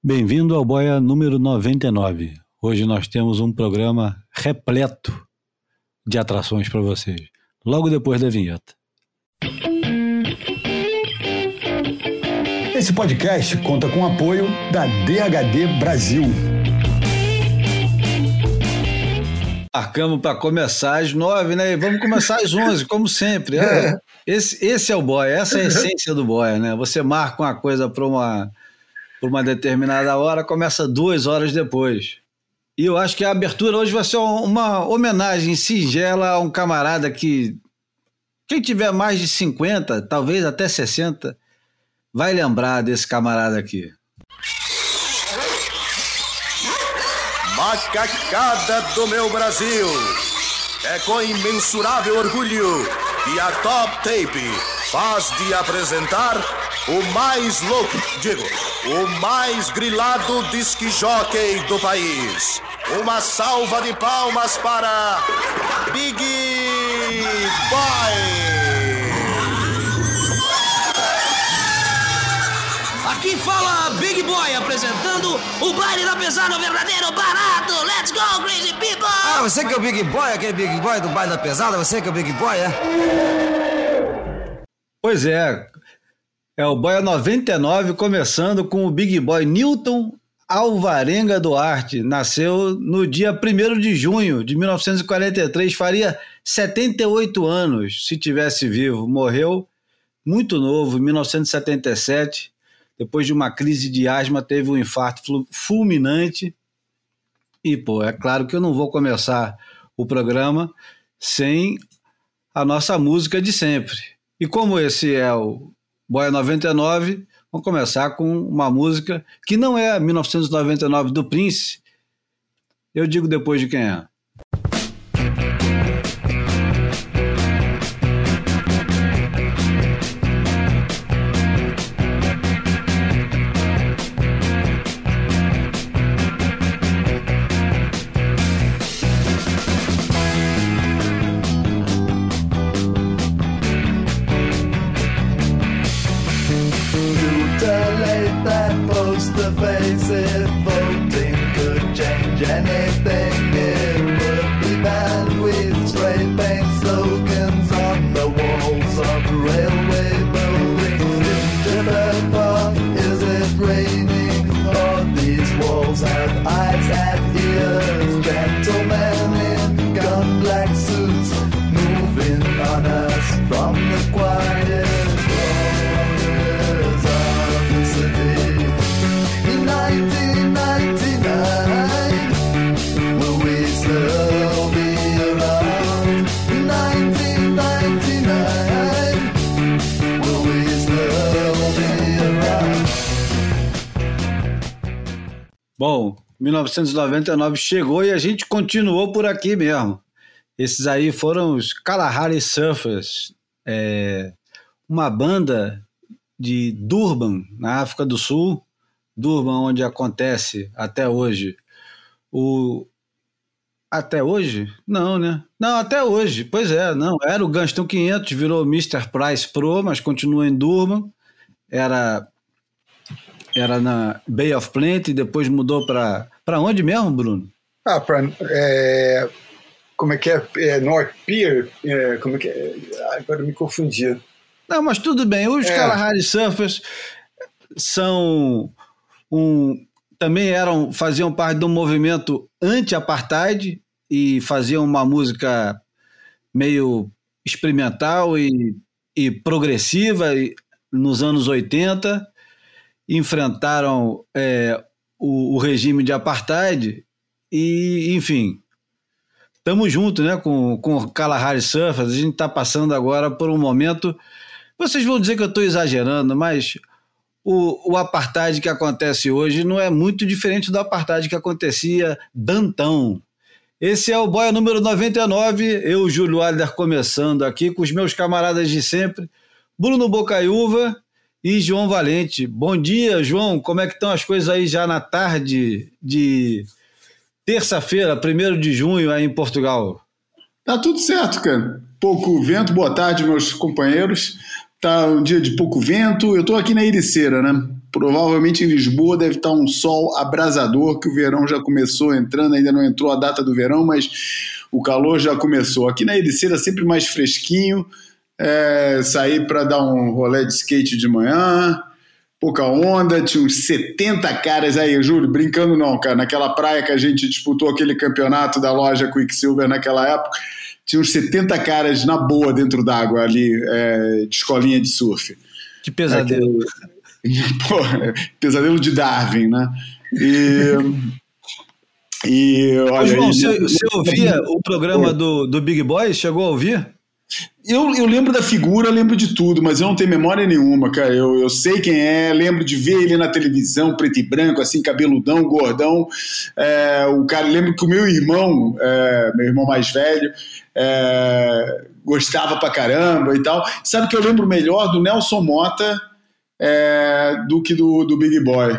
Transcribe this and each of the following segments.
Bem-vindo ao Boia número 99. Hoje nós temos um programa repleto de atrações para vocês, logo depois da vinheta. Esse podcast conta com o apoio da DHD Brasil. Marcamos para começar às nove, né? E vamos começar às onze, como sempre. É, esse, esse é o boy, essa é a essência do boy, né? Você marca uma coisa para uma, pra uma determinada hora, começa duas horas depois. E eu acho que a abertura hoje vai ser uma homenagem singela a um camarada que, quem tiver mais de 50, talvez até 60, vai lembrar desse camarada aqui. Macacada do meu Brasil. É com imensurável orgulho que a Top Tape faz de apresentar o mais louco, digo, o mais grilado disc jockey do país. Uma salva de palmas para Big Boy. Aqui fala Big Boy apresentando o baile da pesada verdadeiro barato. Let's go, crazy people! Ah, você que é o Big Boy, aquele Big Boy do baile da pesada, você que é o Big Boy, é? Pois é, é o Boia 99 começando com o Big Boy Newton Alvarenga Duarte. Nasceu no dia 1 de junho de 1943, faria 78 anos se tivesse vivo. Morreu muito novo, em 1977 depois de uma crise de asma, teve um infarto fulminante. E, pô, é claro que eu não vou começar o programa sem a nossa música de sempre. E como esse é o Boia 99, vamos começar com uma música que não é 1999 do Prince. Eu digo depois de quem é. 1999 chegou e a gente continuou por aqui mesmo. Esses aí foram os Kalahari Surfers, é, uma banda de Durban, na África do Sul, Durban, onde acontece até hoje o. Até hoje? Não, né? Não, até hoje. Pois é, não. Era o Gunston 500, virou Mr. Price Pro, mas continua em Durban. Era era na Bay of Plenty, depois mudou para para onde mesmo, Bruno? Ah, para é, como é que é, é North Pier, é, como é que é? Agora me confundi. Não, mas tudo bem. Os é. Kalahari Surfers são um também eram faziam parte do movimento anti-apartheid e faziam uma música meio experimental e, e progressiva nos anos 80 enfrentaram é, o, o, regime de apartheid e, enfim, estamos juntos né, com, com o Kalahari Surfers. A gente está passando agora por um momento. Vocês vão dizer que eu estou exagerando, mas o, o apartheid que acontece hoje não é muito diferente do apartheid que acontecia dantão. Esse é o Boia número 99, eu, Júlio Adler, começando aqui com os meus camaradas de sempre, Bruno Bocaiúva e João Valente. Bom dia, João. Como é que estão as coisas aí já na tarde de terça-feira, 1 de junho, aí em Portugal? Tá tudo certo, cara. Pouco vento. Boa tarde, meus companheiros. Tá um dia de pouco vento. Eu estou aqui na Ericeira, né? Provavelmente em Lisboa deve estar um sol abrasador, que o verão já começou entrando, ainda não entrou a data do verão, mas o calor já começou. Aqui na Ericeira sempre mais fresquinho, é, sair para dar um rolê de skate de manhã, pouca onda, tinha uns 70 caras aí, Júlio, brincando não, cara, naquela praia que a gente disputou aquele campeonato da loja Quicksilver naquela época, tinha uns 70 caras na boa dentro d'água ali, é, de escolinha de surf. Que pesadelo. Pô, pesadelo de Darwin, né? E... E olha, João, você, você ouvia o programa do, do Big Boy? Chegou a ouvir? Eu, eu lembro da figura, lembro de tudo, mas eu não tenho memória nenhuma, cara. Eu, eu sei quem é, lembro de ver ele na televisão, preto e branco, assim, cabeludão, gordão. É, o cara, lembro que o meu irmão, é, meu irmão mais velho, é, gostava pra caramba e tal. Sabe que eu lembro melhor do Nelson Mota é, do que do, do Big Boy.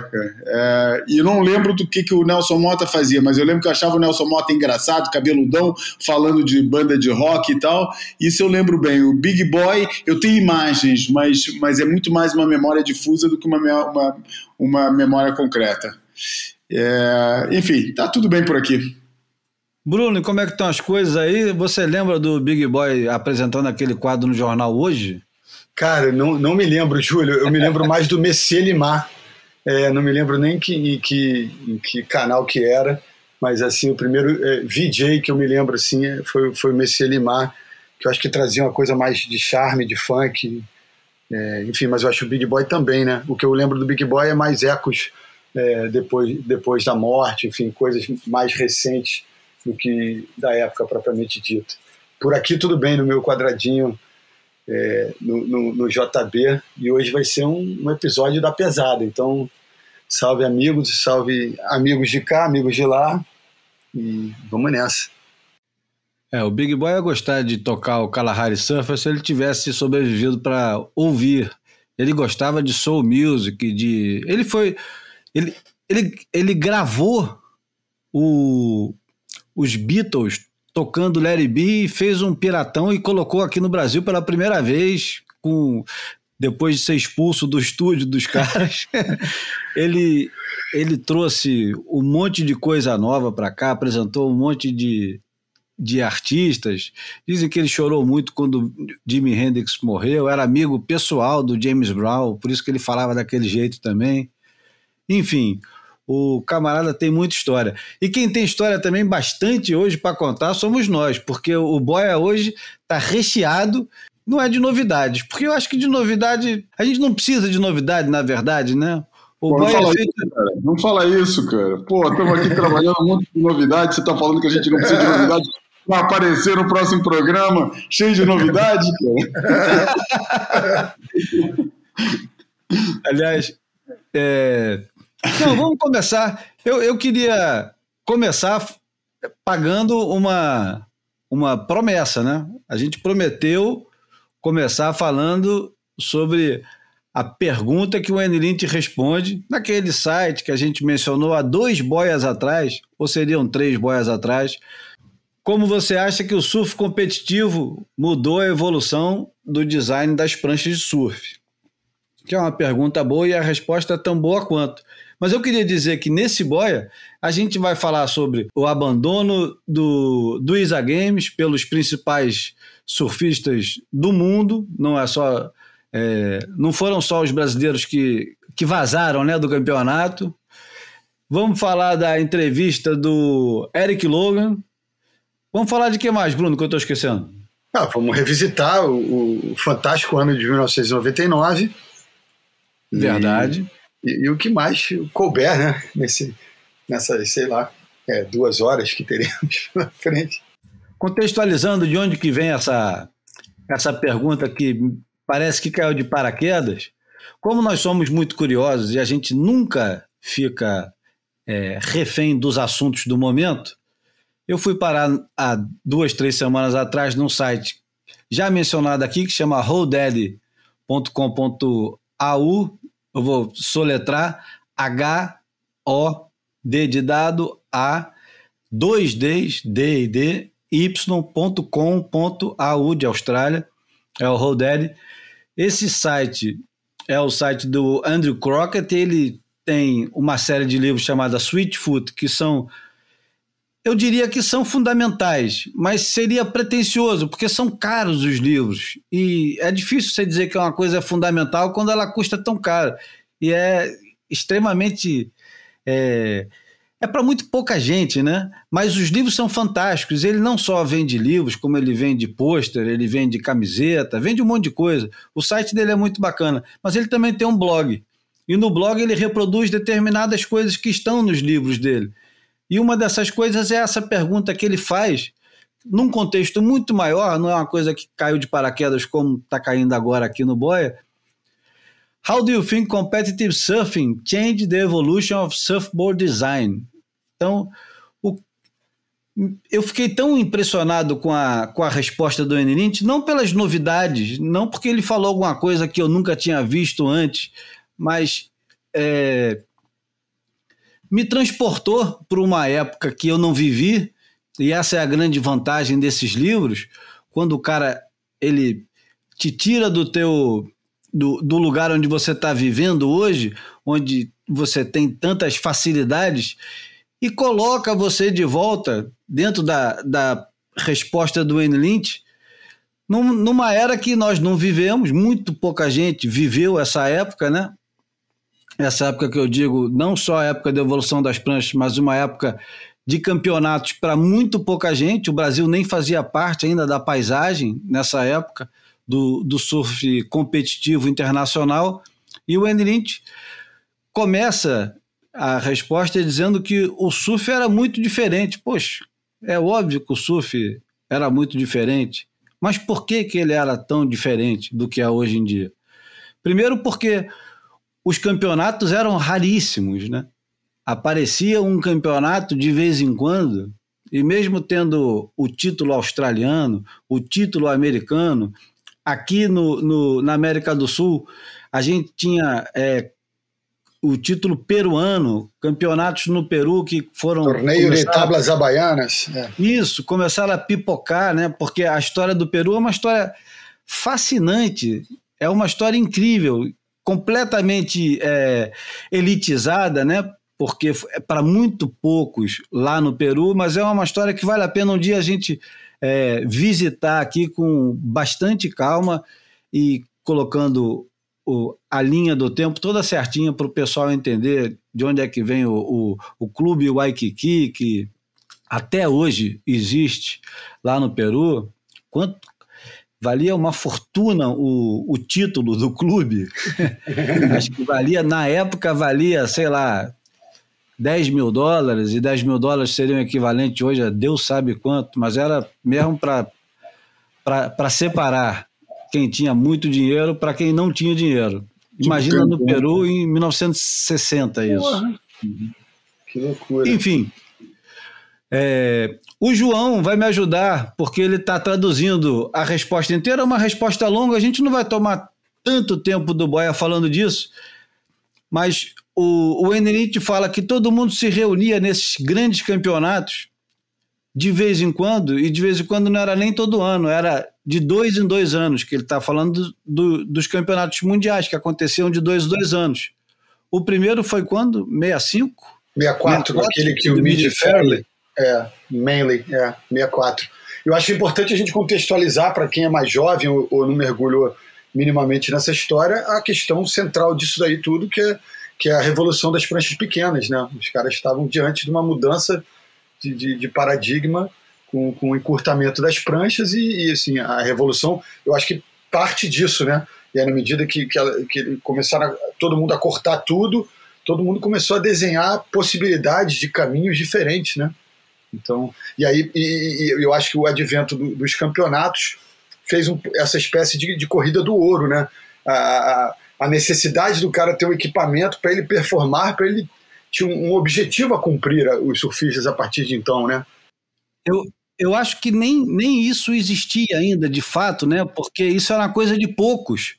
É, e não lembro do que, que o Nelson Mota fazia, mas eu lembro que eu achava o Nelson Mota engraçado, cabeludão, falando de banda de rock e tal. Isso eu lembro bem. O Big Boy, eu tenho imagens, mas, mas é muito mais uma memória difusa do que uma, uma, uma memória concreta. É, enfim, tá tudo bem por aqui. Bruno, como é que estão as coisas aí? Você lembra do Big Boy apresentando aquele quadro no jornal hoje? Cara, não, não me lembro, Júlio. Eu me lembro mais do Messier Limar. É, não me lembro nem que, em, que, em que canal que era, mas assim, o primeiro é, VJ que eu me lembro assim, foi, foi o Messier Limar, que eu acho que trazia uma coisa mais de charme, de funk. É, enfim, mas eu acho o Big Boy também, né? O que eu lembro do Big Boy é mais ecos é, depois, depois da morte, enfim, coisas mais recentes do que da época propriamente dita. Por aqui tudo bem no meu quadradinho é, no, no, no, JB e hoje vai ser um, um, episódio da pesada. Então, salve amigos, salve amigos de cá, amigos de lá e vamos nessa. É, o Big Boy ia gostar de tocar o Kalahari Surfer se ele tivesse sobrevivido para ouvir. Ele gostava de soul music, de ele foi ele ele, ele gravou o, os Beatles tocando Larry B, fez um piratão e colocou aqui no Brasil pela primeira vez, com depois de ser expulso do estúdio dos caras. ele, ele trouxe um monte de coisa nova para cá, apresentou um monte de, de artistas. Dizem que ele chorou muito quando Jimi Hendrix morreu, era amigo pessoal do James Brown, por isso que ele falava daquele jeito também. Enfim, o camarada tem muita história. E quem tem história também bastante hoje para contar somos nós, porque o Boia hoje está recheado, não é de novidades, porque eu acho que de novidade, a gente não precisa de novidade, na verdade, né? O Pô, não, fala é feito... isso, cara. não fala isso, cara. Pô, estamos aqui trabalhando um monte de novidade, você está falando que a gente não precisa de novidade para aparecer no próximo programa, cheio de novidade, cara. Aliás, é, não, vamos começar. Eu, eu queria começar pagando uma, uma promessa, né? A gente prometeu começar falando sobre a pergunta que o Enelin te responde naquele site que a gente mencionou há dois boias atrás, ou seriam três boias atrás. Como você acha que o surf competitivo mudou a evolução do design das pranchas de surf? Que é uma pergunta boa e a resposta é tão boa quanto. Mas eu queria dizer que nesse boia a gente vai falar sobre o abandono do, do Isa Games pelos principais surfistas do mundo, não é só é, não foram só os brasileiros que, que vazaram né, do campeonato. Vamos falar da entrevista do Eric Logan. Vamos falar de que mais, Bruno, que eu estou esquecendo? Ah, vamos revisitar o, o, fantástico ano de 1999. Verdade. E e, o que mais couber, né? Nesse, nessas, sei lá, é, duas horas que teremos na frente. Contextualizando de onde que vem essa, essa pergunta que parece que caiu de paraquedas, como nós somos muito curiosos e a gente nunca fica é, refém dos assuntos do momento, eu fui parar há duas, três semanas atrás num site já mencionado aqui que chama holdaddy.com.au eu vou soletrar H-O-D de dado A 2Ds, D e D, y.com.au de Austrália, é o Roded. Esse site é o site do Andrew Crockett. Ele tem uma série de livros chamada Sweetfoot, que são eu diria que são fundamentais, mas seria pretencioso, porque são caros os livros. E é difícil você dizer que uma coisa é fundamental quando ela custa tão caro. E é extremamente. É, é para muito pouca gente, né? Mas os livros são fantásticos. Ele não só vende livros, como ele vende pôster, ele vende camiseta, vende um monte de coisa. O site dele é muito bacana. Mas ele também tem um blog. E no blog ele reproduz determinadas coisas que estão nos livros dele. E uma dessas coisas é essa pergunta que ele faz, num contexto muito maior, não é uma coisa que caiu de paraquedas como está caindo agora aqui no Boia. How do you think competitive surfing changed the evolution of surfboard design? Então, o, eu fiquei tão impressionado com a, com a resposta do Enelint, não pelas novidades, não porque ele falou alguma coisa que eu nunca tinha visto antes, mas é, me transportou para uma época que eu não vivi, e essa é a grande vantagem desses livros, quando o cara ele te tira do teu do, do lugar onde você está vivendo hoje, onde você tem tantas facilidades, e coloca você de volta dentro da, da resposta do Wayne Lynch, num, numa era que nós não vivemos, muito pouca gente viveu essa época, né? Essa época que eu digo, não só a época da evolução das pranchas, mas uma época de campeonatos para muito pouca gente. O Brasil nem fazia parte ainda da paisagem nessa época do, do surf competitivo internacional. E o Enrint começa a resposta dizendo que o surf era muito diferente. Poxa, é óbvio que o surf era muito diferente, mas por que, que ele era tão diferente do que é hoje em dia? Primeiro, porque os campeonatos eram raríssimos, né? Aparecia um campeonato de vez em quando, e mesmo tendo o título australiano, o título americano, aqui no, no na América do Sul, a gente tinha é, o título peruano, campeonatos no Peru que foram. Torneio de tablas abaianas. É. Isso, começaram a pipocar, né? Porque a história do Peru é uma história fascinante, é uma história incrível completamente é, elitizada, né? Porque é para muito poucos lá no Peru, mas é uma história que vale a pena um dia a gente é, visitar aqui com bastante calma e colocando o, a linha do tempo toda certinha para o pessoal entender de onde é que vem o, o, o clube Waikiki, que até hoje existe lá no Peru. Quanto, valia uma fortuna o, o título do clube. Acho que valia, na época, valia, sei lá, 10 mil dólares, e 10 mil dólares seriam equivalente hoje a Deus sabe quanto, mas era mesmo para separar quem tinha muito dinheiro para quem não tinha dinheiro. Imagina no Peru em 1960 isso. Que loucura. Enfim, é, o João vai me ajudar, porque ele está traduzindo a resposta inteira, é uma resposta longa, a gente não vai tomar tanto tempo do Boia falando disso, mas o, o fala que todo mundo se reunia nesses grandes campeonatos de vez em quando, e de vez em quando não era nem todo ano, era de dois em dois anos, que ele está falando do, do, dos campeonatos mundiais, que aconteciam de dois em dois anos. O primeiro foi quando? 65? 64, 64 aquele que o Mid Fairley. É, mainly, é, 64. Eu acho importante a gente contextualizar para quem é mais jovem ou, ou, não mergulhou minimamente nessa história a questão central disso daí tudo, que é, que é a revolução das pranchas pequenas. Né? Os caras estavam diante de uma mudança de, de, de paradigma com, com o encurtamento das pranchas e, e, assim, a revolução, eu acho que parte disso, né? E aí, na medida que, que, ela, que começaram a, todo mundo a cortar tudo, todo mundo começou a desenhar possibilidades de caminhos diferentes, né? Então, e aí e, e eu acho que o advento do, dos campeonatos fez um, essa espécie de, de, corrida do ouro, né? A, a, necessidade do cara ter um equipamento para ele performar, para ele tinha um, um, objetivo a cumprir os surfistas a partir de então, né? Eu, eu acho que nem, nem isso existia ainda, de fato, né? Porque isso era uma coisa de poucos.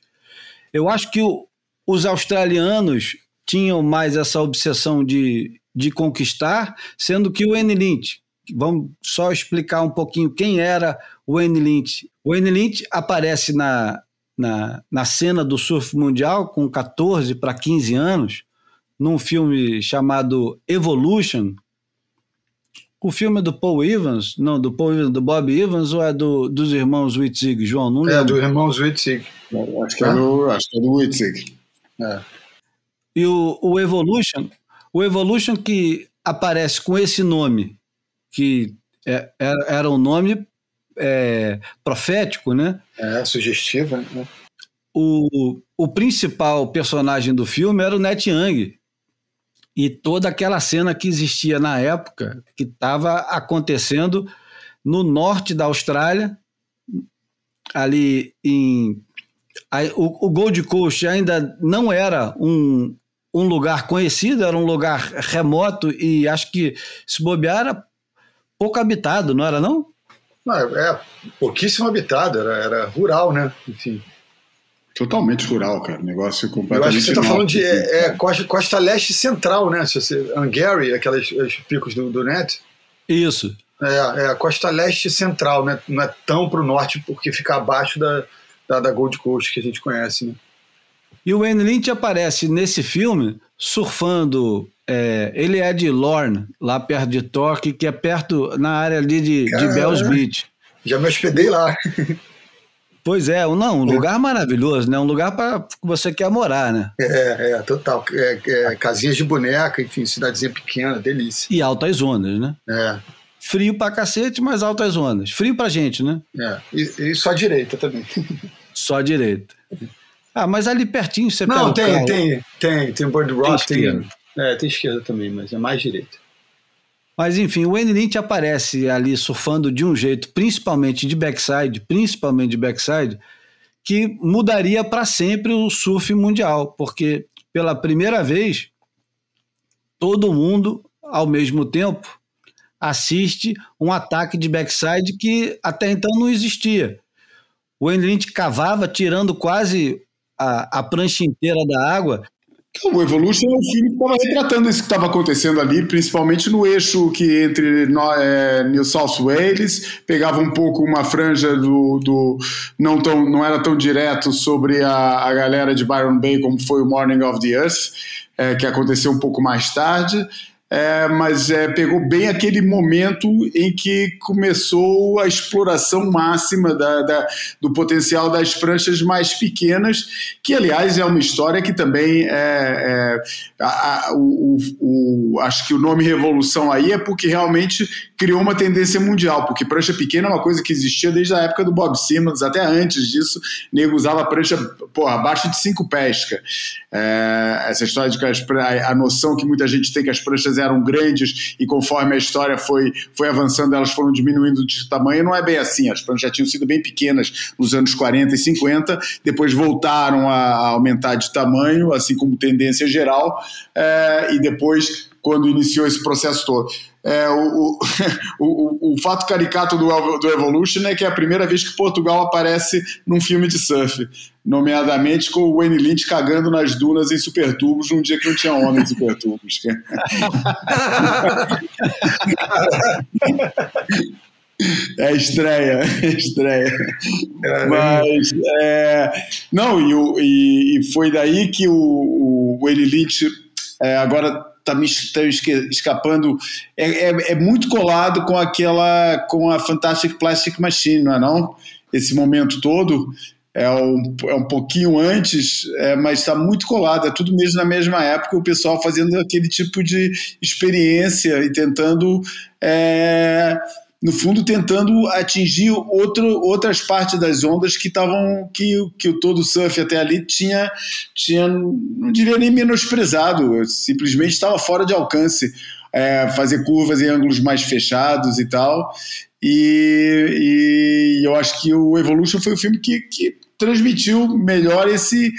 Eu acho que o, os australianos tinham mais essa obsessão de, de conquistar, sendo que o. Lynch, vamos só explicar um pouquinho quem era o Wayne Lynch. O Wayne Lynch aparece na, na, na cena do surf mundial com 14 para 15 anos, num filme chamado Evolution. O filme é do Paul Evans, não, do Paul Evans, do Bob Evans ou é do, dos irmãos Witzig, João? Não É, lembro. do irmãos Witzig. Acho que é do, acho que é do Witzig. É. E o, o Evolution, o Evolution que aparece com esse nome, que é- era, era um nome é, profético, né? É, sugestiva. Né? O, o principal personagem do filme era o Net Young. E toda aquela cena que existia na época, que estava acontecendo no norte da Austrália, ali em. o, o Gold Coast ainda não era um, um lugar conhecido, era um lugar remoto e acho que se bobear era pouco habitado, não era não? Não, é, é pouquíssimo habitado, era, era rural, né? Enfim. Totalmente rural, cara. Negócio Eu acho completamente. que você está falando de é, é, costa, costa leste central, né? Se você, Hungary, aquelas os picos do, do net. Isso. É, é a costa leste central, né? Não é tão para o norte porque fica abaixo da, da, da Gold Coast que a gente conhece, né? E o Wayne Lynch aparece nesse filme surfando. é, ele é de Lorne, lá perto de Torque, que é perto na área ali de, de. Bells Beach. Já me hospedei lá. Pois é, não, um lugar maravilhoso, né? Um lugar para você quer morar, né? É, é, total. É, é, casinhas de boneca, enfim, cidadezinha pequena, delícia. E altas ondas, né? É, Frio pra cacete, mas altas ondas. Frio pra gente, né? é. E, e só direita também. Só direita. Ah, mas ali pertinho você pega Não, o tem, carro. tem, tem, tem Bird Rock, tem, esquerda. é, tem esquerda também, mas é mais direita. Mas enfim, o Wayne Lynch aparece ali surfando de um jeito, principalmente de backside, principalmente de backside, que mudaria para sempre o surf mundial, porque pela primeira vez todo mundo ao mesmo tempo assiste um ataque de backside que até então não existia. O Wayne Lynch cavava tirando quase a, a prancha inteira da água Então, o Evolution é um filme que estava retratando isso que estava acontecendo ali, principalmente no eixo que entre é, New South Wales, pegava um pouco uma franja do. do não, tão, não era tão direto sobre a, a galera de Byron Bay como foi o Morning of the Earth, é, que aconteceu um pouco mais tarde. É, mas é, pegou bem aquele momento em que começou a exploração máxima da- da- do potencial das pranchas mais pequenas, que aliás é uma história que também é, é, a- a- o, o- acho que o nome revolução aí é porque realmente criou uma tendência mundial, porque prancha pequena é uma coisa que existia desde a época do Bob Simmons, até antes disso, nego usava prancha porra, abaixo de cinco pesca. É, essa história de que as a noção que muita gente tem que as pranchas eram grandes e conforme a história foi, foi avançando, elas foram diminuindo de tamanho, não é bem assim. As pranchas já tinham sido bem pequenas nos anos 40 e 50, depois voltaram a, a aumentar de tamanho, assim como tendência geral, é, e depois, quando iniciou esse processo todo. É, o, o, o, o fato caricato do, do Evolution é que é a primeira vez que Portugal aparece num filme de surf, nomeadamente com o Wayne Lynch cagando nas dunas em supertubos num dia que não tinha homem em supertubos. É estreia, é estreia. Mas, é, não, e, e- e foi daí que o, o Wayne Lynch é, agora está me tá escapando. É, é- é muito colado com aquela, com a Fantastic Plastic Machine, não é não? Esse momento todo. É um, é um pouquinho antes, é, mas está muito colado, é tudo mesmo na mesma época, o pessoal fazendo aquele tipo de experiência e tentando é, no fundo tentando atingir outro, outras partes das ondas que estavam que, que o todo surf até ali tinha tinha não diria nem menosprezado simplesmente estava fora de alcance é, fazer curvas em ângulos mais fechados e tal. E, e eu acho que o Evolution foi o filme que, que transmitiu melhor esse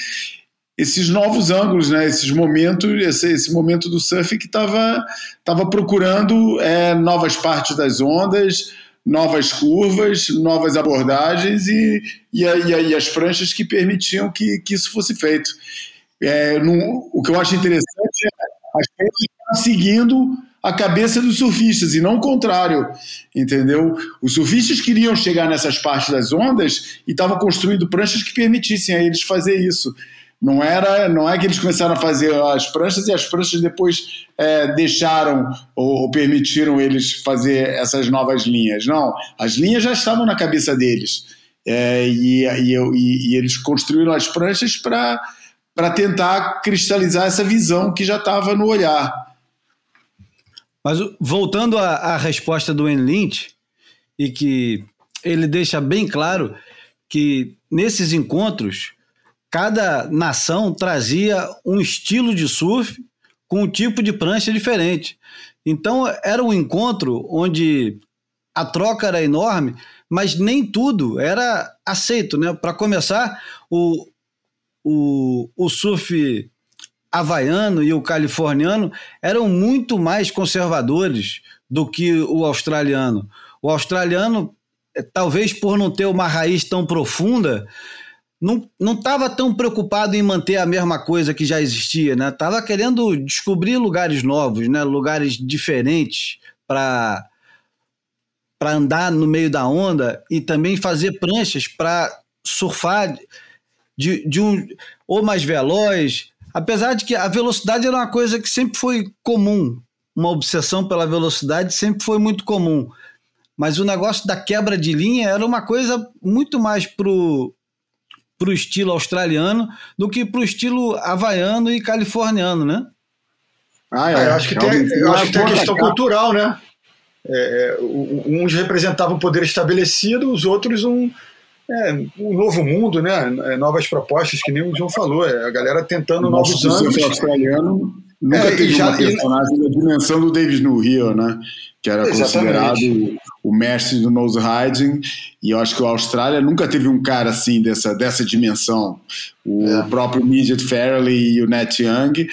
esses novos ângulos, né? Esses momentos, esse, esse momento do surf que estava tava procurando é, novas partes das ondas, novas curvas, novas abordagens e, e, e e as pranchas que permitiam que, que isso fosse feito. É, num- o que eu acho interessante é as pranchas seguindo a cabeça dos surfistas e não o contrário, entendeu? Os surfistas queriam chegar nessas partes das ondas e estavam construindo pranchas que permitissem a eles fazer isso. Não era, não é que eles começaram a fazer as pranchas e as pranchas depois é, deixaram ou, ou, permitiram eles fazer essas novas linhas. Não, as linhas já estavam na cabeça deles é, e, e, e, e eles construíram as pranchas para tentar cristalizar essa visão que já estava no olhar. Mas voltando à, à resposta do Wayne Lynch, e que ele deixa bem claro que nesses encontros cada nação trazia um estilo de surf com um tipo de prancha diferente. Então era um encontro onde a troca era enorme, mas nem tudo era aceito, né? Para começar, o, o, o surf havaiano e o californiano eram muito mais conservadores do que o australiano. O australiano, eh, talvez por não ter uma raiz tão profunda, não estava tão preocupado em manter a mesma coisa que já existia, né? Tava querendo descobrir lugares novos, né? Lugares diferentes para para andar no meio da onda e também fazer pranchas para surfar de, de um ou mais veloz, apesar de que a velocidade era uma coisa que sempre foi comum, uma obsessão pela velocidade sempre foi muito comum. Mas o negócio da quebra de linha era uma coisa muito mais pro pro estilo australiano do que pro estilo havaiano e californiano, né? Ah, é. eu acho que tem, eu acho que tem a questão cultural, né? É, é uns representavam um poder estabelecido, os outros um, é, um novo mundo, né? É, novas propostas, que nem o João falou. É, a galera tentando novos ângulos. australiano nunca é, teve já, uma personagem e... da dimensão do Davis no Rio, né? Que era Exatamente. considerado o mestre do nose riding. E eu acho que a Austrália nunca teve um cara assim dessa, dessa dimensão. O é. próprio Midget Fairley e o Net Young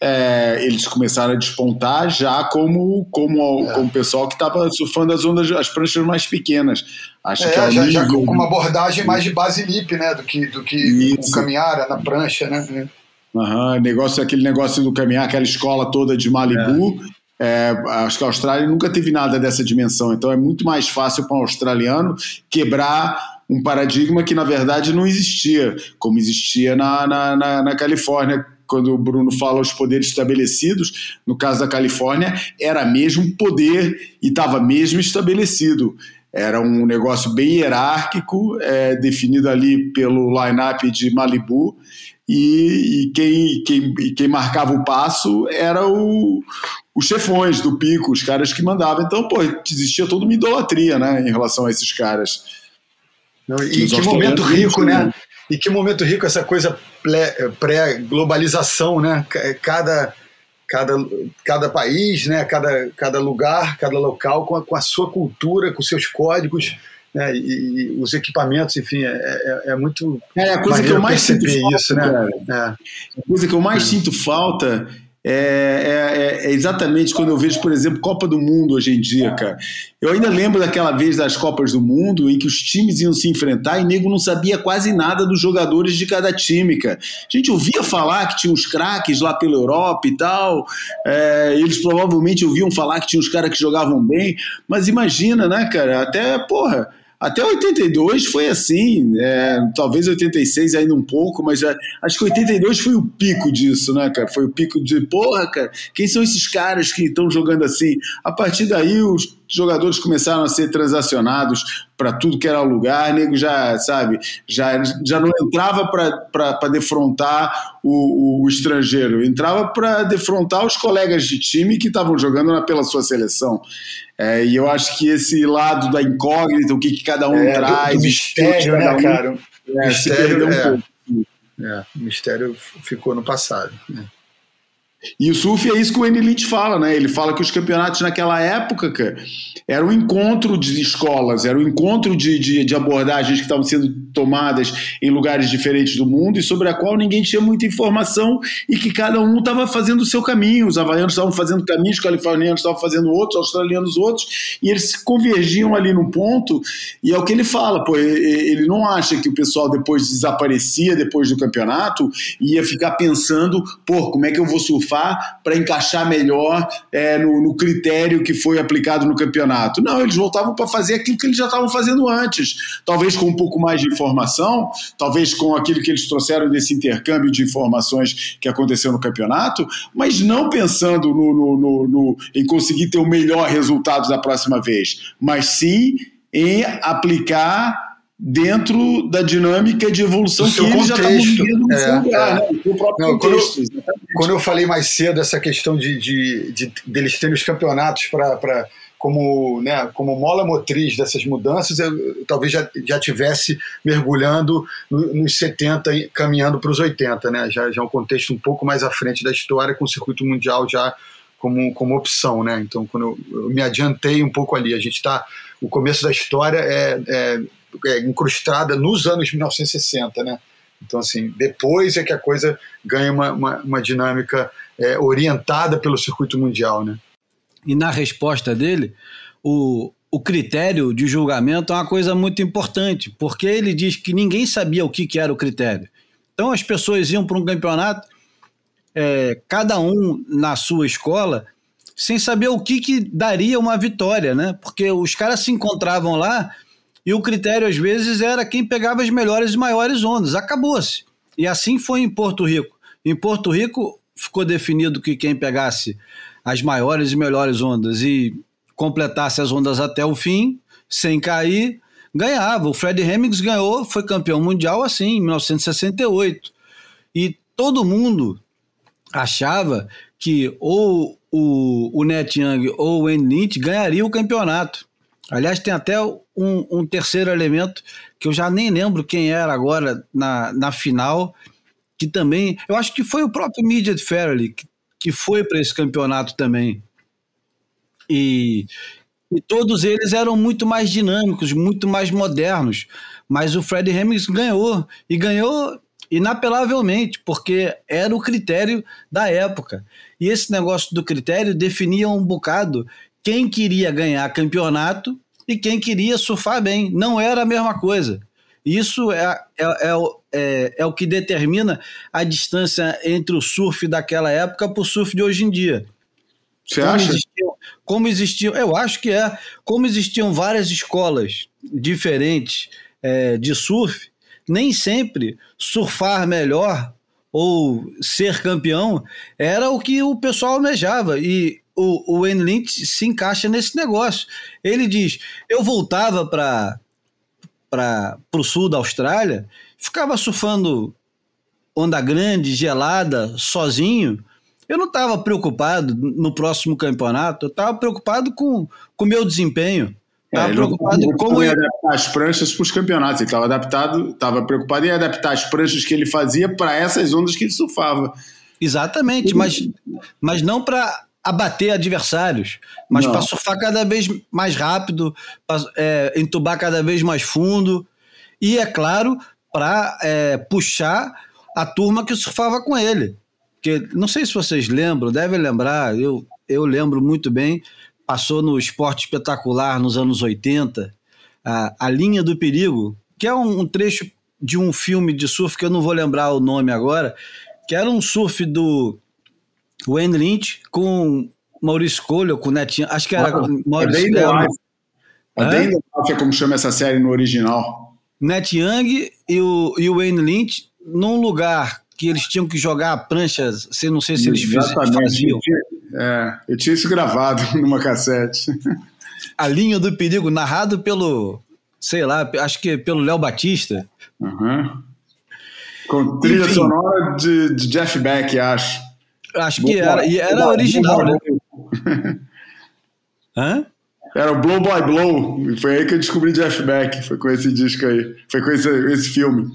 é, eles começaram a despontar já como como, é. como pessoal que estava surfando as ondas, as pranchas mais pequenas. Acho é, que é já, nível... já, com uma abordagem mais de base lip, né, do que do que um caminhar na prancha, né? Uhum, negócio, aquele negócio do caminhar, aquela escola toda de Malibu. É. é, acho que a Austrália nunca teve nada dessa dimensão, então é muito mais fácil para um australiano quebrar um paradigma que na verdade não existia, como existia na, na, na, na Califórnia quando o Bruno fala os poderes estabelecidos, no caso da Califórnia, era mesmo poder e estava mesmo estabelecido. Era um negócio bem hierárquico, é, definido ali pelo line-up de Malibu, e, e quem, quem, quem marcava o passo era o, os chefões do pico, os caras que mandavam. Então, pô, existia toda uma idolatria né, em relação a esses caras. Não, e que momento rico, né? E que momento rico essa coisa pré-globalização, né? Cada, cada, cada país, né? cada, cada lugar, cada local com a, com a sua cultura, com seus códigos. Né, e, e, os equipamentos, enfim, é, é, é muito. É a coisa que eu mais sinto falta, isso, né? É. A coisa que eu mais sinto falta é, é, é, exatamente quando eu vejo, por exemplo, Copa do Mundo hoje em dia, cara. Eu ainda lembro daquela vez das Copas do Mundo em que os times iam se enfrentar e nego não sabia quase nada dos jogadores de cada time, cara. A gente ouvia falar que tinha uns craques lá pela Europa e tal, é, eles provavelmente ouviam falar que tinha uns caras que jogavam bem, mas imagina, né, cara? Até, porra até 82 foi assim, é, talvez 86 ainda um pouco, mas já, acho que 82 foi o pico disso, né, cara? Foi o pico de, porra, cara, quem são esses caras que estão jogando assim? A partir daí os jogadores começaram a ser transacionados para tudo que era lugar, nego já, sabe, já, já não entrava para defrontar o, o, estrangeiro, entrava para defrontar os colegas de time que estavam jogando na, pela sua seleção. É, e eu acho que esse lado da incógnita, o que, que cada um é, traz, do, do mistério, né, um, cara? É, mistério, um é, é, o mistério ficou no passado. Né? E o surf é isso que o Andy Lynch fala, né? Ele fala que os campeonatos naquela época, cara, era um encontro de escolas, era um encontro de, de, de, abordagens que estavam sendo tomadas em lugares diferentes do mundo e sobre a qual ninguém tinha muita informação e que cada um estava fazendo o seu caminho. Os havaianos estavam fazendo caminhos, os californianos estavam fazendo outros, os australianos outros, e eles convergiam ali num ponto. E é o que ele fala, pô, ele não acha que o pessoal depois desaparecia depois do campeonato e ia ficar pensando, pô, como é que eu vou surfar? Para encaixar melhor é, no, no, critério que foi aplicado no campeonato. Não, eles voltavam para fazer aquilo que eles já estavam fazendo antes. Talvez com um pouco mais de informação, talvez com aquilo que eles trouxeram desse intercâmbio de informações que aconteceu no campeonato, mas não pensando no, no, no em conseguir ter o melhor resultado da próxima vez, mas sim em aplicar dentro da dinâmica de evolução que eles já estavam vivendo no é, lugar, é. né? Não, quando, eu, quando, eu, falei mais cedo essa questão de, de, de deles terem os campeonatos para como, né, como mola motriz dessas mudanças, eu talvez já, já tivesse mergulhando no, nos 70 e caminhando para os 80, né? Já, já é um contexto um pouco mais à frente da história, com o circuito mundial já como, como opção, né? Então, quando eu, eu me adiantei um pouco ali, a gente está. O começo da história é, é é, incrustada nos anos 1960, né? Então, assim, depois é que a coisa ganha uma, uma, uma dinâmica é, orientada pelo circuito mundial, né? E na resposta dele, o, o critério de julgamento é uma coisa muito importante, porque ele diz que ninguém sabia o que, que era o critério. Então as pessoas iam para um campeonato, é, cada um na sua escola, sem saber o que, que daria uma vitória, né? Porque os caras se encontravam lá e o critério, às vezes, era quem pegava as melhores e maiores ondas. Acabou-se. E assim foi em Porto Rico. Em Porto Rico, ficou definido que quem pegasse as maiores e melhores ondas e completasse as ondas até o fim, sem cair, ganhava. O Fred Hemmings ganhou, foi campeão mundial assim, em 1968. E todo mundo achava que ou o, o Net Young ou o Wayne Lynch ganharia o campeonato. Aliás, tem até um, um, terceiro elemento que eu já nem lembro quem era agora na, na final, que também. Eu acho que foi o próprio Midget Fairley que, que foi para esse campeonato também. E, e todos eles eram muito mais dinâmicos, muito mais modernos. Mas o Fred Hemmings ganhou. E ganhou inapelavelmente, porque era o critério da época. E esse negócio do critério definia um bocado quem queria ganhar campeonato e quem queria surfar bem. Não era a mesma coisa. Isso é, é, é, é, é o que determina a distância entre o surf daquela época para o surf de hoje em dia. Você como acha? Existiam, como existiam, eu acho que é. Como existiam várias escolas diferentes é, de surf, nem sempre surfar melhor ou ser campeão era o que o pessoal almejava. E o, o Wayne Lynch se encaixa nesse negócio. Ele diz: eu voltava para o sul da Austrália, ficava surfando onda grande, gelada, sozinho. Eu não estava preocupado no próximo campeonato, eu estava preocupado com o meu desempenho. Estava é, preocupado com como ia adaptar as pranchas para os campeonatos. Ele estava adaptado, estava preocupado em adaptar as pranchas que ele fazia para essas ondas que ele surfava. Exatamente, mas, mas não para abater adversários, mas para surfar cada vez mais rápido, para é, entubar cada vez mais fundo e, é claro, para é, puxar a turma que surfava com ele. Que, não sei se vocês lembram, devem lembrar, eu, eu lembro muito bem, passou no Esporte Espetacular nos anos 80, a, a Linha do Perigo, que é um, um trecho de um filme de surf que eu não vou lembrar o nome agora, que era um surf do Wayne Lynch com Maurício Colho, com Netinho. Acho que era ah, Maurício é Colho. É bem é como chama essa série no original. Net Young e o, e o Wayne Lynch num lugar que eles tinham que jogar pranchas, você não sei se eles Exatamente. faziam. Eu tinha, é, eu tinha isso gravado numa cassete. A linha do perigo, narrado pelo, sei lá, acho que pelo Léo Batista. Uhum. Com trilha Enfim, sonora de, de Jeff Beck, acho. Acho que era. E era original, né? Hã? Era o Blow by Blow. Foi aí que eu descobri Jeff Beck. Foi com esse disco aí. Foi com esse, esse filme.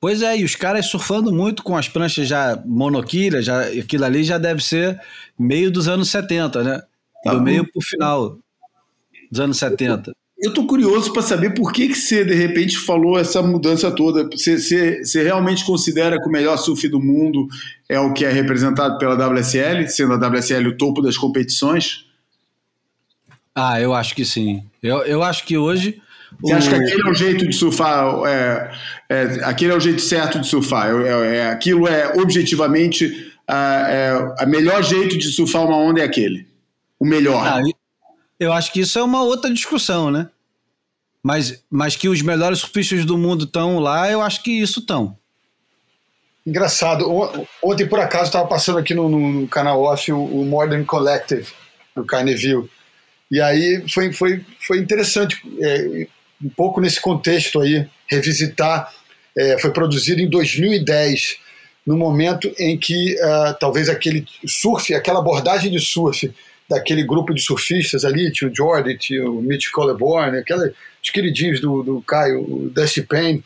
Pois é, e os caras surfando muito com as pranchas já monoquilha, já, aquilo ali já deve ser meio dos anos 70, né? Tá Do bom. meio pro final dos anos 70 eu tô curioso para saber por que, que você, de repente, falou essa mudança toda. Você, você, você, realmente considera que o melhor surf do mundo é o que é representado pela WSL, sendo a WSL o topo das competições? Ah, eu acho que sim. Eu, eu acho que hoje. Você o... acha que aquele é o jeito de surfar? É, é, aquele é o jeito certo de surfar? É, é, aquilo é objetivamente a, é, melhor jeito de surfar uma onda é aquele. O melhor. Ah, eu acho que isso é uma outra discussão, né? Mas, mas que os melhores surfistas do mundo estão lá, eu acho que isso estão. Engraçado. Ontem, por acaso, estava passando aqui no, no, canal off o, o, Modern Collective, do Carneville. E aí foi, foi, foi interessante, é, um pouco nesse contexto aí, revisitar. É, foi produzido em 2010, no momento em que uh, talvez aquele surf, aquela abordagem de surf daquele grupo de surfistas ali, tinha o Jordi, tinha o Mitch Colleborn, aquela, os queridinhos do, do Caio, o Dusty Payne,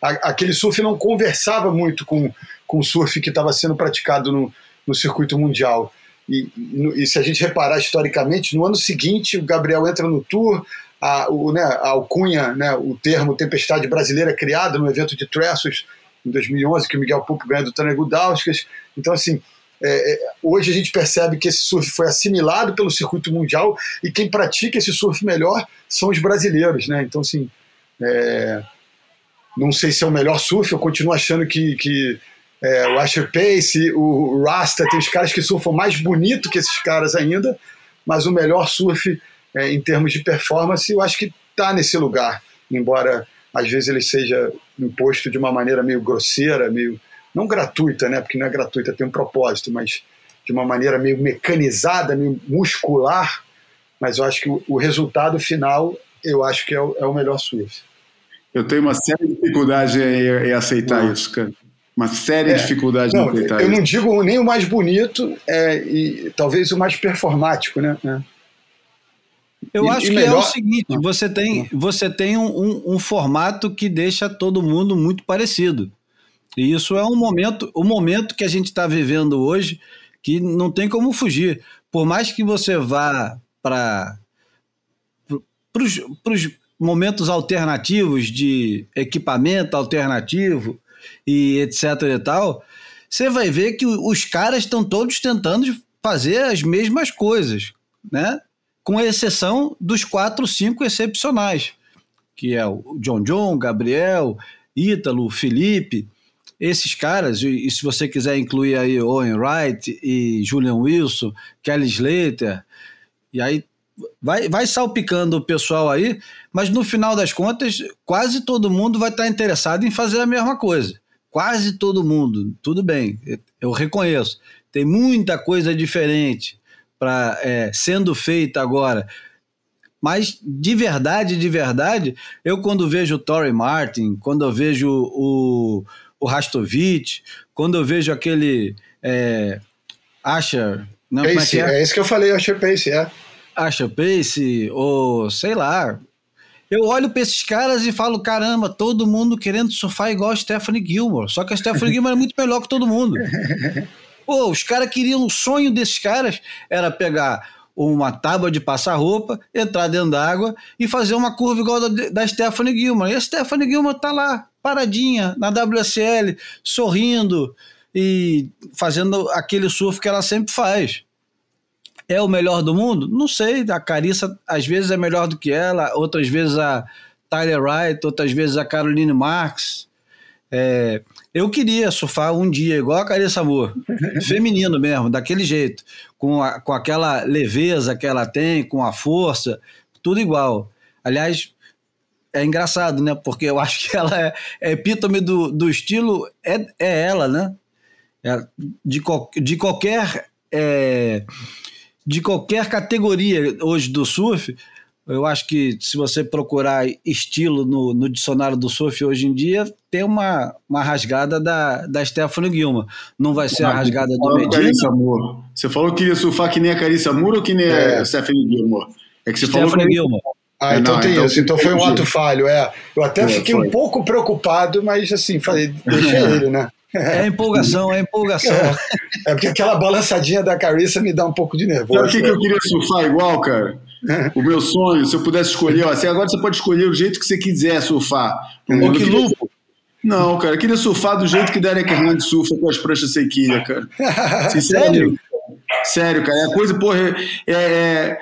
aquele surf não conversava muito com, com o surf que estava sendo praticado no, no circuito mundial. E, e, se a gente reparar historicamente, no ano seguinte o Gabriel entra no Tour, a, o, né, a alcunha, né, o termo Tempestade Brasileira criado no evento de Tressos em 2011, que o Miguel Pupo ganha do Tânia Gudauskas. Então, assim, é, é, hoje a gente percebe que esse surf foi assimilado pelo circuito mundial e quem pratica esse surf melhor são os brasileiros, né? Então, assim, é, não sei se é o melhor surf, eu continuo achando que, que é, o Asher Pace, o Rasta, tem os caras que surfam mais bonito que esses caras ainda, mas o melhor surf é, em termos de performance, eu acho que está nesse lugar, embora às vezes ele seja imposto de uma maneira meio grosseira, meio não gratuita, né? Porque não é gratuita, tem um propósito, mas de uma maneira meio mecanizada, meio muscular. Mas eu acho que o, o resultado final, eu acho que é o, é o, melhor surf. Eu tenho uma séria dificuldade em, em aceitar não. isso, cara. Uma séria é, dificuldade não, em aceitar eu isso. Eu não digo nem o mais bonito, é, e talvez o mais performático, né? É. Eu e, acho e que melhor... é o seguinte: você tem, você tem um, um, um, formato que deixa todo mundo muito parecido. E isso é um momento, o momento que a gente está vivendo hoje que não tem como fugir. Por mais que você vá para os momentos alternativos de equipamento alternativo e etc e tal, você vai ver que os caras estão todos tentando fazer as mesmas coisas, né? Com exceção dos quatro, cinco excepcionais, que é o John John, Gabriel, Ítalo, Felipe esses caras, e se você quiser incluir aí Owen Wright e Julian Wilson, Kelly Slater, e aí vai, vai salpicando o pessoal aí, mas no final das contas, quase todo mundo vai estar interessado em fazer a mesma coisa. Quase todo mundo, tudo bem, eu reconheço. Tem muita coisa diferente para é, sendo feita agora. Mas de verdade, de verdade, eu quando vejo o Torrey Martin, quando eu vejo o, o Rastovich, quando eu vejo aquele é, Asher. Não, Pace, é, que é? é isso que eu falei, Asher Pace, é. Asher Pace, ou sei lá. Eu olho para esses caras e falo: caramba, todo mundo querendo surfar igual a Stephanie Gilmore. Só que a Stephanie Gilmore é muito melhor que todo mundo. Pô, os caras queriam, o sonho desses caras era pegar uma tábua de passar roupa, entrar dentro d'água e fazer uma curva igual da, da Stephanie Gilmore. E a Stephanie Gilmore tá lá, paradinha, na WSL, sorrindo e fazendo aquele surf que ela sempre faz. É o melhor do mundo? Não sei. A Carissa às vezes é melhor do que ela, outras vezes a Tyler Wright, outras vezes a Caroline Marks. É, eu queria surfar um dia igual a Carissa Amor, feminino mesmo, daquele jeito, com, a, com aquela leveza que ela tem, com a força, tudo igual. Aliás, é engraçado, né? Porque eu acho que ela é, é epítome do, do estilo, é, é ela, né? É, de, de qualquer. É, de qualquer categoria hoje do surf, eu acho que se você procurar estilo no, no dicionário do surf hoje em dia, tem uma, uma rasgada da, da Stephanie Gilma. Não vai ser a rasgada do Medina. Você falou que ia surfar que nem a Carissa Moore ou que nem é. a Stephanie Gilma? É que você Stephanie falou que... Gilma. Ah, então não, tem então, isso. Então foi um ato falho, é. Eu até é, fiquei foi. um pouco preocupado, mas assim, falei, deixa ele, né? É empolgação, é empolgação. É, é, porque aquela balançadinha da Carissa me dá um pouco de nervoso. Sabe o que, que eu queria surfar igual, cara? o meu sonho, se eu pudesse escolher, ó, assim, agora você pode escolher o jeito que você quiser surfar. O que lupo? Não, cara, eu queria surfar do jeito que Derek Hernandes surfa com as pranchas sequilha, cara. Sério? Sério, cara, é a coisa, porra, é, é,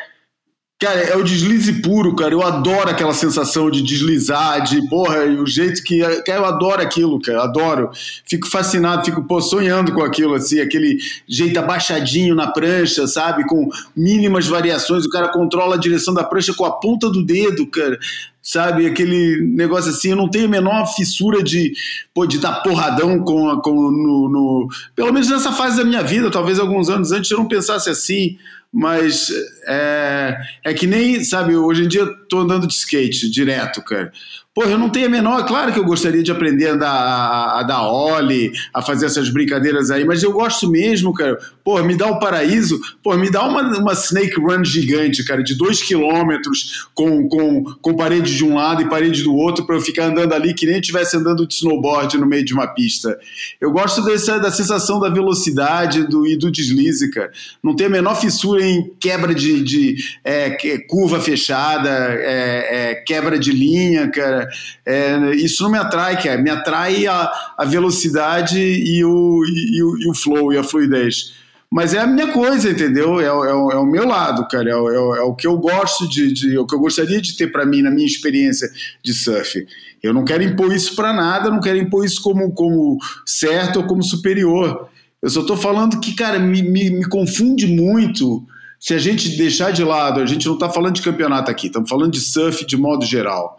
Cara, é o deslize puro, cara. Eu adoro aquela sensação de deslizar, de porra, e o jeito que. Cara, eu adoro aquilo, cara. Adoro. Fico fascinado, fico pô, sonhando com aquilo, assim, aquele jeito abaixadinho na prancha, sabe? Com mínimas variações. O cara controla a direção da prancha com a ponta do dedo, cara sabe? Aquele negócio assim, eu não tenho a menor fissura de, pô, de dar porradão com, com no, no, Pelo menos nessa fase da minha vida, talvez alguns anos antes eu não pensasse assim, mas é, é que nem, sabe, hoje em dia tô andando de skate direto, cara. Pô, eu não tenho a menor. Claro que eu gostaria de aprender a dar, a, a dar ollie, a fazer essas brincadeiras aí, mas eu gosto mesmo, cara. Pô, me dá o um paraíso. Pô, me dá uma, uma snake run gigante, cara, de dois quilômetros, com, com, com parede de um lado e parede do outro, para eu ficar andando ali que nem estivesse andando de snowboard no meio de uma pista. Eu gosto dessa, da sensação da velocidade do, e do deslize, cara. Não tem a menor fissura em quebra de, de é, curva fechada, é, é, quebra de linha, cara é, isso não me atrai, cara. Me atrai a, a velocidade e o, e, o, e o flow e a fluidez. Mas é a minha coisa, entendeu? É, é, é o meu lado, cara. É, é, é, o que eu gosto de, de. É o que eu gostaria de ter para mim na minha experiência de surf. Eu não quero impor isso para nada, não quero impor isso como, como certo ou como superior. Eu só estou falando que, cara, me, me, me confunde muito se a gente deixar de lado, a gente não está falando de campeonato aqui, estamos falando de surf de modo geral.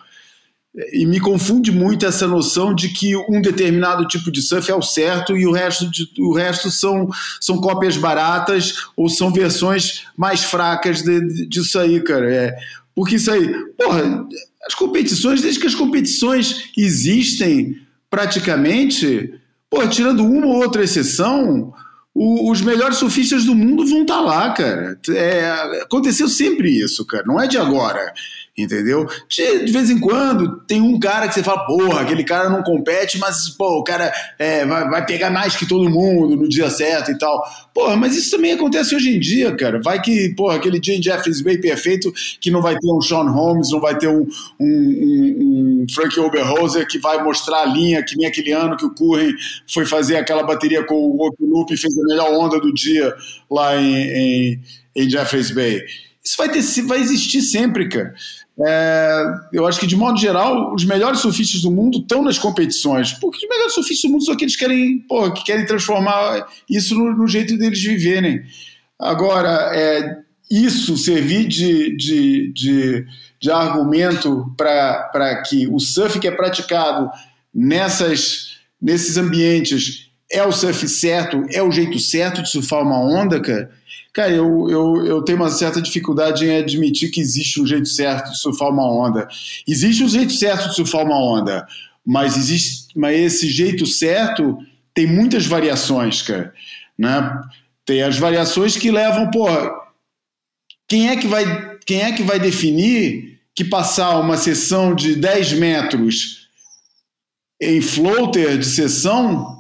E me confunde muito essa noção de que um determinado tipo de surf é o certo e o resto, de, o resto são, são cópias baratas ou são versões mais fracas de, de, disso aí, cara. É, porque isso aí, porra, as competições, desde que as competições existem praticamente, porra, tirando uma ou outra exceção, os melhores surfistas do mundo vão estar tá lá, cara. É, aconteceu sempre isso, cara, não é de agora entendeu? De, vez em quando tem um cara que você fala, porra, aquele cara não compete, mas pô, o cara é, vai, vai, pegar mais que todo mundo no dia certo e tal. Porra, mas isso também acontece hoje em dia, cara. Vai que, porra, aquele dia em Jeffries Bay perfeito que não vai ter um Sean Holmes, não vai ter um, um, um, um Frank Oberhoser que vai mostrar a linha, que nem aquele ano que o Curren foi fazer aquela bateria com o Loop e fez a melhor onda do dia lá em, em, em Jeffries Bay. Isso vai, ter, vai existir sempre, cara. É, eu acho que, de modo geral, os melhores surfistas do mundo estão nas competições, porque os melhores surfistas do mundo são aqueles que querem, pô, que querem transformar isso no, no jeito deles viverem. Agora, é, isso servir de, de, de, de argumento para que o surf que é praticado nessas, nesses ambientes é o surf certo, é o jeito certo de surfar uma onda, cara, Cara, eu, eu, eu tenho uma certa dificuldade em admitir que existe um jeito certo de surfar uma onda. Existe um jeito certo de surfar uma onda, mas, existe, mas esse jeito certo tem muitas variações, cara. Né? Tem as variações que levam, porra, quem é que vai, quem é que vai definir que passar uma sessão de 10 metros em floater de sessão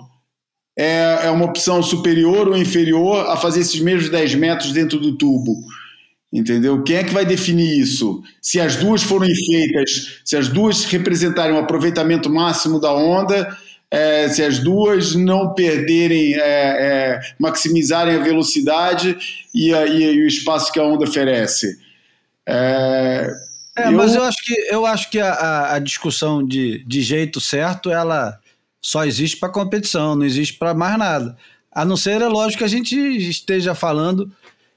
é, é uma opção superior ou inferior a fazer esses mesmos 10 metros dentro do tubo. Entendeu? Quem é que vai definir isso? Se as duas forem feitas, se as duas representarem um aproveitamento máximo da onda, é, se as duas não perderem, é, é, maximizarem a velocidade e, a, e, o espaço que a onda oferece. É, é eu... mas eu acho que, eu acho que a, a discussão de, de jeito certo, ela só existe para competição, não existe para mais nada. A não ser, é lógico, que a gente esteja falando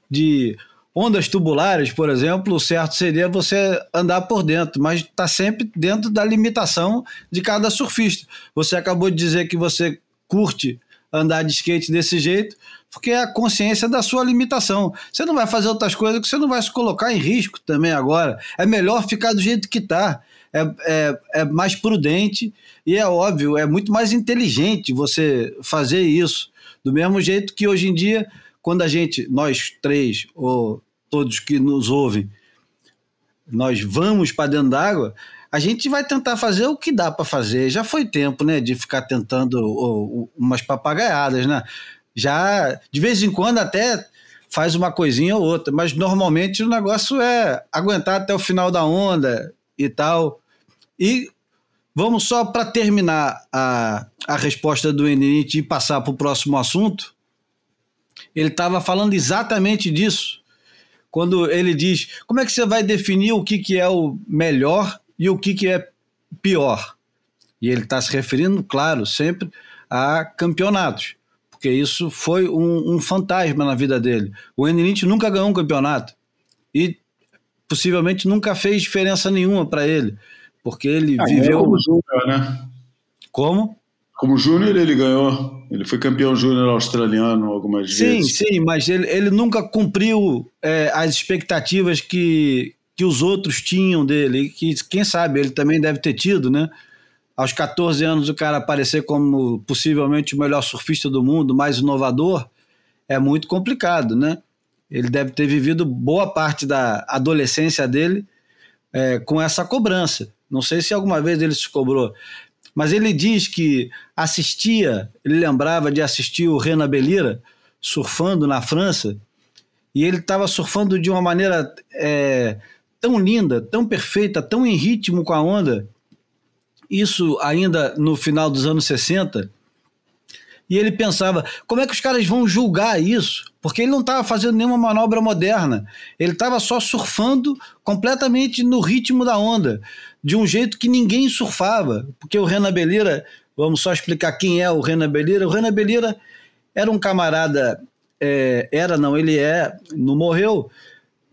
de ondas tubulares, por exemplo, o certo seria você andar por dentro, mas está sempre dentro da limitação de cada surfista. Você acabou de dizer que você curte andar de skate desse jeito, porque é a consciência da sua limitação. Você não vai fazer outras coisas que você não vai se colocar em risco também agora. É melhor ficar do jeito que está. É, é, é mais prudente e é óbvio, é muito mais inteligente você fazer isso. Do mesmo jeito que hoje em dia, quando a gente, nós três, ou todos que nos ouvem, nós vamos para dentro d'água, a gente vai tentar fazer o que dá para fazer. Já foi tempo, né, de ficar tentando oh, umas papagaiadas, né? Já de vez em quando até faz uma coisinha ou outra, mas normalmente o negócio é aguentar até o final da onda e tal. E Vamos só para terminar a, a resposta do Enit e passar para o próximo assunto. Ele estava falando exatamente disso. quando ele diz: como é que você vai definir o que, que é o melhor e o que, que é pior? E ele está se referindo, claro, sempre a campeonatos, porque isso foi um, um fantasma na vida dele. O Enelite nunca ganhou um campeonato e possivelmente nunca fez diferença nenhuma para ele, porque ele ah, viveu. Como júnior, né? Como? Como júnior ele ganhou, ele foi campeão júnior australiano algumas sim, vezes. Sim, sim, mas ele, ele nunca cumpriu é, as expectativas que, que os outros tinham dele, que quem sabe ele também deve ter tido, né? Aos 14 anos o cara aparecer como possivelmente o melhor surfista do mundo, mais inovador, é muito complicado, né? Ele deve ter vivido boa parte da adolescência dele é, com essa cobrança. Não sei se alguma vez ele se cobrou. Mas ele diz que assistia, ele lembrava de assistir o Renan Belira surfando na França, e ele estava surfando de uma maneira é, tão linda, tão perfeita, tão em ritmo com a onda. Isso ainda no final dos anos 60. E ele pensava: como é que os caras vão julgar isso? Porque ele não estava fazendo nenhuma manobra moderna. Ele estava só surfando completamente no ritmo da onda de um jeito que ninguém surfava, porque o Renan Belira, vamos só explicar quem é o Renan Belira. O Renan Belira era um camarada, é, era não, ele é, não morreu,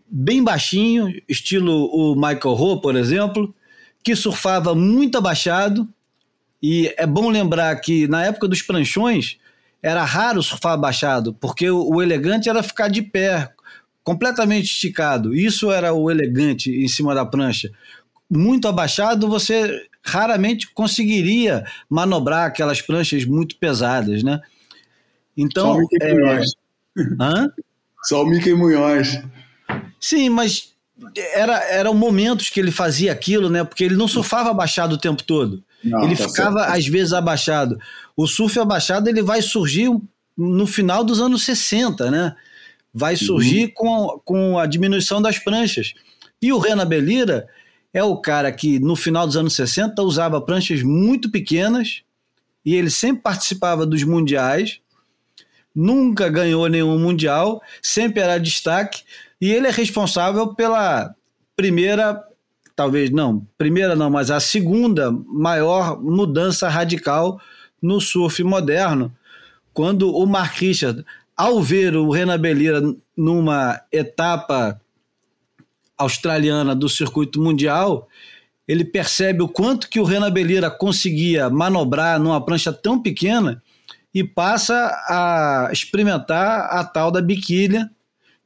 bem baixinho, estilo o Michael Ho, por exemplo, que surfava muito abaixado. E é bom lembrar que na época dos pranchões era raro surfar abaixado, porque o, o elegante era ficar de pé, completamente esticado. Isso era o elegante em cima da prancha muito abaixado, você raramente conseguiria manobrar aquelas pranchas muito pesadas, né? Então, Só o Mickey é... Munhoz. Hã? Só o Mickey Munhoz. Sim, mas era, eram momentos que ele fazia aquilo, né? Porque ele não surfava abaixado o tempo todo. Não, ele tá ficava, certo. às vezes, abaixado. O surf abaixado ele vai surgir no final dos anos 60, né? Vai surgir uhum. com, com a diminuição das pranchas. E o Rena Belira, é o cara que no final dos anos 60 usava pranchas muito pequenas e ele sempre participava dos mundiais, nunca ganhou nenhum mundial, sempre era destaque e ele é responsável pela primeira, talvez não, primeira não, mas a segunda maior mudança radical no surf moderno, quando o Mark Richard, ao ver o Renan Belira numa etapa australiana do circuito mundial, ele percebe o quanto que o Renan Belira conseguia manobrar numa prancha tão pequena e passa a experimentar a tal da biquília,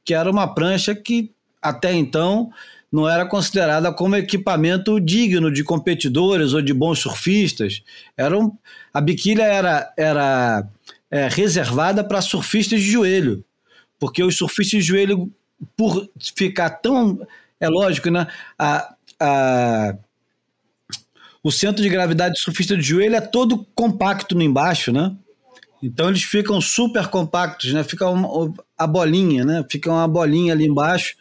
que era uma prancha que até então não era considerada como equipamento digno de competidores ou de bons surfistas. Era um, a biquília era, era é, reservada para surfistas de joelho, porque os surfistas de joelho, por ficar tão é lógico, né? A, a, o centro de gravidade do surfista de joelho é todo compacto no embaixo, né? Então eles ficam super compactos, né? Fica uma, a bolinha, né? Fica uma bolinha ali embaixo.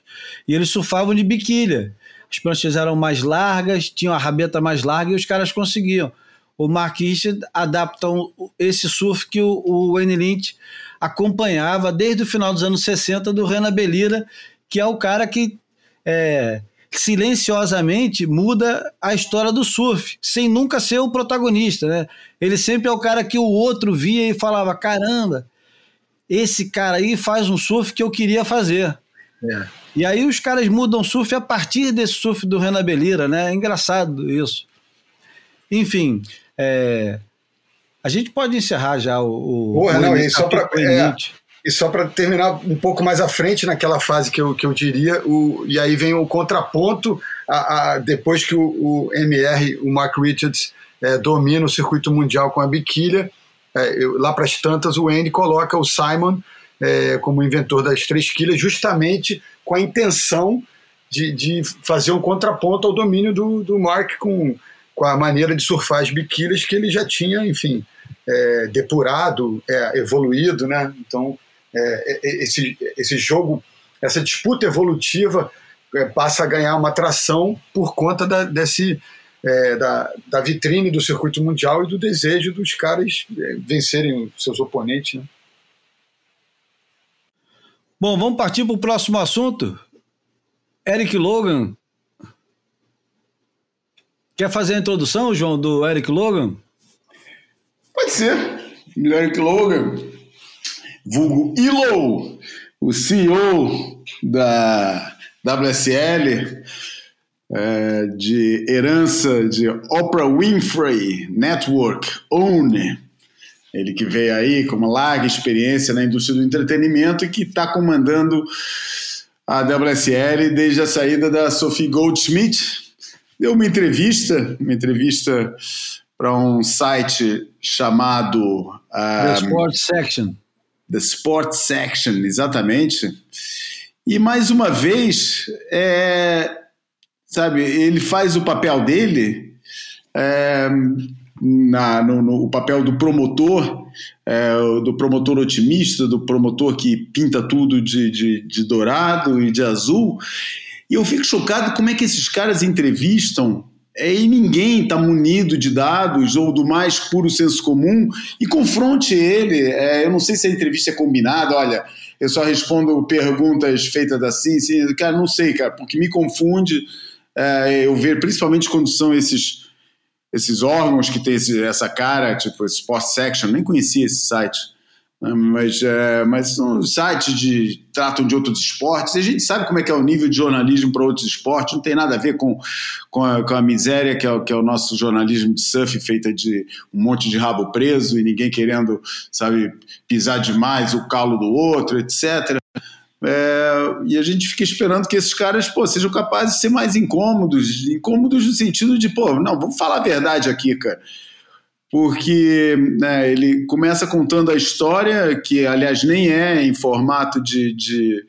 E eles surfavam de biquília. As pranchas eram mais largas, tinham a rabeta mais larga e os caras conseguiam. O Mark Richard adapta esse surf que o, Wayne Lynch acompanhava desde o final dos anos 60 do Renan Belira, que é o cara que é, silenciosamente muda a história do surf, sem nunca ser o protagonista, né? Ele sempre é o cara que o outro via e falava: caramba, esse cara aí faz um surf que eu queria fazer. É. E aí os caras mudam surf a partir desse surf do Renan Belira, né? É engraçado isso. Enfim, é, a gente pode encerrar já o. o Porra, não, e só para e só para terminar um pouco mais à frente naquela fase que eu, que eu diria, o, e aí vem o contraponto, a, a depois que o, o, MR, o Mark Richards, é, domina o circuito mundial com a biquília, é, eu, lá para as tantas o Andy coloca o Simon é, como inventor das três quilhas, justamente com a intenção de, de fazer um contraponto ao domínio do, do Mark com, com a maneira de surfar as biquílias que ele já tinha, enfim, é, depurado, é, evoluído, né? Então é, é, esse, esse jogo, essa disputa evolutiva passa a ganhar uma atração por conta da, desse, é, da, da vitrine do circuito mundial e do desejo dos caras é, vencerem seus oponentes. Né? Bom, vamos partir para o próximo assunto. Eric Logan. Quer fazer a introdução, João, do Eric Logan? Pode ser. Eric Logan, vulgo Ilo, o CEO da WSL, é, de herança de Oprah Winfrey Network, OWN. Ele que veio aí com uma larga experiência na indústria do entretenimento e que está comandando a WSL desde a saída da Sophie Goldschmidt. Deu uma entrevista, uma entrevista para um site chamado um, The Sports Section. The Sports Section, exatamente. E mais uma vez, é, sabe, ele faz o papel dele, é, na, no, no, o papel do promotor, é, do promotor otimista, do promotor que pinta tudo de, de, de dourado e de azul. E eu fico chocado como é que esses caras entrevistam é, e ninguém está munido de dados ou do mais puro senso comum e confronte ele. É, eu não sei se a entrevista é combinada, olha, eu só respondo perguntas feitas assim, assim cara, não sei, cara, porque me confunde é, eu ver, principalmente quando são esses esses órgãos que tem esse, essa cara, tipo Sports Section, nem conhecia esse site, né? mas, é, mas são sites de tratam de outros esportes, e a gente sabe como é que é o nível de jornalismo para outros esportes, não tem nada a ver com, com, a, com a miséria que é, que é o nosso jornalismo de surf, feita de um monte de rabo preso e ninguém querendo, sabe, pisar demais o calo do outro, etc., é, e a gente fica esperando que esses caras pô, sejam capazes de ser mais incômodos, incômodos no sentido de, pô, não, vamos falar a verdade aqui, cara. Porque né, ele começa contando a história, que aliás nem é em formato de, de,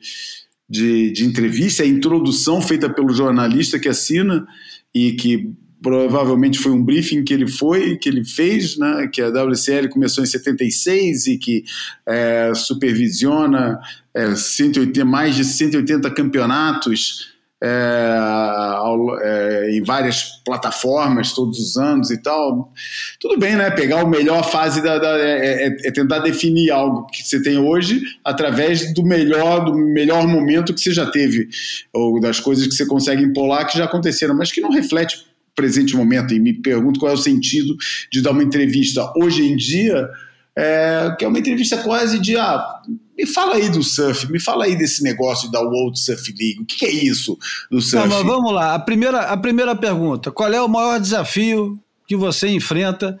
de, de entrevista, é introdução feita pelo jornalista que assina e que provavelmente foi um briefing que ele foi, que ele fez, né, que a WCL começou em 76 e que é, supervisiona é, 180, mais de 180 campeonatos é, ao, é, em várias plataformas todos os anos e tal. Tudo bem, né? Pegar a melhor fase da, da é, é, é, tentar definir algo que você tem hoje através do melhor do melhor momento que você já teve ou das coisas que você consegue empolar que já aconteceram, mas que não reflete presente momento e me pergunto qual é o sentido de dar uma entrevista hoje em dia, é, que é uma entrevista quase de ah, me fala aí do surf, me fala aí desse negócio da World Surf League, o que, é isso do surf? Não, vamos lá, a primeira, a primeira pergunta, qual é o maior desafio que você enfrenta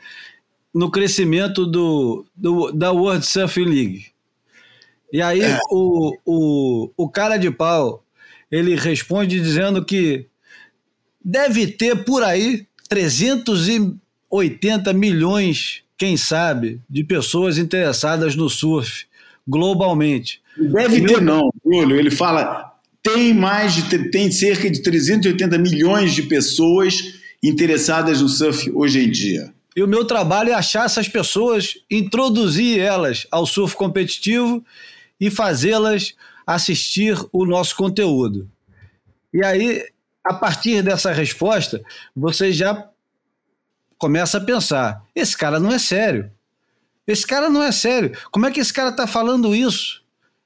no crescimento do, do da World Surf League? E aí é. o, o, o cara de pau, ele responde dizendo que deve ter por aí 380 milhões, quem sabe, de pessoas interessadas no surf globalmente. Deve ter, não, Júlio. Ele fala tem mais de tem cerca de 380 milhões de pessoas interessadas no surf hoje em dia. E o meu trabalho é achar essas pessoas, introduzir elas ao surf competitivo e fazê-las assistir o nosso conteúdo. E aí a partir dessa resposta, você já começa a pensar: esse cara não é sério. Esse cara não é sério. Como é que esse cara está falando isso?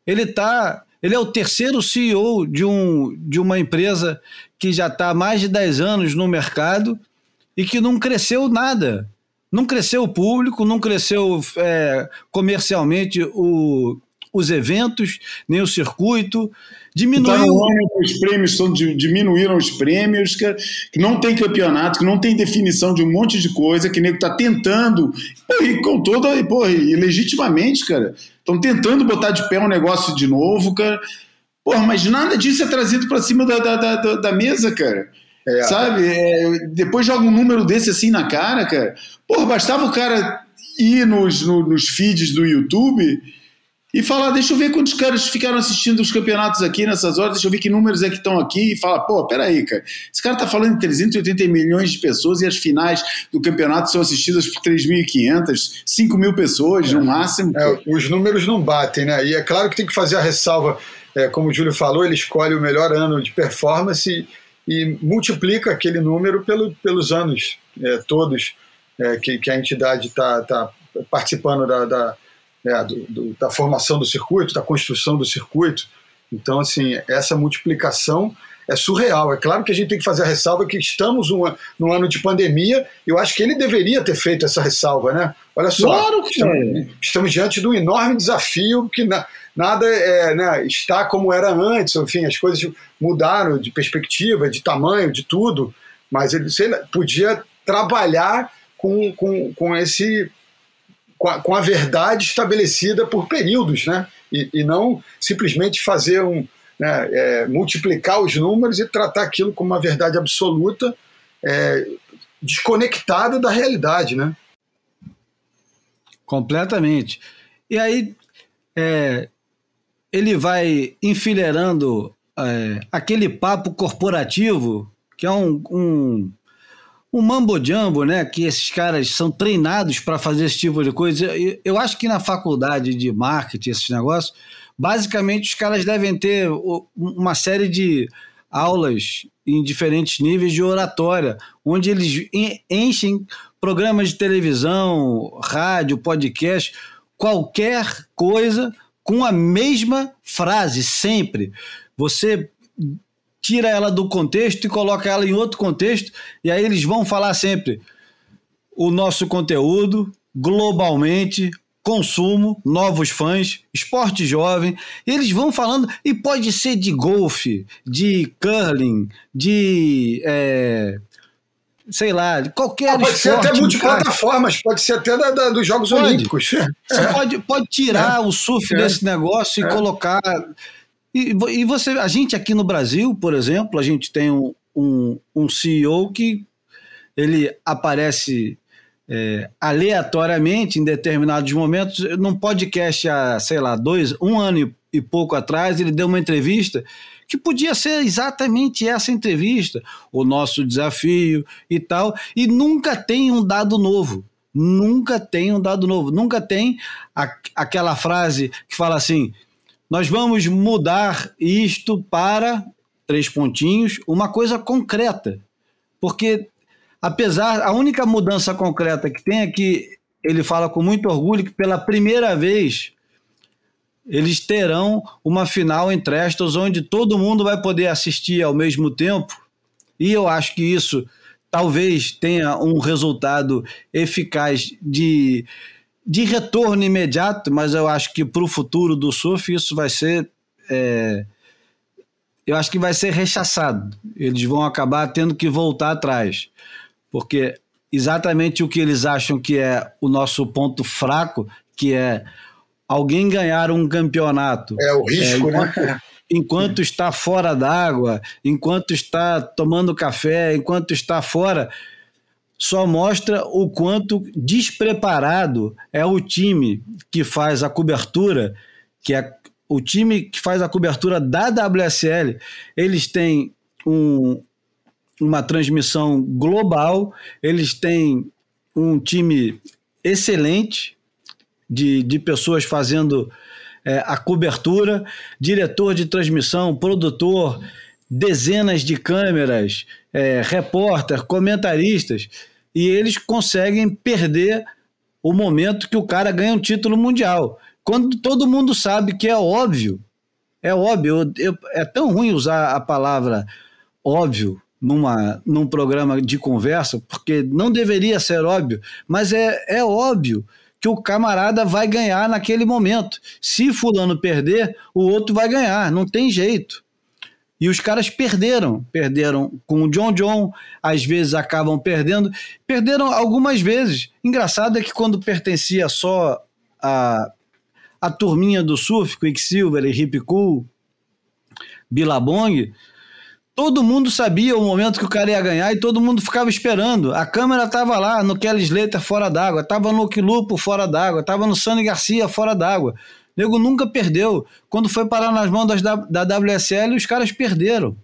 Ele tá, ele é o terceiro CEO de, um, de uma empresa que já está há mais de 10 anos no mercado e que não cresceu nada. Não cresceu o público, não cresceu é, comercialmente o, os eventos, nem o circuito. Diminuiu. Então, os prêmios são, diminuíram os prêmios, que, que não tem campeonato, que não tem definição de um monte de coisa, que nego tá tentando, e com toda, porra, e legitimamente, cara, estão tentando botar de pé um negócio de novo, cara. Porra, mas nada disso é trazido para cima da, da, da, da, mesa, cara. É, Sabe? É, depois joga um número desse assim na cara, cara. Porra, bastava o cara ir nos, no, nos feeds do YouTube e falar, deixa eu ver quantos caras ficaram assistindo os campeonatos aqui nessas horas, deixa eu ver que números é que estão aqui, e fala, pô, peraí, cara, esse cara tá falando de 380 milhões de pessoas e as finais do campeonato são assistidas por 3.500, 5 mil pessoas é. no máximo. É, os números não batem, né? E é claro que tem que fazer a ressalva, é, como o Júlio falou, ele escolhe o melhor ano de performance e, multiplica aquele número pelo, pelos anos é, todos é, que, que, a entidade está tá participando da, da né, do, do, da formação do circuito, da construção do circuito. Então, assim, essa multiplicação é surreal. É claro que a gente tem que fazer a ressalva que estamos num, num ano de pandemia. Eu acho que ele deveria ter feito essa ressalva, né? Olha só, claro que estamos, estamos diante de um enorme desafio que na, nada é, né, está como era antes. Enfim, as coisas mudaram de perspectiva, de tamanho, de tudo. Mas ele, ele podia trabalhar com, com, com esse com a, com a, verdade estabelecida por períodos, né? E, e não simplesmente fazer um, né, é, multiplicar os números e tratar aquilo como uma verdade absoluta, é, desconectada da realidade, né? Completamente. E aí é, ele vai enfileirando é, aquele papo corporativo que é um, um, um mambo jumbo, né? Que esses caras são treinados para fazer esse tipo de coisa. Eu acho que na faculdade de marketing, esses negócios, basicamente os caras devem ter uma série de aulas em diferentes níveis de oratória, onde eles enchem programas de televisão, rádio, podcast, qualquer coisa com a mesma frase, sempre. Você tira ela do contexto e coloca ela em outro contexto, e aí eles vão falar sempre o nosso conteúdo globalmente consumo, novos fãs, esporte jovem, eles vão falando, e pode ser de golfe, de curling, de. É, sei lá, qualquer ah, Pode ser até multiplataformas, pode ser até da, da, dos Jogos pode. Olímpicos. Você é. pode, pode tirar é. o surf é. desse negócio e é. colocar. E, e você, a gente aqui no Brasil, por exemplo, a gente tem um, um, um CEO que ele aparece é, aleatoriamente em determinados momentos. Num podcast há, sei lá, dois, um ano e pouco atrás, ele deu uma entrevista que podia ser exatamente essa entrevista, o nosso desafio e tal, e nunca tem um dado novo. Nunca tem um dado novo, nunca tem a, aquela frase que fala assim: nós vamos mudar isto para três pontinhos, uma coisa concreta. Porque apesar, a única mudança concreta que tem é que ele fala com muito orgulho que pela primeira vez eles terão uma final em Trestos onde todo mundo vai poder assistir ao mesmo tempo. E eu acho que isso talvez tenha um resultado eficaz de, de retorno imediato, mas eu acho que para o futuro do surf isso vai ser. É, eu acho que vai ser rechaçado. Eles vão acabar tendo que voltar atrás porque exatamente o que eles acham que é o nosso ponto fraco, que é alguém ganhar um campeonato. É o risco, é, enquanto, né? Enquanto está fora d'água, enquanto está tomando café, enquanto está fora, só mostra o quanto despreparado é o time que faz a cobertura, que é o time que faz a cobertura da WSL. Eles têm um, uma transmissão global, eles têm um time excelente de, de pessoas fazendo é, a cobertura, diretor de transmissão, produtor, dezenas de câmeras, é, repórter, comentaristas, e eles conseguem perder o momento que o cara ganha um título mundial. Quando todo mundo sabe que é óbvio, é óbvio, eu, eu, é tão ruim usar a palavra óbvio numa, num programa de conversa, porque não deveria ser óbvio, mas é, é óbvio que o camarada vai ganhar naquele momento. Se fulano perder, o outro vai ganhar, não tem jeito. E os caras perderam, perderam com o John John, às vezes acabam perdendo, perderam algumas vezes. Engraçado é que quando pertencia só a, a turminha do surf, Quicksilver e Hip Cool, Billabong, Todo mundo sabia o momento que o cara ia ganhar e todo mundo ficava esperando. A câmera estava lá no Kelly Slater fora d'água, estava no Quilupo fora d'água, estava no Sani Garcia fora d'água. Nego nunca perdeu. Quando foi parar nas mãos das, da, da WSL, os caras perderam.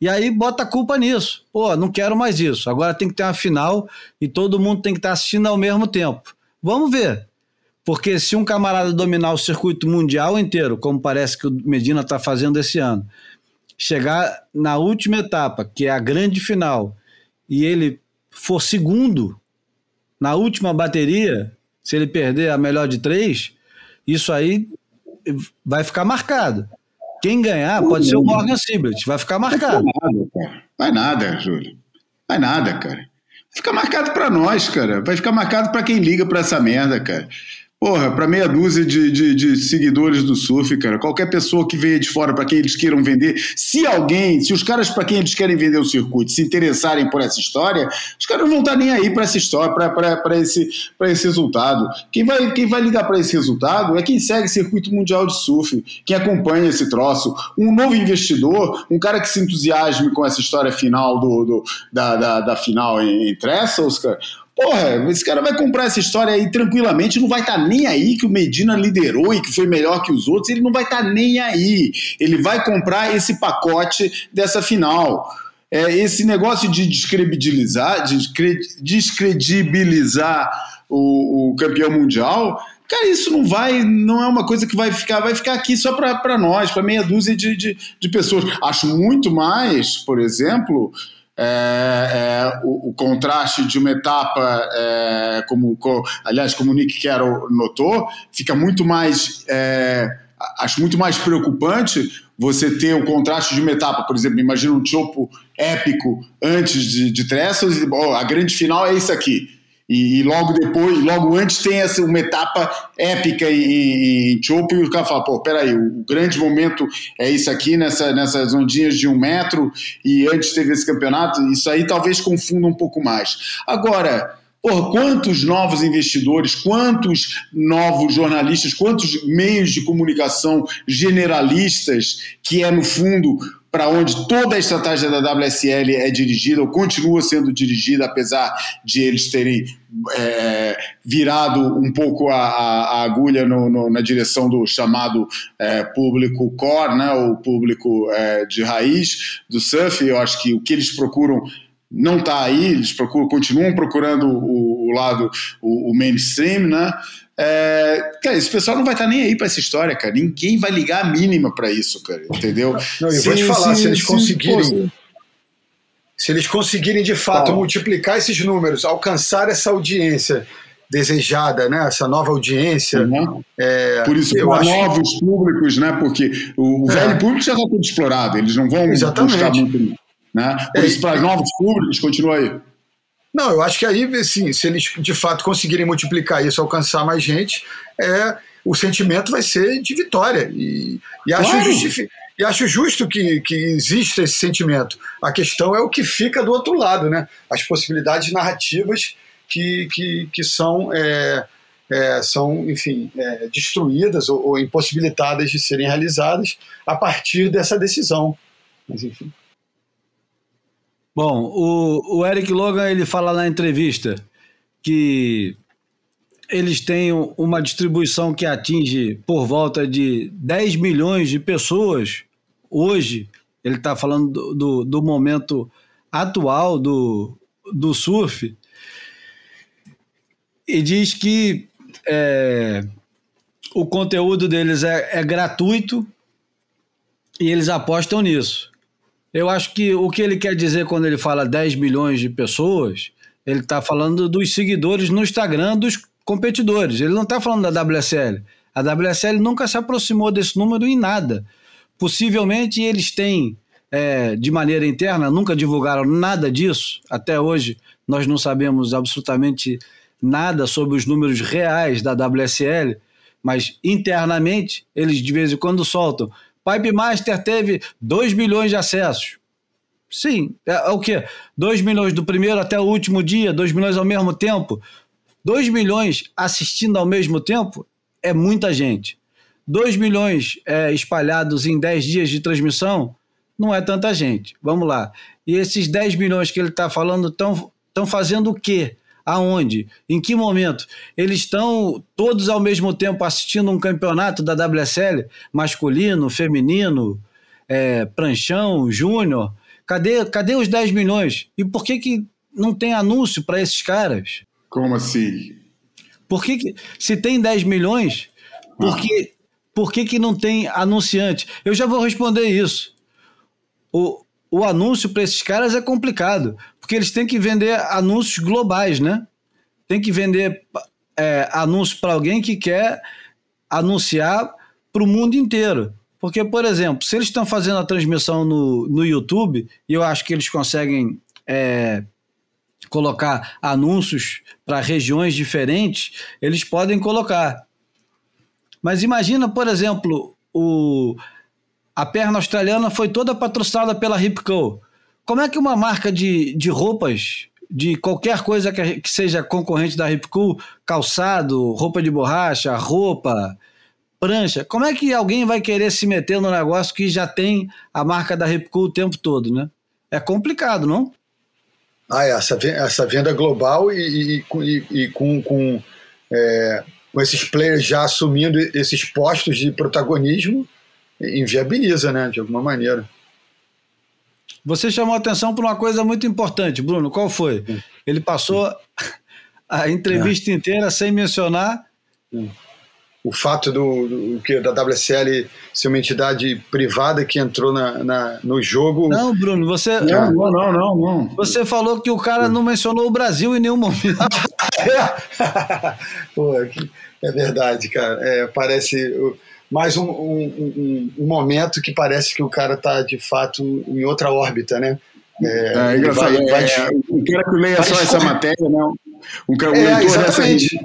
E aí bota a culpa nisso. Pô, não quero mais isso. Agora tem que ter uma final e todo mundo tem que estar assistindo ao mesmo tempo. Vamos ver. Porque se um camarada dominar o circuito mundial inteiro, como parece que o Medina está fazendo esse ano, chegar na última etapa, que é a grande final, e ele for segundo na última bateria, se ele perder a melhor de três, isso aí vai ficar marcado. Quem ganhar pode ser o Morgan Siblet, vai ficar marcado. Vai nada, cara. Vai nada, Júlio. Vai nada, cara. Vai ficar marcado para nós, cara. Vai ficar marcado para quem liga para essa merda, cara. Porra, para meia dúzia de, de, de, seguidores do surf, cara. Qualquer pessoa que venha de fora para quem eles queiram vender, se alguém, se os caras para quem eles querem vender o circuito se interessarem por essa história, os caras não vão estar tá nem aí para essa história, para esse, esse resultado. Quem vai, quem vai ligar para esse resultado é quem segue circuito mundial de surf, quem acompanha esse troço. Um novo investidor, um cara que se entusiasme com essa história final do, do da, da, da, final em, em Trestles, cara Porra, esse cara vai comprar essa história aí tranquilamente, não vai estar tá nem aí que o Medina liderou e que foi melhor que os outros, ele não vai estar tá nem aí. Ele vai comprar esse pacote dessa final. É, esse negócio de descredibilizar, descredibilizar o, o campeão mundial, cara, isso não vai, não é uma coisa que vai ficar, vai ficar aqui só para nós, para meia dúzia de, de, de pessoas. Acho muito mais, por exemplo, é, é, o, o, contraste de uma etapa, é, como, aliás, como o Nick Carroll notou, fica muito mais, é, acho muito mais preocupante você ter o contraste de uma etapa, por exemplo, imagina um chopo épico antes de, de Trestles, a grande final é isso aqui e, e, logo depois, logo antes tem essa, uma etapa épica em, em Chopo e o cara fala, pô, peraí, o, o grande momento é isso aqui, nessa, nessas ondinhas de um metro, e antes teve esse campeonato, isso aí talvez confunda um pouco mais. Agora, Porra, quantos novos investidores, quantos novos jornalistas, quantos meios de comunicação generalistas que é, no fundo, para onde toda a estratégia da WSL é dirigida, ou continua sendo dirigida, apesar de eles terem é, virado um pouco a, a agulha no, no, na direção do chamado é, público core, né, o público é, de raiz do surf. Eu acho que o que eles procuram não está aí, eles procuram, continuam procurando o, o lado, o, o mainstream, né? É, cara, esse pessoal não vai estar tá nem aí para essa história, cara. Ninguém vai ligar a mínima para isso, cara. Entendeu? Não, eu se, vou te falar, se, se eles conseguirem. Se, se eles conseguirem de fato multiplicar esses números, alcançar essa audiência desejada, né? Essa nova audiência. Uhum. É, Por isso, para novos públicos, né? Porque o, o é. velho público já está todo explorado, eles não vão Exatamente. buscar muito. Né? Por é, isso, para novos públicos, continua aí. Não, eu acho que aí, assim, se eles de fato conseguirem multiplicar isso, alcançar mais gente, é, o sentimento vai ser de vitória. E, e acho, e acho justo que, que exista esse sentimento. A questão é o que fica do outro lado, né? As possibilidades narrativas que, que, que são, é, é, são, enfim, é, destruídas ou, ou impossibilitadas de serem realizadas a partir dessa decisão. Mas, enfim. Bom, o, o Eric Logan ele fala na entrevista que eles têm uma distribuição que atinge por volta de 10 milhões de pessoas hoje. Ele está falando do, do, do, momento atual do, do surf e diz que é, o conteúdo deles é, é gratuito e eles apostam nisso. Eu acho que o que ele quer dizer quando ele fala 10 milhões de pessoas, ele está falando dos seguidores no Instagram dos competidores. Ele não está falando da WSL. A WSL nunca se aproximou desse número em nada. Possivelmente eles têm, é, de maneira interna, nunca divulgaram nada disso. Até hoje nós não sabemos absolutamente nada sobre os números reais da WSL, mas internamente eles de vez em quando soltam Pipe Master teve 2 milhões de acessos. Sim, é, é o quê? 2 milhões do primeiro até o último dia, 2 milhões ao mesmo tempo. 2 milhões assistindo ao mesmo tempo é muita gente. 2 milhões é, espalhados em 10 dias de transmissão não é tanta gente. Vamos lá. E esses 10 milhões que ele está falando estão fazendo o quê? Aonde? Em que momento? Eles estão todos ao mesmo tempo assistindo um campeonato da WSL, masculino, feminino, é, pranchão, júnior. Cadê, cadê os 10 milhões? E por que, que não tem anúncio para esses caras? Como assim? Por que, que se tem 10 milhões, por, que, por que, que não tem anunciante? Eu já vou responder isso. O, o anúncio para esses caras é complicado, porque eles têm que vender anúncios globais, né? Tem que vender é, anúncios para alguém que quer anunciar para o mundo inteiro. Porque, por exemplo, se eles estão fazendo a transmissão no, no YouTube, e eu acho que eles conseguem é, colocar anúncios para regiões diferentes, eles podem colocar. Mas imagina, por exemplo, o, a perna australiana foi toda patrocinada pela Ripco. Como é que uma marca de, de roupas, de qualquer coisa que, que seja concorrente da Ripco, calçado, roupa de borracha, roupa, prancha, como é que alguém vai querer se meter no negócio que já tem a marca da Ripco o tempo todo, né? É complicado, não? Ah, essa, essa venda global e, e, e, e com, com, é, com esses players já assumindo esses postos de protagonismo, inviabiliza, né, de alguma maneira. Você chamou atenção por uma coisa muito importante, Bruno. Qual foi? Ele passou a entrevista é. inteira sem mencionar. O fato do, do, que da WSL ser uma entidade privada que entrou na, na no jogo. Não, Bruno, você. Não, não, não, não, não. Você falou que o cara não mencionou o Brasil em nenhum momento. Pô, é verdade, cara. É, parece mais um, um, um, momento que parece que o cara está de fato em outra órbita, né? É, é engraçado. Vai, vai, é, o cara que leia só essa matéria, né? Um, o é, leitor dessa revista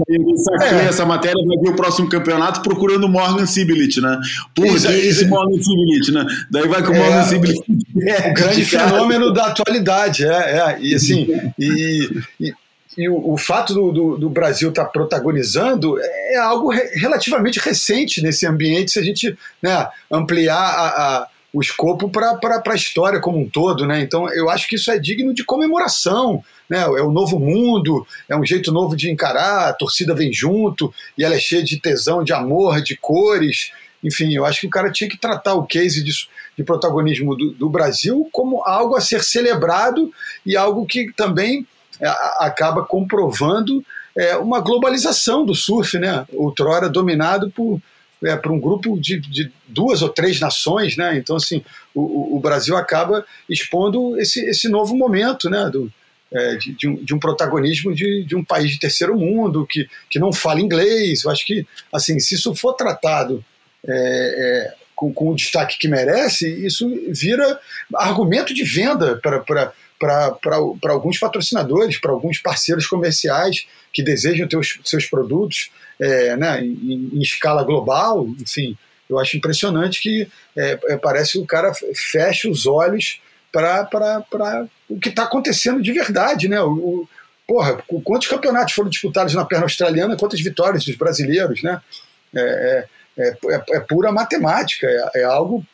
é. essa matéria vai ver o próximo campeonato procurando Morgan Sibilit, né? Por esse Morgan Sibilit, né? Daí vai com o é, Morgan Sibilit. É, o grande fenômeno da atualidade, é, é. E assim, e, e e o, o fato do, do, do Brasil estar tá protagonizando é algo re, relativamente recente nesse ambiente, se a gente né, ampliar a, a, o escopo para a história como um todo. Né? Então, eu acho que isso é digno de comemoração. Né? É o novo mundo, é um jeito novo de encarar, a torcida vem junto e ela é cheia de tesão, de amor, de cores. Enfim, eu acho que o cara tinha que tratar o case de, de protagonismo do, do Brasil como algo a ser celebrado e algo que também é, acaba comprovando é, uma globalização do surf, né? outrora dominado por, é, um grupo de, de, duas ou três nações. Né? Então, assim, o, o Brasil acaba expondo esse, esse novo momento né? Do, é, de, de, um, de, um, protagonismo de, de, um país de terceiro mundo que, que não fala inglês. Eu acho que, assim, se isso for tratado é, é, com, com, o destaque que merece, isso vira argumento de venda para para alguns patrocinadores, para alguns parceiros comerciais que desejam ter os seus produtos é, né, em, em, escala global. Enfim, eu acho impressionante que é, é, parece que o cara fecha os olhos para o que está acontecendo de verdade. Né? O, o, porra, quantos campeonatos foram disputados na perna australiana, quantas vitórias dos brasileiros? Né? É, é, é, é pura matemática, é, algo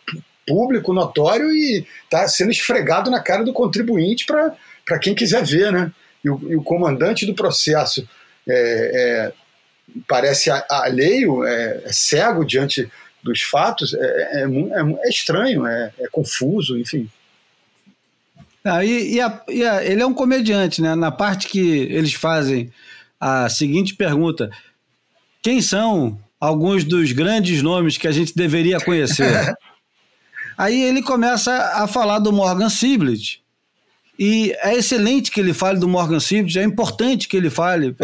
público, notório e está sendo esfregado na cara do contribuinte para quem quiser ver, né? E o, e o comandante do processo é, é, parece alheio, é, é, cego diante dos fatos, é, é, é, é estranho, é, confuso, enfim. Ah, e, e, a, e a, ele é um comediante, né? Na parte que eles fazem a seguinte pergunta: quem são alguns dos grandes nomes que a gente deveria conhecer? Aí ele começa a falar do Morgan Siblet. E é excelente que ele fale do Morgan Siblet, é importante que ele fale.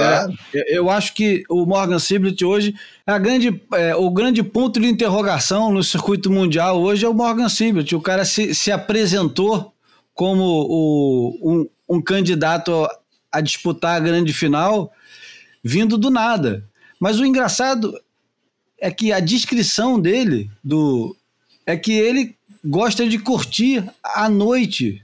É, eu acho que o Morgan Siblet hoje é, a grande, é, o grande ponto de interrogação no circuito mundial hoje é o Morgan Siblet. O cara se, se apresentou como o, um, um candidato a disputar a grande final vindo do nada. Mas o engraçado é que a descrição dele do é que ele gosta de curtir a noite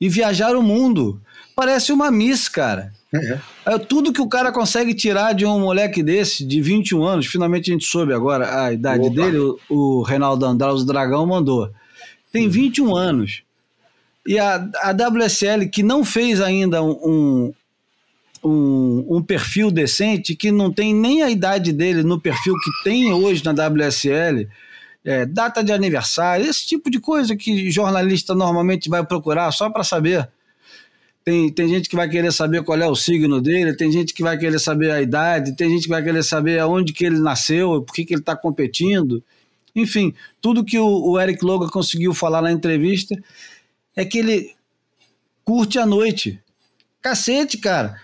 e viajar o mundo. Parece uma miss, cara. É. é. tudo que o cara consegue tirar de um moleque desse, de 21 anos, finalmente a gente soube agora a idade Opa. dele, o, o Reinaldo Andraus Dragão mandou. Tem 21 hum. anos. E a, a WSL, que não fez ainda um, um, um, perfil decente, que não tem nem a idade dele no perfil que tem hoje na WSL, é, data de aniversário, esse tipo de coisa que jornalista normalmente vai procurar só para saber. Tem, tem gente que vai querer saber qual é o signo dele, tem gente que vai querer saber a idade, tem gente que vai querer saber aonde que ele nasceu, por que, que ele está competindo. Enfim, tudo que o, o Eric Logan conseguiu falar na entrevista é que ele curte a noite. Cacete, cara.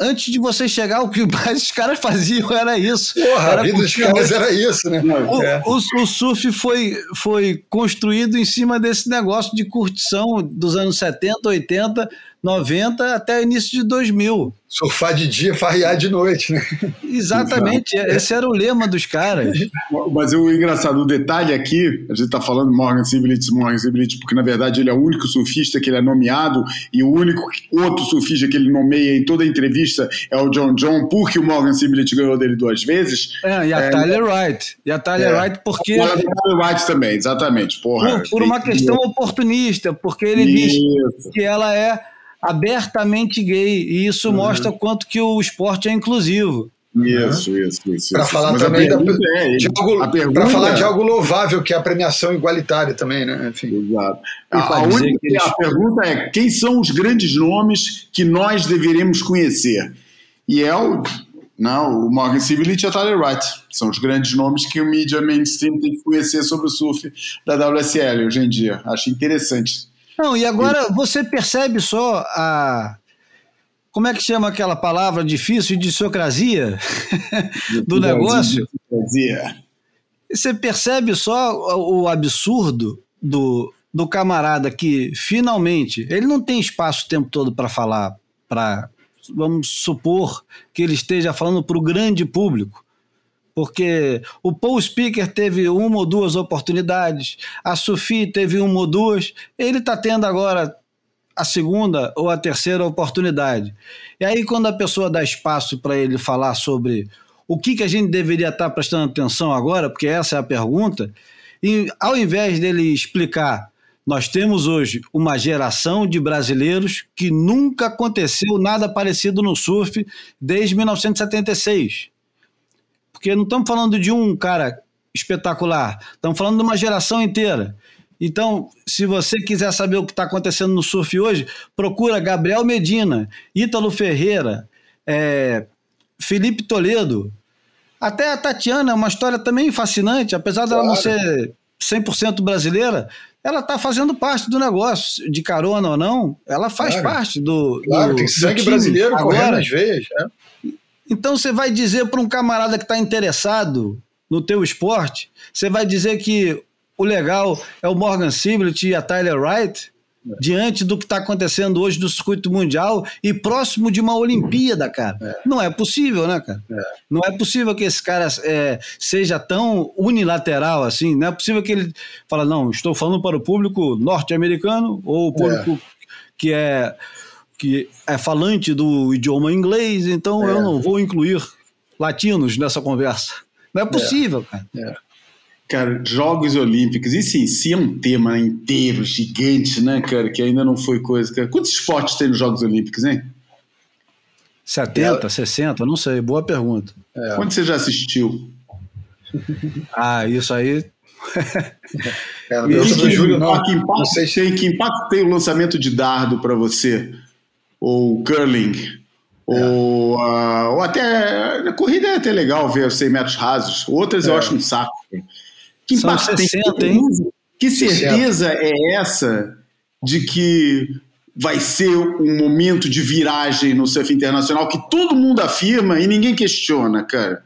Antes de você chegar, o que mais os caras faziam era isso. Porra, era a vida dos caras era isso, né? O, É. o- o surf foi, foi construído em cima desse negócio de curtição dos anos 70, 80, 90 até o início de 2000. Surfar de dia, farrear de noite, né? Exatamente, esse era o lema dos caras. Mas o engraçado, o detalhe aqui, a gente está falando Morgan Sibelitz, Morgan Sibelitz, porque na verdade ele é o único surfista que ele é nomeado e o único outro surfista que ele nomeia em toda a entrevista é o John John, porque o Morgan Sibelitz ganhou dele duas vezes. É, e a É, Tyler Wright. E a Tyler É. Wright, porque. Do Tyler White também, exatamente. Porra, Por, por uma questão oportunista, porque ele diz Isso. que ela é abertamente gay, e isso Uhum. mostra quanto que o esporte é inclusivo. Isso, isso, isso. Para isso. falar Mas a também da, é, de a algo, pergunta pra falar é- de algo louvável, que é a premiação igualitária também, né? Enfim. Exato. A, a única- eles- a pergunta é: quem são os grandes nomes que nós deveríamos conhecer? E é o, não, o Morgan Sibelitz e a Tyler Wright. São os grandes nomes que o mídia mainstream tem que conhecer sobre o surf da WSL hoje em dia. Acho interessante. Não, e agora você percebe só a. Como é que chama aquela palavra difícil, idiosincrasia do negócio? Você percebe só o o absurdo do, do camarada que finalmente ele não tem espaço o tempo todo para falar, para vamos supor que ele esteja falando para o grande público, porque o Paul Speaker teve uma ou duas oportunidades, a Sophie teve uma ou duas, ele está tendo agora a segunda ou a terceira oportunidade. E aí, quando a pessoa dá espaço para ele falar sobre o que, que a gente deveria estar prestando atenção agora, porque essa é a pergunta, e ao invés dele explicar, nós temos hoje uma geração de brasileiros que nunca aconteceu nada parecido no surf desde 1976. Porque não estamos falando de um cara espetacular, estamos falando de uma geração inteira. Então, se você quiser saber o que está acontecendo no surf hoje, procura Gabriel Medina, Ítalo Ferreira, é, Felipe Toledo, até a Tatiana, é uma história também fascinante, apesar dela não ser 100% brasileira, ela está fazendo parte do negócio, de carona ou não, ela faz Claro. parte do. Claro, do- tem sangue brasileiro correndo agora. nas veias. né? Então você vai dizer para um camarada que está interessado no teu esporte, você vai dizer que o legal é o Morgan Siblet e a Tyler Wright diante do que está acontecendo hoje do circuito mundial e próximo de uma Olimpíada, cara. Não é possível, né, cara? Não é possível que esse cara é, seja tão unilateral assim. Não é possível que ele fala, não, estou falando para o público norte-americano ou o público que é que é falante do idioma inglês, então eu não vou incluir latinos nessa conversa. Não é possível, cara. Cara, Jogos Olímpicos, isso em si é um tema inteiro, gigante, né, cara? Que ainda não foi coisa. Cara. Quantos esportes tem nos Jogos Olímpicos, hein? 70, 60, não sei, boa pergunta. Quanto você já assistiu? Ah, isso aí. É, E que, Júlio, não. que impacto Não sei se tem, que impacto tem o lançamento de dardo para você? Ou curling? Ou, ah, ou até. A corrida é até legal ver os 100 metros rasos. Outras eu É. acho um saco. Que São impacto tem? 60, hein? Que certeza é essa de que vai ser um momento de viragem no surf internacional que todo mundo afirma e ninguém questiona, cara?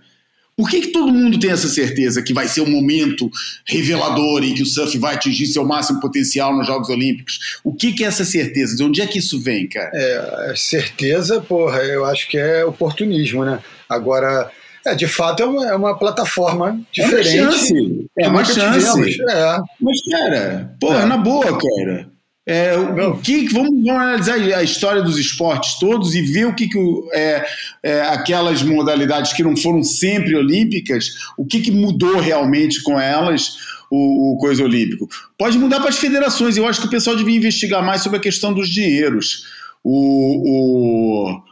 Por que, que todo mundo tem essa certeza que vai ser um momento revelador e que o surf vai atingir seu máximo potencial nos Jogos Olímpicos? O que, que é essa certeza? De onde é que isso vem, cara? É, certeza, porra, eu acho que é oportunismo, né? Agora, é, de fato, é uma, é uma plataforma diferente. É uma chance. É que uma chance. tivemos. É, Mas, cara, porra, É. na boa, cara. É, o, que, vamos, vamos analisar a história dos esportes todos e ver o que, que é, é, aquelas modalidades que não foram sempre olímpicas, o que, que mudou realmente com elas o, o coisa olímpico. Pode mudar para as federações. Eu acho que o pessoal devia investigar mais sobre a questão dos dinheiros. O, o,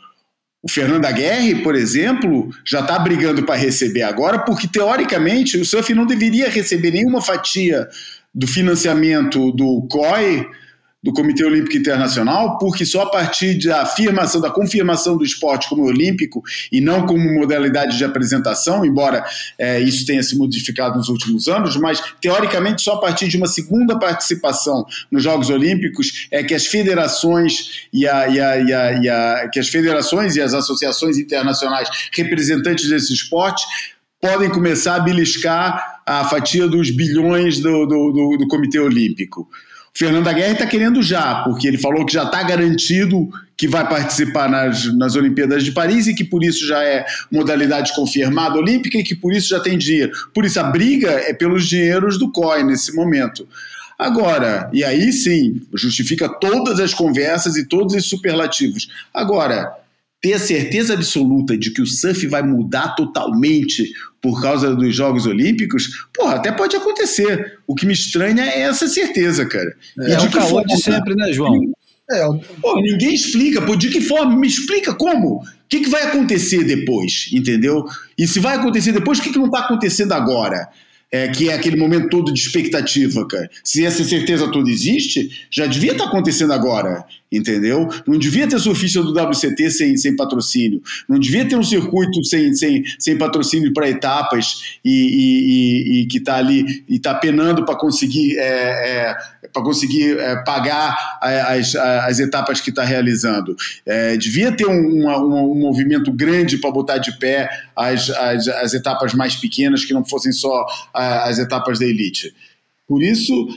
o Fernando Aguerre, por exemplo, já está brigando para receber agora, porque teoricamente o surf não deveria receber nenhuma fatia do financiamento do COI do Comitê Olímpico Internacional, porque só a partir da afirmação, da confirmação do esporte como olímpico e não como modalidade de apresentação, embora é, isso tenha se modificado nos últimos anos, mas teoricamente só a partir de uma segunda participação nos Jogos Olímpicos é que as federações e, a, e, a, e, a, e a, que as federações e as associações internacionais representantes desse esporte podem começar a beliscar a fatia dos bilhões do, do, do, do Comitê Olímpico. Fernando Aguirre está querendo já, porque ele falou que já está garantido que vai participar nas, nas Olimpíadas de Paris e que por isso já é modalidade confirmada olímpica e que por isso já tem dinheiro. Por isso a briga é pelos dinheiros do COI nesse momento. Agora, e aí sim, justifica todas as conversas e todos os superlativos. Agora, ter a certeza absoluta de que o surf vai mudar totalmente por causa dos Jogos Olímpicos, porra, até pode acontecer. O que me estranha é essa certeza, cara. É, é o caô de sempre, né, João? É, pô, ninguém explica, pô, de que forma? Me explica como? O que, que vai acontecer depois, entendeu? E se vai acontecer depois, o que, que não está acontecendo agora? é, que é aquele momento todo de expectativa, cara. Se essa certeza toda existe, já devia estar tá acontecendo agora, entendeu? Não devia ter surfista do WCT sem, sem patrocínio, não devia ter um circuito sem, sem, sem patrocínio para etapas e, e, e, e, que está ali e está penando para conseguir, é, é, para conseguir é, pagar as, as etapas que está realizando. É, devia ter um, um, movimento grande para botar de pé as, as, as etapas mais pequenas que não fossem só as etapas da elite. Por isso,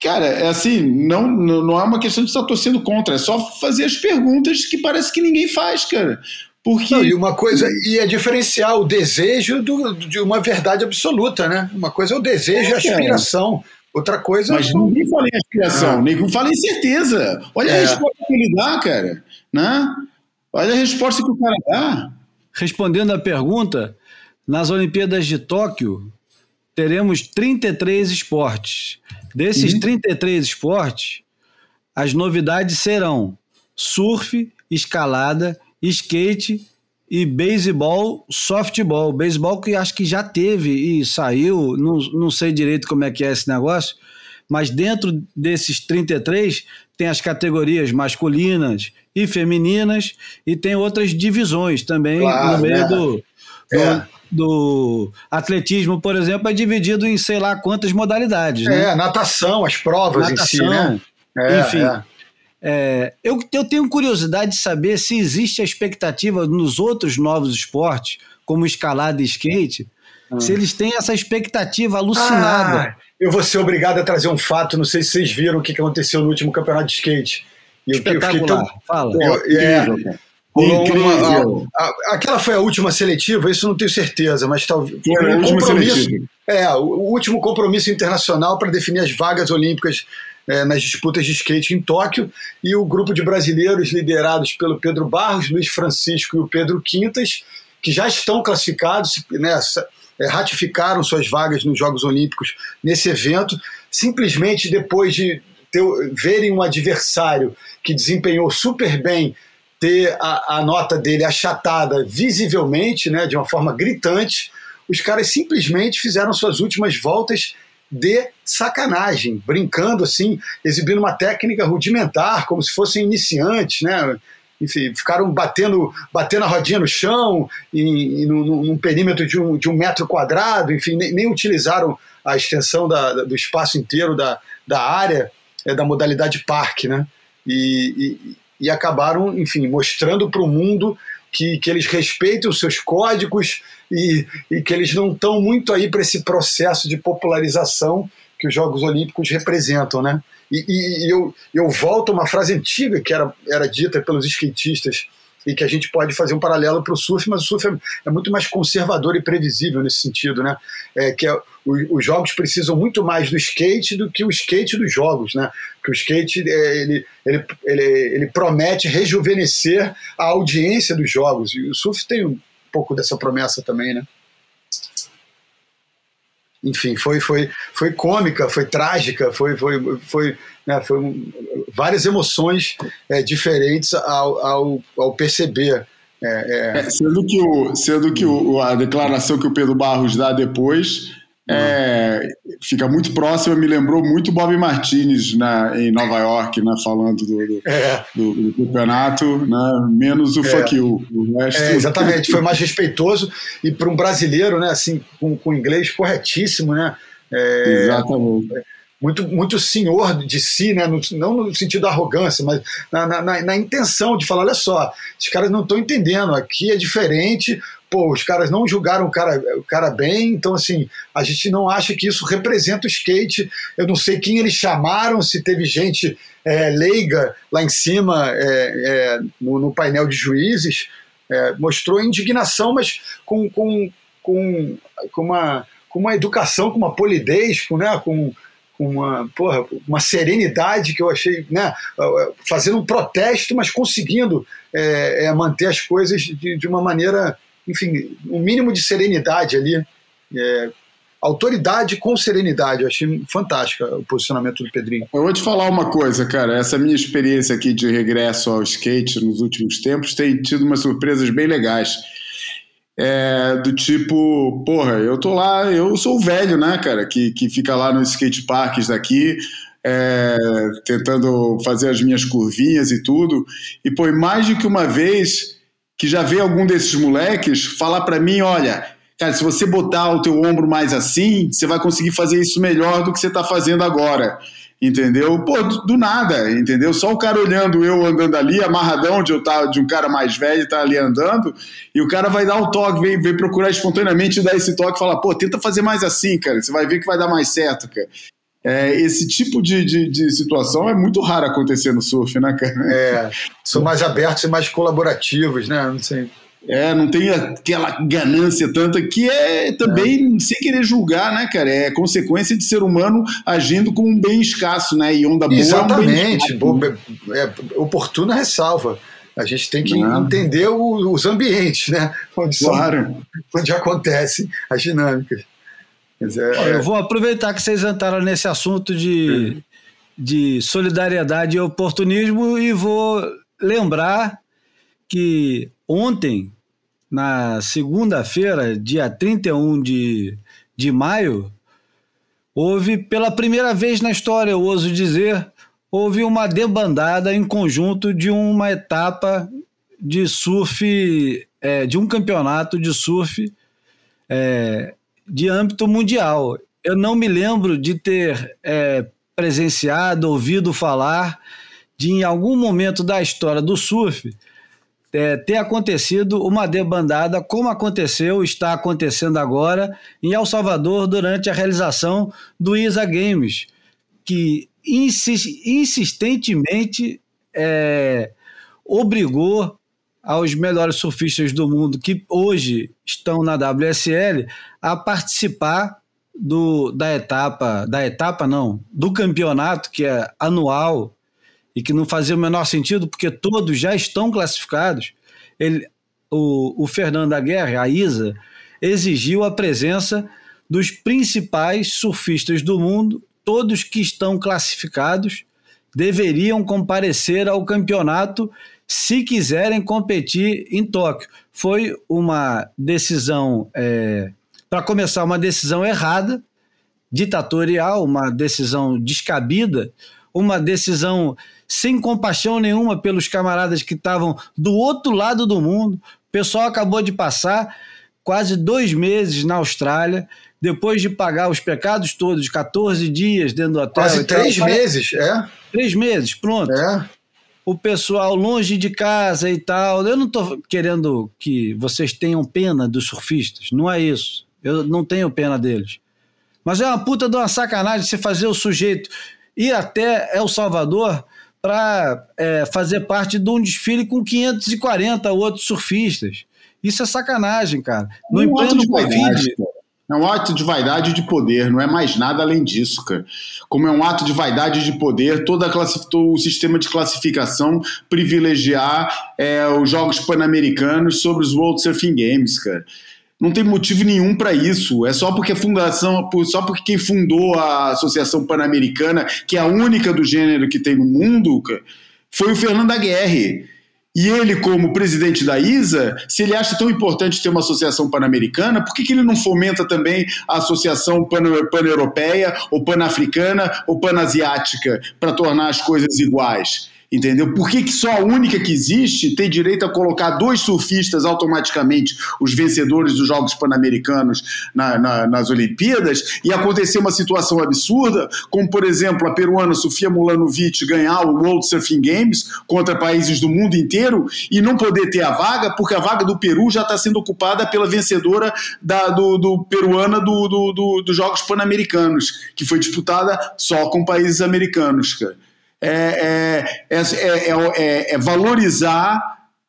cara, é assim, não, não é uma questão de estar torcendo contra, é só fazer as perguntas que parece que ninguém faz, cara. Porque... Não, e uma coisa, e é diferenciar o desejo do, de uma verdade absoluta, né? Uma coisa é o desejo e a aspiração. Outra coisa. Mas ninguém fala em aspiração, ah. ninguém fala em certeza. Olha é. a resposta que ele dá, cara. Né? Olha a resposta que o cara dá. Respondendo à pergunta, nas Olimpíadas de Tóquio, teremos 33 esportes. Desses uhum. 33 esportes, as novidades serão surf, escalada, skate e beisebol, softball. Beisebol que acho que já teve e saiu, não, não sei direito como é que é esse negócio, mas dentro desses 33 tem as categorias masculinas e femininas e tem outras divisões também claro, no meio né? do, do, é do atletismo, por exemplo, é dividido em sei lá quantas modalidades. Né? É, natação, as provas natação, em si, né? É, enfim. É. É, eu, eu tenho curiosidade de saber se existe a expectativa nos outros novos esportes, como escalada e skate, hum. se eles têm essa expectativa alucinada. Ah, eu vou ser obrigado a trazer um fato, não sei se vocês viram o que aconteceu no último campeonato de skate. Espetacular, eu, eu tão, Fala. Eu, é, Incrível. a, a, aquela foi a última seletiva, isso não tenho certeza, mas talvez. Foi a última seletiva. É, o, o último compromisso internacional para definir as vagas olímpicas é, nas disputas de skate em Tóquio. E o grupo de brasileiros liderados pelo Pedro Barros, Luiz Francisco e o Pedro Quintas, que já estão classificados, né, é, ratificaram suas vagas nos Jogos Olímpicos nesse evento, simplesmente depois de ter, verem um adversário que desempenhou super bem ter a, a nota dele achatada visivelmente, né, de uma forma gritante, os caras simplesmente fizeram suas últimas voltas de sacanagem, brincando assim, exibindo uma técnica rudimentar, como se fossem iniciantes, né? Enfim, ficaram batendo, batendo a rodinha no chão, em, em, num, num, perímetro de um, de um metro quadrado, enfim, nem, nem utilizaram a extensão da, do espaço inteiro da, da área, é, da modalidade parque, né? E, e acabaram, enfim, mostrando para o mundo que, que eles respeitam os seus códigos e, e que eles não estão muito aí para esse processo de popularização que os Jogos Olímpicos representam, né? E, e, e, eu, eu volto a uma frase antiga que era, era dita pelos skatistas e que a gente pode fazer um paralelo para o surf, mas o surf é, é, muito mais conservador e previsível nesse sentido, né? É, que é, o, os jogos precisam muito mais do skate do que o skate dos jogos, né? Porque o skate é, ele, ele, ele, ele promete rejuvenescer a audiência dos jogos e o surf tem um pouco dessa promessa também, né? enfim, foi, foi, foi cômica, foi trágica, foi, foi, foi, né, foi um, várias emoções é, diferentes ao, ao, ao perceber. É, é... é sendo que, o, sendo que o, a declaração que o Pedro Barros dá depois é, fica muito próxima, me lembrou muito Bob Martinez na, em Nova York, né, falando do, do, é. do, do campeonato, né, menos o é. fuck you. O resto... É, exatamente, foi mais respeitoso e para um brasileiro, né, assim, com, com inglês corretíssimo, né? É, exatamente muito, muito senhor de si, né? No, não no sentido da arrogância, mas na, na, na, intenção de falar: olha só, os caras não estão entendendo, aqui é diferente, pô, os caras não julgaram o cara, o cara bem, então assim, a gente não acha que isso representa o skate. Eu não sei quem eles chamaram, se teve gente é, leiga lá em cima é, é, no, no, painel de juízes, é, mostrou indignação, mas com, com, com, com, uma, com uma educação, com uma polidez, com, né, com uma, porra, uma serenidade que eu achei, né, fazendo um protesto, mas conseguindo é, é, manter as coisas de, de uma maneira enfim, um mínimo de serenidade ali. É, autoridade com serenidade. Eu achei fantástico o posicionamento do Pedrinho. Eu vou te falar uma coisa, cara. Essa minha experiência aqui de regresso ao skate nos últimos tempos tem tido umas surpresas bem legais. É, do tipo, porra, eu tô lá, eu sou o velho, né, cara, que, que fica lá nos skate parks daqui, é, tentando fazer as minhas curvinhas e tudo. E, pô, mais do que uma vez que já vê algum desses moleques falar para mim, olha, cara, se você botar o teu ombro mais assim, você vai conseguir fazer isso melhor do que você está fazendo agora. Entendeu? Pô, do, nada, entendeu? Só o cara olhando eu andando ali, amarradão de, eu tá, de um cara mais velho tá ali andando, e o cara vai dar o toque, vem, vem procurar espontaneamente dar esse toque e falar, pô, tenta fazer mais assim, cara, você vai ver que vai dar mais certo, cara. É, esse tipo de, de, de, situação é muito raro acontecer no surf, né, cara? É, são mais abertos e mais colaborativos, né? Não sei. É, não tem aquela ganância tanta que é também, é. sem querer julgar, né, cara? É consequência de ser humano agindo com um bem escasso, né? E onda boa. Exatamente. É, um é, oportuna ressalva. A gente tem que não. entender o, os ambientes, né? Onde, claro. são, onde acontecem as dinâmicas. É, eu vou aproveitar que vocês entraram nesse assunto de, de solidariedade e oportunismo e vou lembrar que ontem, na segunda-feira, dia 31 de, de maio, houve, pela primeira vez na história, eu ouso dizer, houve uma debandada em conjunto de uma etapa de surf, é, de um campeonato de surf é, de âmbito mundial. Eu não me lembro de ter é, presenciado, ouvido falar de, em algum momento da história do surf, é, ter acontecido uma debandada como aconteceu, está acontecendo agora em El Salvador durante a realização do ISA Games, que insistentemente é, obrigou aos melhores surfistas do mundo que hoje estão na WSL a participar do, da etapa, da etapa não, do campeonato que é anual e que não fazia o menor sentido porque todos já estão classificados. Ele, o, o Fernando Aguerre, a Isa, exigiu a presença dos principais surfistas do mundo, todos que estão classificados deveriam comparecer ao campeonato se quiserem competir em Tóquio. Foi uma decisão, é, para começar, uma decisão errada, ditatorial, uma decisão descabida, uma decisão sem compaixão nenhuma pelos camaradas que estavam do outro lado do mundo. O pessoal acabou de passar quase dois meses na Austrália, depois de pagar os pecados todos, 14 dias dentro do hotel. Quase três meses, é? Três meses, pronto. É o pessoal longe de casa e tal. Eu não estou querendo que vocês tenham pena dos surfistas, não é isso. Eu não tenho pena deles. Mas é uma puta de uma sacanagem você fazer o sujeito ir até El Salvador para é, fazer parte de um desfile com 540 outros surfistas. Isso é sacanagem, cara. No um pleno Covid. É um ato de vaidade e de poder, não é mais nada além disso, cara. Como é um ato de vaidade e de poder, toda todo o sistema de classificação privilegiar é, os Jogos Pan-Americanos sobre os World Surfing Games, cara. Não tem motivo nenhum para isso. É só porque a fundação, só porque quem fundou a Associação Pan-Americana, que é a única do gênero que tem no mundo, foi o Fernando Aguirre. E ele, como presidente da ISA, se ele acha tão importante ter uma associação pan-americana, por que, que ele não fomenta também a associação pan-europeia, ou pan-africana, ou pan-asiática, para tornar as coisas iguais? Entendeu? Por que, que só a única que existe tem direito a colocar dois surfistas automaticamente, os vencedores dos Jogos Pan-Americanos na, na, nas Olimpíadas, e acontecer uma situação absurda, como por exemplo a peruana Sofia Mulanovic ganhar o World Surfing Games contra países do mundo inteiro e não poder ter a vaga, porque a vaga do Peru já está sendo ocupada pela vencedora da, do, do peruana do, do, do, dos Jogos Pan-Americanos, que foi disputada só com países americanos, cara. É é, é, é, é, valorizar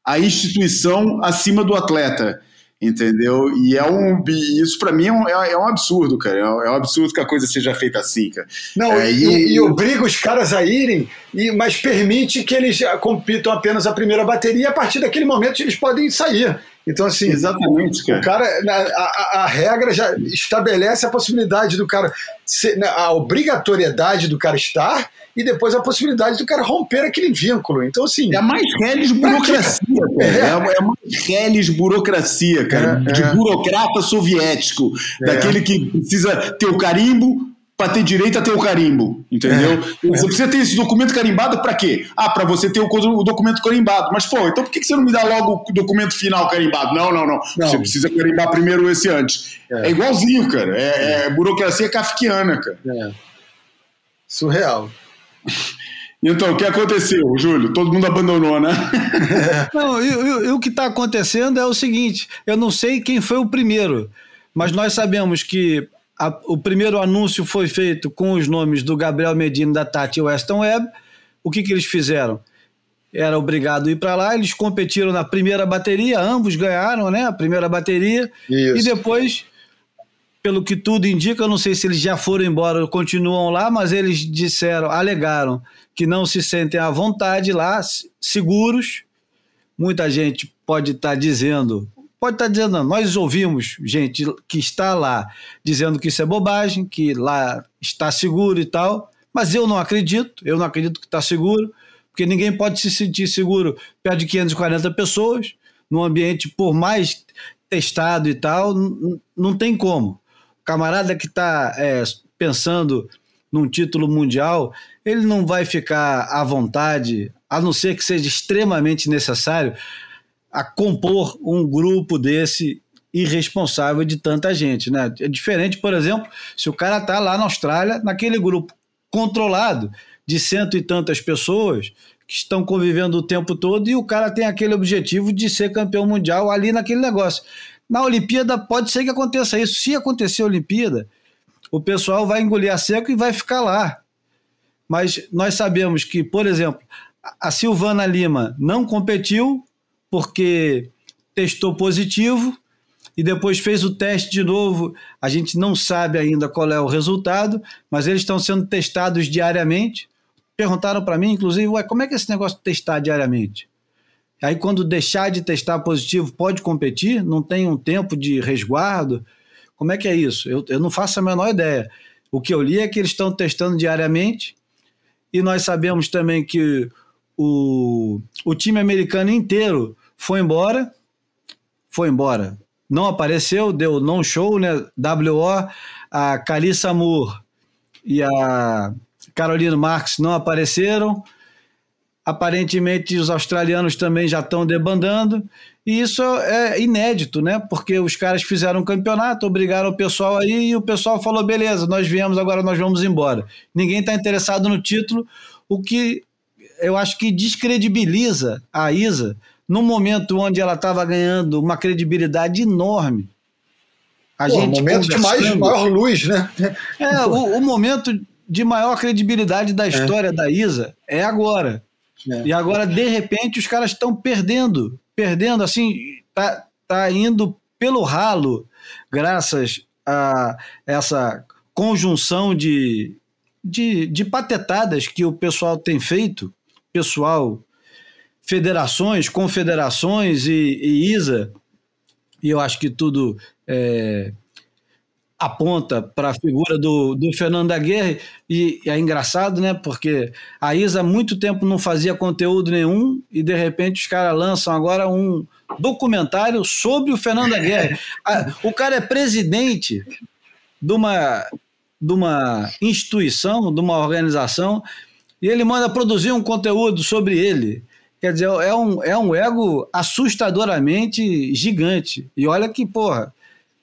a instituição acima do atleta entendeu? E é um isso para mim é um, é um absurdo, cara. É um absurdo que a coisa seja feita assim, cara. Não, é, e, e, e, obriga os caras a irem, e, mas permite que eles compitam apenas a primeira bateria. E a partir daquele momento eles podem sair. Então, assim, exatamente, cara. o cara, a, a, a, regra já estabelece a possibilidade do cara, ser, né, a obrigatoriedade do cara estar e depois a possibilidade do cara romper aquele vínculo. Então, assim. É a mais reles burocracia, cara. É, é, a, é mais reles burocracia, cara. É, de é. burocrata soviético. É. Daquele que precisa ter o carimbo, para ter direito a ter o carimbo, entendeu? É, você precisa ter esse documento carimbado para quê? Ah, para você ter o, o, documento carimbado. Mas, pô, então por que você não me dá logo o documento final carimbado? Não, não, não. não. Você precisa carimbar primeiro esse antes. É, é igualzinho, cara. É, é, burocracia kafkiana, cara. É. Surreal. Então, o que aconteceu, Júlio? Todo mundo abandonou, né? não, e, e, e o que está acontecendo é o seguinte: eu não sei quem foi o primeiro, mas nós sabemos que a, o primeiro anúncio foi feito com os nomes do Gabriel Medina, da Tati e Weston Webb. O que, que eles fizeram? Era obrigado a ir para lá, eles competiram na primeira bateria, ambos ganharam né, a primeira bateria, Isso. e depois, pelo que tudo indica, eu não sei se eles já foram embora ou continuam lá, mas eles disseram, alegaram que não se sentem à vontade lá, seguros. Muita gente pode estar tá dizendo pode estar dizendo, nós ouvimos gente que está lá dizendo que isso é bobagem, que lá está seguro e tal, mas eu não acredito, eu não acredito que está seguro, porque ninguém pode se sentir seguro perto de 540 pessoas, num ambiente, por mais testado e tal, não tem como. Camarada que está é, pensando num título mundial, ele não vai ficar à vontade, a não ser que seja extremamente necessário, a compor um grupo desse irresponsável de tanta gente, né? É diferente, por exemplo, se o cara tá lá na Austrália, naquele grupo controlado de cento e tantas pessoas que estão convivendo o tempo todo e o cara tem aquele objetivo de ser campeão mundial ali naquele negócio. Na Olimpíada pode ser que aconteça isso. Se acontecer a Olimpíada, o pessoal vai engolir a seco e vai ficar lá. Mas nós sabemos que, por exemplo, a Silvana Lima não competiu porque testou positivo e depois fez o teste de novo. A gente não sabe ainda qual é o resultado, mas eles estão sendo testados diariamente. Perguntaram para mim, inclusive, ué, como é que é esse negócio de testar diariamente? Aí, quando deixar de testar positivo, pode competir? Não tem um tempo de resguardo? Como é que é isso? Eu, eu não faço a menor ideia. O que eu li é que eles estão testando diariamente e nós sabemos também que o, o time americano inteiro foi embora, foi embora. Não apareceu, deu não show, né? WO, a Carissa Moore e a Carolina Marx não apareceram. Aparentemente os australianos também já estão debandando. E isso é inédito, né? Porque os caras fizeram um campeonato, obrigaram o pessoal aí e o pessoal falou: beleza, nós viemos, agora nós vamos embora. Ninguém está interessado no título, o que eu acho que descredibiliza a Isa num momento onde ela estava ganhando uma credibilidade enorme. A Pô, gente momento de mais, maior luz, né? É, o, o, momento de maior credibilidade da história é. da Isa é agora. É. E agora, de repente, os caras estão perdendo. Perdendo, assim, tá, tá indo pelo ralo, graças a essa conjunção de, de, de patetadas que o pessoal tem feito, pessoal federações, confederações e, e ISA, e eu acho que tudo é, aponta para a figura do, do Fernando Aguirre e, e, é engraçado, né? Porque a Isa há muito tempo não fazia conteúdo nenhum e de repente os caras lançam agora um documentário sobre o Fernando Aguirre. o cara é presidente de uma, de uma instituição, de uma organização e ele manda produzir um conteúdo sobre ele. Quer dizer, é um, é um ego assustadoramente gigante. E olha que, porra,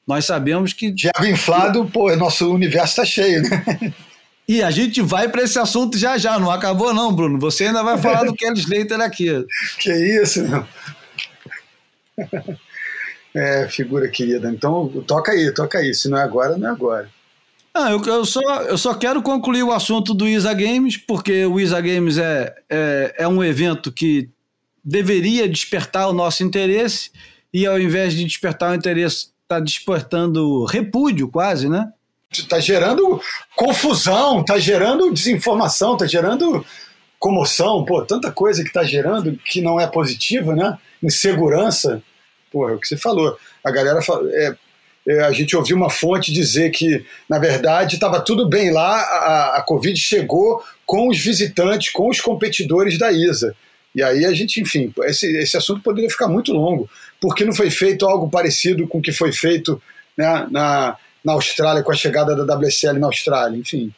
nós sabemos que. Diabo inflado, pô, nosso universo está cheio, né? E a gente vai para esse assunto já já, não acabou não, Bruno. Você ainda vai falar do Kelly Slater aqui. Que isso, meu. É, figura querida. Então, toca aí, toca aí. Se não é agora, não é agora. Ah, eu, eu, só, eu só quero concluir o assunto do Isa Games, porque o Isa Games é, é, é um evento que deveria despertar o nosso interesse, e ao invés de despertar o interesse está despertando repúdio quase, né? Está gerando confusão, está gerando desinformação, está gerando comoção, pô, tanta coisa que está gerando que não é positiva, né? Insegurança, pô, é o que você falou. A galera fala, é, é, a gente ouviu uma fonte dizer que, na verdade, estava tudo bem lá, a, a Covid chegou com os visitantes, com os competidores da ISA. E aí a gente, enfim, esse, esse assunto poderia ficar muito longo, porque não foi feito algo parecido com o que foi feito né, na, na Austrália, com a chegada da WSL na Austrália, enfim.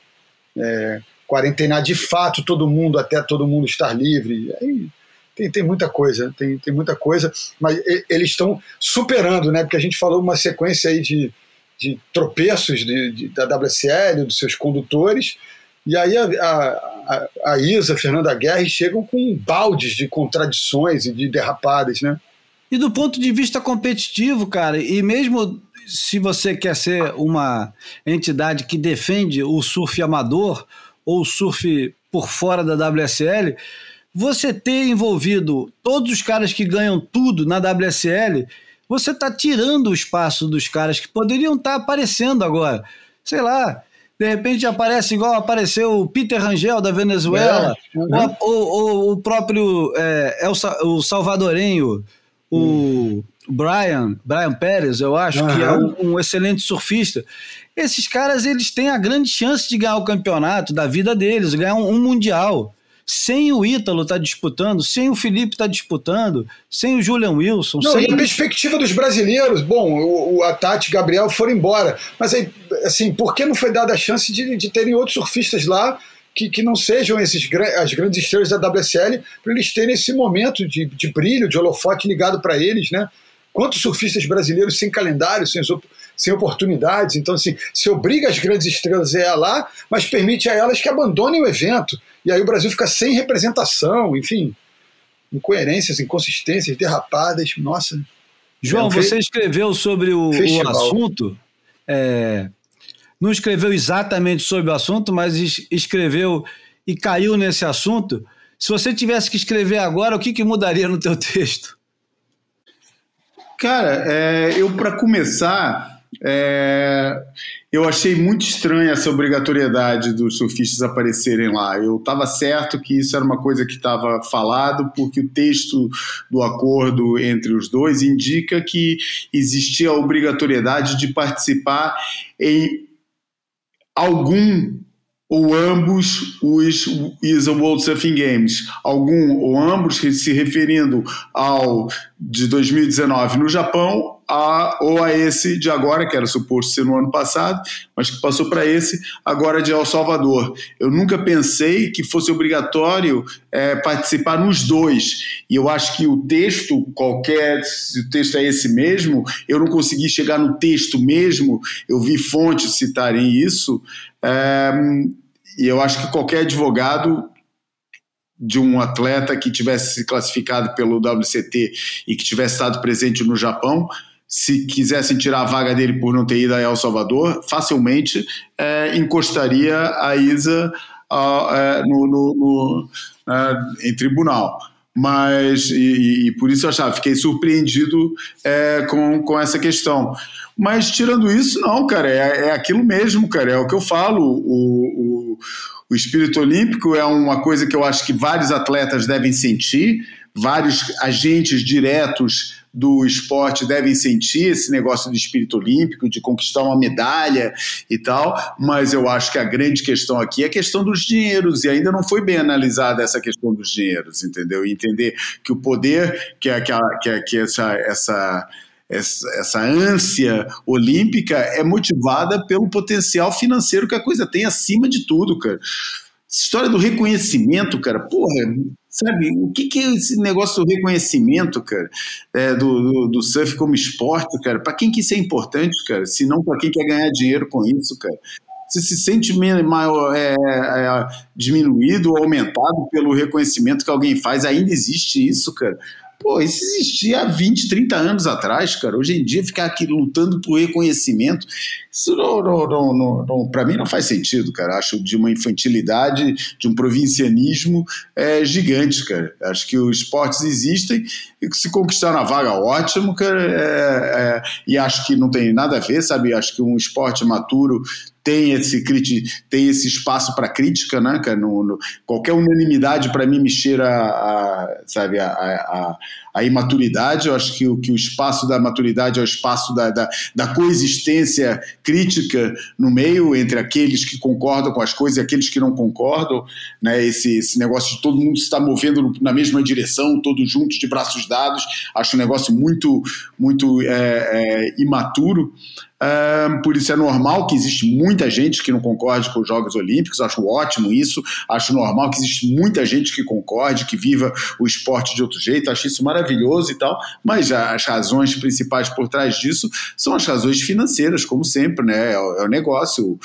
É, quarentenar de fato todo mundo, até todo mundo estar livre. Aí, tem, tem muita coisa, tem, tem muita coisa, mas eles estão superando, né? Porque a gente falou uma sequência aí de, de tropeços de, de, da WSL, dos seus condutores, e aí a, a, a Isa, a Fernanda Guerra chegam com baldes de contradições e de derrapadas, né? E do ponto de vista competitivo, cara, e mesmo se você quer ser uma entidade que defende o surf amador ou o surf por fora da WSL, você ter envolvido todos os caras que ganham tudo na WSL, você está tirando o espaço dos caras que poderiam estar tá aparecendo agora. Sei lá, de repente aparece igual apareceu o Peter Rangel da Venezuela, é, uhum. o, o, o, próprio é, o, o salvadorenho, o uhum. Brian, Brian Pérez, eu acho, uhum. que é um, um, excelente surfista. Esses caras eles têm a grande chance de ganhar o campeonato da vida deles, ganhar um, um mundial sem o Ítalo estar tá disputando, sem o Felipe estar tá disputando, sem o Julian Wilson. Não, sem... e a perspectiva dos brasileiros, bom, o, o a Tati e Gabriel foram embora, mas aí, assim, por que não foi dada a chance de, de terem outros surfistas lá que, que não sejam esses, as grandes estrelas da WSL, para eles terem esse momento de, de brilho, de holofote ligado para eles, né? Quantos surfistas brasileiros sem calendário, sem, sem oportunidades? Então, assim, se obriga as grandes estrelas a ir lá, mas permite a elas que abandonem o evento. E aí o Brasil fica sem representação, enfim. Incoerências, inconsistências, derrapadas. Nossa. João, você escreveu sobre o, o assunto. É, não escreveu exatamente sobre o assunto, mas escreveu e caiu nesse assunto. Se você tivesse que escrever agora, o que, que mudaria no teu texto? Cara, é, eu para começar, é, eu achei muito estranha essa obrigatoriedade dos surfistas aparecerem lá. Eu estava certo que isso era uma coisa que estava falado, porque o texto do acordo entre os dois indica que existia a obrigatoriedade de participar em algum ou ambos os ISA World Surfing Games, algum ou ambos se referindo ao de 2019 no Japão a, ou a esse de agora, que era suposto ser no ano passado, mas que passou para esse agora de El Salvador. Eu nunca pensei que fosse obrigatório é, participar nos dois. E eu acho que o texto, qualquer, se o texto é esse mesmo, eu não consegui chegar no texto mesmo, eu vi fontes citarem isso. É, e eu acho que qualquer advogado de um atleta que tivesse se classificado pelo WCT e que tivesse estado presente no Japão, se quisessem tirar a vaga dele por não ter ido a El Salvador, facilmente é, encostaria a Isa é, no, no, no é, em tribunal. Mas, e, e, por isso eu achava, fiquei surpreendido é, com, com essa questão. Mas tirando isso, não, cara, é, é aquilo mesmo, cara, é o que eu falo. O, o, o espírito olímpico é uma coisa que eu acho que vários atletas devem sentir, vários agentes diretos do esporte devem sentir esse negócio do espírito olímpico, de conquistar uma medalha e tal, mas eu acho que a grande questão aqui é a questão dos dinheiros, e ainda não foi bem analisada essa questão dos dinheiros, entendeu? E entender que o poder, que, que, que, que essa, essa essa, essa ânsia olímpica é motivada pelo potencial financeiro que a coisa tem acima de tudo, cara. Essa história do reconhecimento, cara, porra, sabe, o que, que é esse negócio do reconhecimento, cara, é, do, do, do, surf como esporte, cara? Para quem que isso é importante, cara? Se não para quem quer ganhar dinheiro com isso, cara? Você se sente maior, é, é, diminuído ou aumentado pelo reconhecimento que alguém faz? Ainda existe isso, cara? Pô, isso existia há 20, 30 anos atrás, cara. Hoje em dia, ficar aqui lutando por reconhecimento, isso não, não, não, não para mim não faz sentido, cara. Acho de uma infantilidade, de um provincianismo é, gigante, cara. Acho que os esportes existem e que se conquistaram a vaga, ótimo, cara. É, é, e acho que não tem nada a ver, sabe? Acho que um esporte maturo tem esse, tem esse espaço para crítica, né, cara? No, no, qualquer unanimidade para mim me cheira a, sabe, a, a, a, imaturidade. Eu acho que o, que o espaço da maturidade é o espaço da, da, da, coexistência crítica no meio entre aqueles que concordam com as coisas e aqueles que não concordam, né? Esse, esse negócio de todo mundo estar movendo na mesma direção, todos juntos de braços dados. Acho um negócio muito, muito é, é, imaturo. Um, por isso é normal que existe muita gente que não concorde com os Jogos Olímpicos, acho ótimo isso, acho normal que existe muita gente que concorde, que viva o esporte de outro jeito, acho isso maravilhoso e tal, mas as razões principais por trás disso são as razões financeiras, como sempre, né? É, o, é negócio,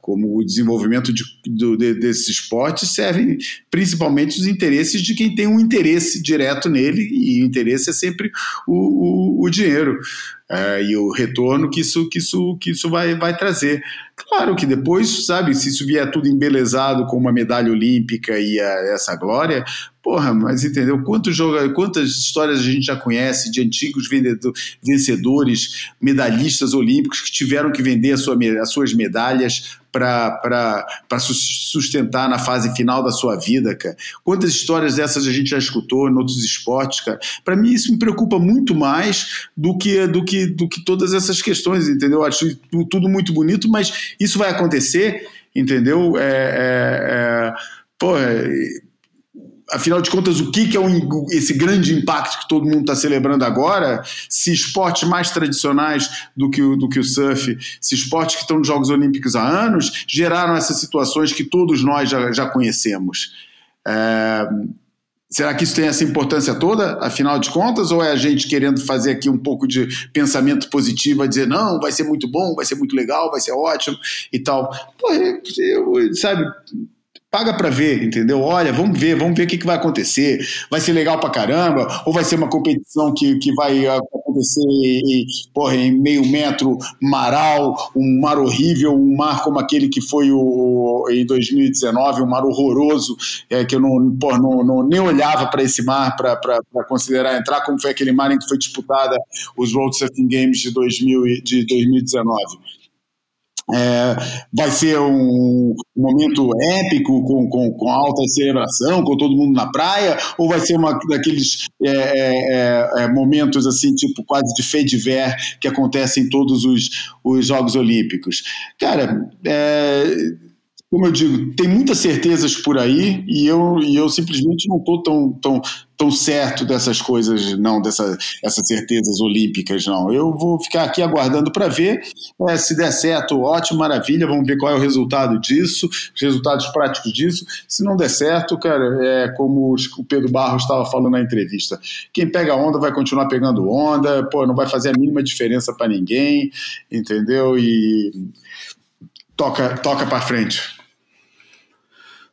como o desenvolvimento de, do, de, desses esportes servem principalmente os interesses de quem tem um interesse direto nele, e o interesse é sempre o, o, o dinheiro é, e o retorno que isso, que isso, que isso vai, vai trazer. Claro que depois, sabe, se isso vier tudo embelezado com uma medalha olímpica e a, essa glória, porra, mas entendeu? Quantos joga, quantas histórias a gente já conhece de antigos vencedores, medalhistas olímpicos que tiveram que vender sua, as suas medalhas para sustentar na fase final da sua vida, cara. Quantas histórias dessas a gente já escutou em outros esportes, cara? Para mim isso me preocupa muito mais do que do que do que todas essas questões, entendeu? Acho tudo muito bonito, mas isso vai acontecer, entendeu? É, é, é, porra, afinal de contas, o que, que é um, esse grande impacto que todo mundo está celebrando agora? Se esportes mais tradicionais do que, o, do que o surf, se esportes que estão nos Jogos Olímpicos há anos, geraram essas situações que todos nós já, já conhecemos. É, será que isso tem essa importância toda, afinal de contas, ou é a gente querendo fazer aqui um pouco de pensamento positivo, a dizer, não, vai ser muito bom, vai ser muito legal, vai ser ótimo e tal? Pô, eu, sabe paga para ver, entendeu? Olha, vamos ver, vamos ver o que, que vai acontecer. Vai ser legal pra caramba? Ou vai ser uma competição que, que vai acontecer em, porra, em meio metro, maral, um mar horrível, um mar como aquele que foi o, em 2019, um mar horroroso, é, que eu não, porra, não, não nem olhava para esse mar para considerar entrar, como foi aquele mar em que foi disputada os World Surfing Games de, 2000, de 2019. É, vai ser um momento épico, com, com, com, alta celebração, com todo mundo na praia, ou vai ser uma daqueles é, é, é momentos assim, tipo quase de fade ver que acontecem em todos os, os Jogos Olímpicos? Cara, é, como eu digo, tem muitas certezas por aí e eu, e eu simplesmente não estou tão, tão, tão certo dessas coisas, não, dessas essas certezas olímpicas, não. Eu vou ficar aqui aguardando para ver. É, se der certo, ótimo, maravilha, vamos ver qual é o resultado disso, os resultados práticos disso. Se não der certo, cara, é como o Pedro Barros estava falando na entrevista. Quem pega onda vai continuar pegando onda, pô, não vai fazer a mínima diferença para ninguém, entendeu? E toca, toca para frente.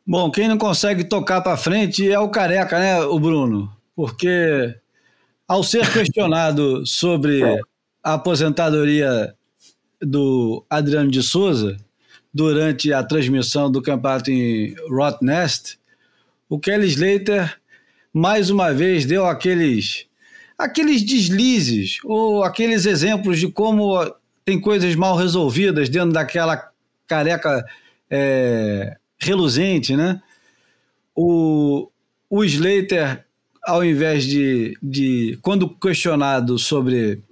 Bom, quem não consegue tocar para frente é o careca, né, o Bruno? Porque ao ser questionado sobre a aposentadoria do Adriano de Souza durante a transmissão do campeonato em Rottnest, o Kelly Slater mais uma vez deu aqueles aqueles deslizes ou aqueles exemplos de como tem coisas mal resolvidas dentro daquela careca é, reluzente, né? O, o Slater ao invés de, de quando questionado sobre,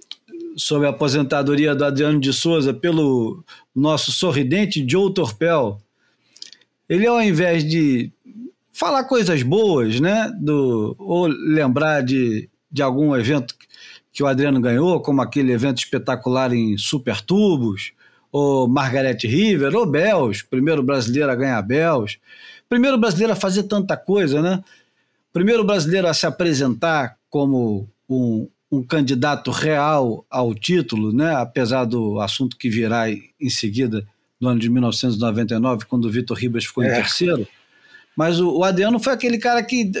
sobre a aposentadoria do Adriano de Souza pelo nosso sorridente Joe Torpel, ele ao invés de falar coisas boas, né, do, ou lembrar de, de algum evento que o Adriano ganhou, como aquele evento espetacular em Super Tubos, ou Margaret River, ou Bells, primeiro brasileiro a ganhar Bells, primeiro brasileiro a fazer tanta coisa, né? Primeiro brasileiro a se apresentar como um, um candidato real ao título, né? apesar do assunto que virá em seguida, no ano de 1999, quando o Vitor Ribas ficou é. em terceiro. Mas o, o Adriano foi aquele cara que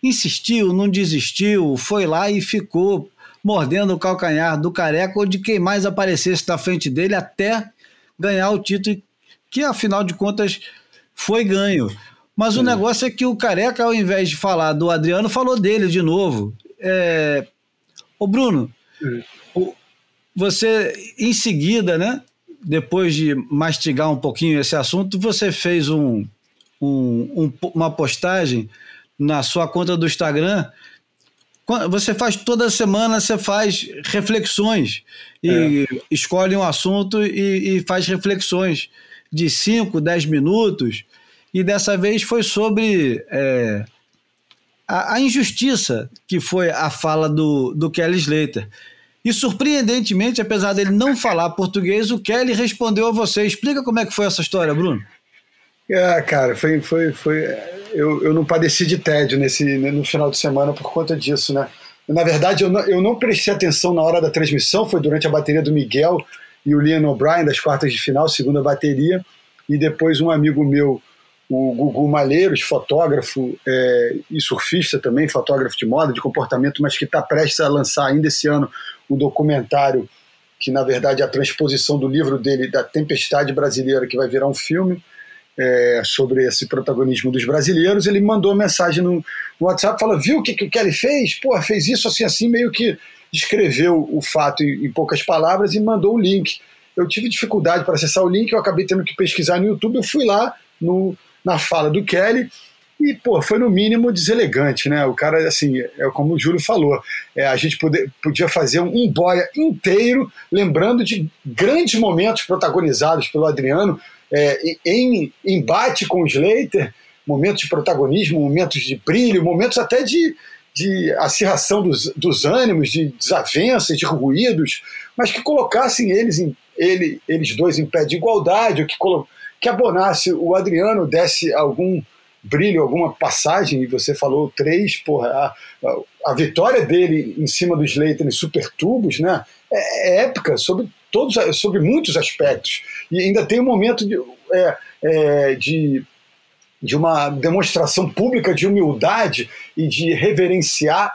insistiu, não desistiu, foi lá e ficou mordendo o calcanhar do Careca ou de quem mais aparecesse na frente dele até ganhar o título, que afinal de contas foi ganho. Mas o negócio é que o Careca, ao invés de falar do Adriano, falou dele de novo. É... Ô Bruno, você em seguida, né? Depois de mastigar um pouquinho esse assunto, você fez um, um, um, uma postagem na sua conta do Instagram você faz toda semana, você faz reflexões e é. escolhe um assunto e, e, faz reflexões de 5, 10 minutos. E dessa vez foi sobre é, a, a, injustiça que foi a fala do, do Kelly Slater. E surpreendentemente, apesar dele não falar português, o Kelly respondeu a você. Explica como é que foi essa história, Bruno. É, cara, foi, foi, foi eu, eu não padeci de tédio nesse, no final de semana por conta disso, né? Na verdade, eu não, eu não prestei atenção na hora da transmissão, foi durante a bateria do Miguel e o Liam O'Brien, das quartas de final, segunda bateria, e depois um amigo meu, o Gugu Malheiros, fotógrafo é, e surfista também, fotógrafo de moda, de comportamento, mas que está prestes a lançar ainda esse ano um documentário, que na verdade é a transposição do livro dele, da Tempestade Brasileira, que vai virar um filme é, sobre esse protagonismo dos brasileiros, ele mandou mensagem no, WhatsApp, fala, viu o que, que o Kelly fez? Pô, fez isso assim, assim, meio que descreveu o fato em, em poucas palavras e mandou o link. Eu tive dificuldade para acessar o link, eu acabei tendo que pesquisar no YouTube, eu fui lá no, na fala do Kelly, e, pô, foi no mínimo deselegante, né? O cara, assim, é como o Júlio falou, é, a gente poder, podia fazer um boia inteiro, lembrando de grandes momentos protagonizados pelo Adriano, é, em embate com o Slater, momentos de protagonismo, momentos de brilho, momentos até de, de acirração dos, dos ânimos, de desavenças, de ruídos, mas que colocassem eles, em, ele, eles dois em pé de igualdade, que, que abonasse o Adriano, desse algum brilho, alguma passagem, e você falou três, porra, a, a, vitória dele em cima do Slater em Super Tubos, né, é, é épica sobre todos, sobre muitos aspectos. E ainda tem um momento de, é, é, de, de uma demonstração pública de humildade e de reverenciar.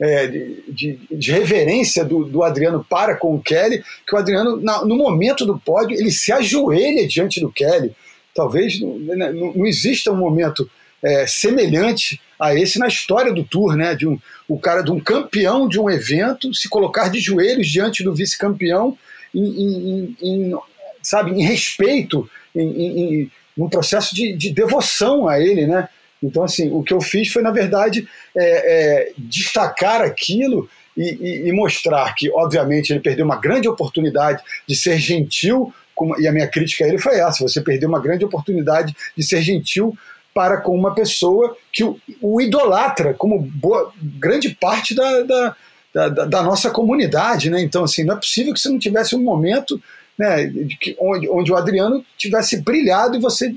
É, de, de, reverência do, do, Adriano para com o Kelly, que o Adriano, na, no momento do pódio, ele se ajoelha diante do Kelly. Talvez não, não, não exista um momento é, semelhante a esse na história do Tour, né? De um, o cara de um campeão de um evento se colocar de joelhos diante do vice-campeão em, em, em, sabe, em respeito, em, em, um processo de, de, devoção a ele, né? Então, assim, o que eu fiz foi, na verdade, é, é, destacar aquilo e, e, e, mostrar que, obviamente, ele perdeu uma grande oportunidade de ser gentil, com, e a minha crítica a ele foi essa: você perdeu uma grande oportunidade de ser gentil para com uma pessoa que o, o idolatra como boa, grande parte da, da da, da, nossa comunidade, né? Então, assim, não é possível que você não tivesse um momento né, que, onde, onde o Adriano tivesse brilhado e você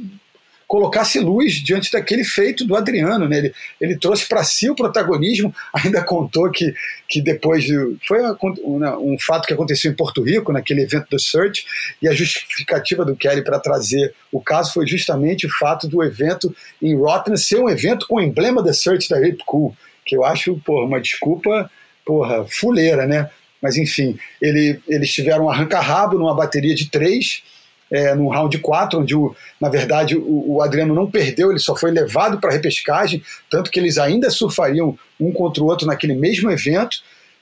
colocasse luz diante daquele feito do Adriano. Né? Ele, ele trouxe para si o protagonismo, ainda contou que, que depois. De, foi um, fato que aconteceu em Porto Rico, naquele evento do Search, e a justificativa do Kelly para trazer o caso foi justamente o fato do evento em Rotterdam ser um evento com o emblema da Search da Rape Cool, que eu acho pô, uma desculpa porra, fuleira, né? Mas enfim, ele, eles tiveram um arranca-rabo numa bateria de três, é, no round 4, onde, o, na verdade, o, o, Adriano não perdeu, ele só foi levado para a repescagem, tanto que eles ainda surfariam um contra o outro naquele mesmo evento.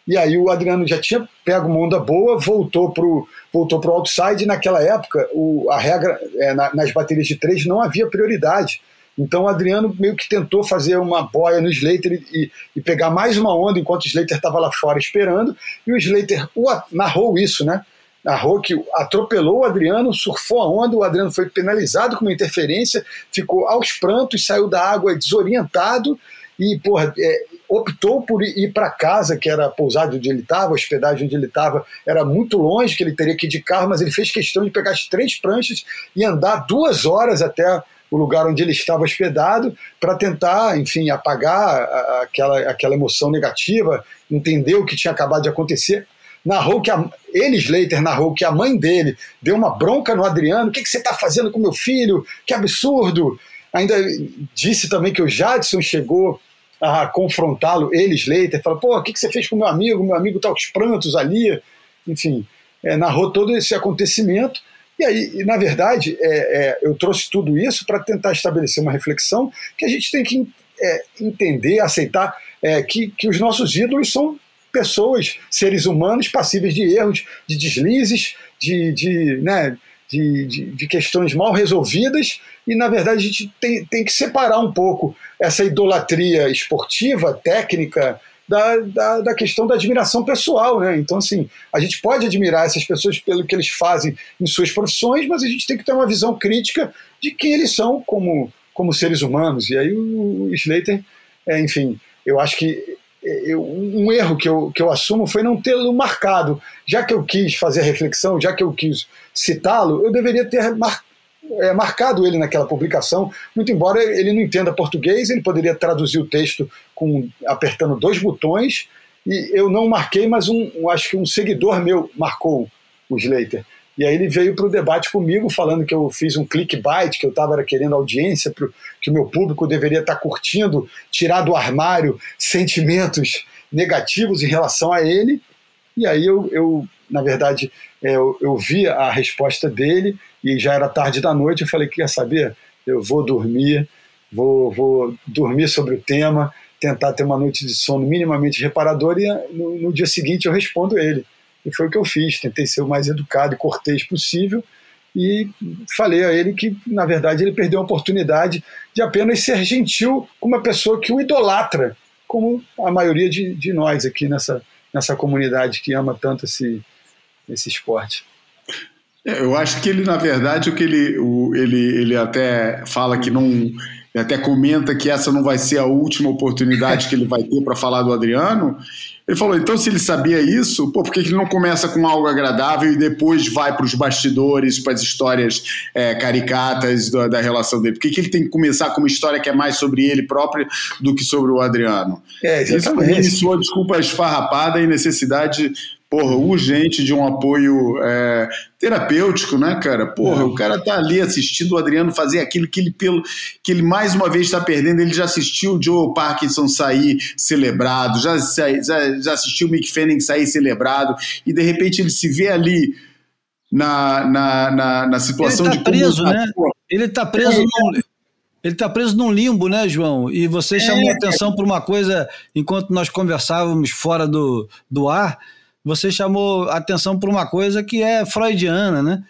E aí o Adriano já tinha pego uma onda boa, voltou para o voltou pro outside, e naquela época o, a regra, é, na, nas baterias de três, não havia prioridade. Então o Adriano meio que tentou fazer uma boia no Slater e, e pegar mais uma onda enquanto o Slater estava lá fora esperando, e o Slater o, narrou isso, né? Narrou que atropelou o Adriano, surfou a onda, o Adriano foi penalizado com uma interferência, ficou aos prantos, saiu da água desorientado e porra, é, optou por ir para casa, que era a pousada onde ele estava, a hospedagem onde ele estava, era muito longe, que ele teria que ir de carro, mas ele fez questão de pegar as três pranchas e andar duas horas até o lugar onde ele estava hospedado para tentar, enfim, apagar aquela, aquela emoção negativa, entender o que tinha acabado de acontecer narrou que a, ele, Slater, narrou que a mãe dele deu uma bronca no Adriano. O que, que você está fazendo com meu filho? Que absurdo! Ainda disse também que o Jadson chegou a confrontá-lo, ele, Slater, falou: pô, o que, que você fez com meu amigo? Meu amigo está aos prantos ali. Enfim, é, narrou todo esse acontecimento. E aí, na verdade, é, é, eu trouxe tudo isso para tentar estabelecer uma reflexão que a gente tem que é, entender, aceitar é, que, que os nossos ídolos são pessoas, seres humanos passíveis de erros, de deslizes, de, de, né, de, de, de, questões mal resolvidas, e na verdade a gente tem, tem que separar um pouco essa idolatria esportiva, técnica, da, da, da, questão da admiração pessoal. Né? Então, assim, a gente pode admirar essas pessoas pelo que eles fazem em suas profissões, mas a gente tem que ter uma visão crítica de quem eles são como, como seres humanos. E aí o Slater, é, enfim, eu acho que eu, um erro que eu, que eu assumo foi não tê-lo marcado. Já que eu quis fazer a reflexão, já que eu quis citá-lo, eu deveria ter mar, é, marcado ele naquela publicação. Muito embora ele não entenda português, ele poderia traduzir o texto com apertando dois botões. E eu não marquei, mas um acho que um seguidor meu marcou o Slater. E aí ele veio para o debate comigo, falando que eu fiz um clickbait, que eu estava querendo audiência, pro, que o meu público deveria estar tá curtindo, tirar do armário sentimentos negativos em relação a ele. E aí eu, eu na verdade, é, eu, eu vi a resposta dele e já era tarde da noite. Eu falei: quer saber? Eu vou dormir, vou, vou dormir sobre o tema, tentar ter uma noite de sono minimamente reparadora e no, no dia seguinte eu respondo ele. E foi o que eu fiz. Tentei ser o mais educado e cortês possível e falei a ele que, na verdade, ele perdeu a oportunidade de apenas ser gentil com uma pessoa que o idolatra, como a maioria de, de nós aqui nessa, nessa comunidade que ama tanto esse, esse esporte. É, eu acho que ele, na verdade, o que ele, o, ele, ele até fala que não. Ele até comenta que essa não vai ser a última oportunidade que ele vai ter para falar do Adriano. Ele falou, então se ele sabia isso, pô, por que ele não começa com algo agradável e depois vai para os bastidores, para as histórias é, caricatas da, da, relação dele? Por que, que ele tem que começar com uma história que é mais sobre ele próprio do que sobre o Adriano? É, exatamente. Isso soa desculpa esfarrapada e necessidade porra, urgente de um apoio é, terapêutico, né, cara? Porra, o cara tá ali assistindo o Adriano fazer aquilo que ele, pelo, que ele mais uma vez está perdendo. Ele já assistiu o Joe Parkinson sair celebrado, já, já, já assistiu o Mick Fanning sair celebrado, e de repente ele se vê ali na, na, na, na situação ele tá de preso, né? Ele tá preso é. Ele está preso num limbo, né, João? E você é. chamou atenção para uma coisa enquanto nós conversávamos fora do, do ar, você chamou atenção para uma coisa que é freudiana, né?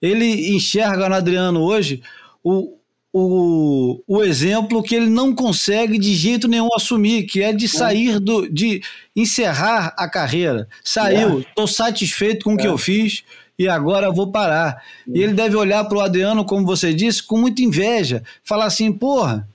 Ele enxerga no Adriano hoje o, o, o exemplo que ele não consegue de jeito nenhum assumir, que é de sair do. de encerrar a carreira. Saiu, estou é. satisfeito com o que é. eu fiz e agora vou parar. E ele deve olhar para o Adriano, como você disse, com muita inveja. Falar assim, porra,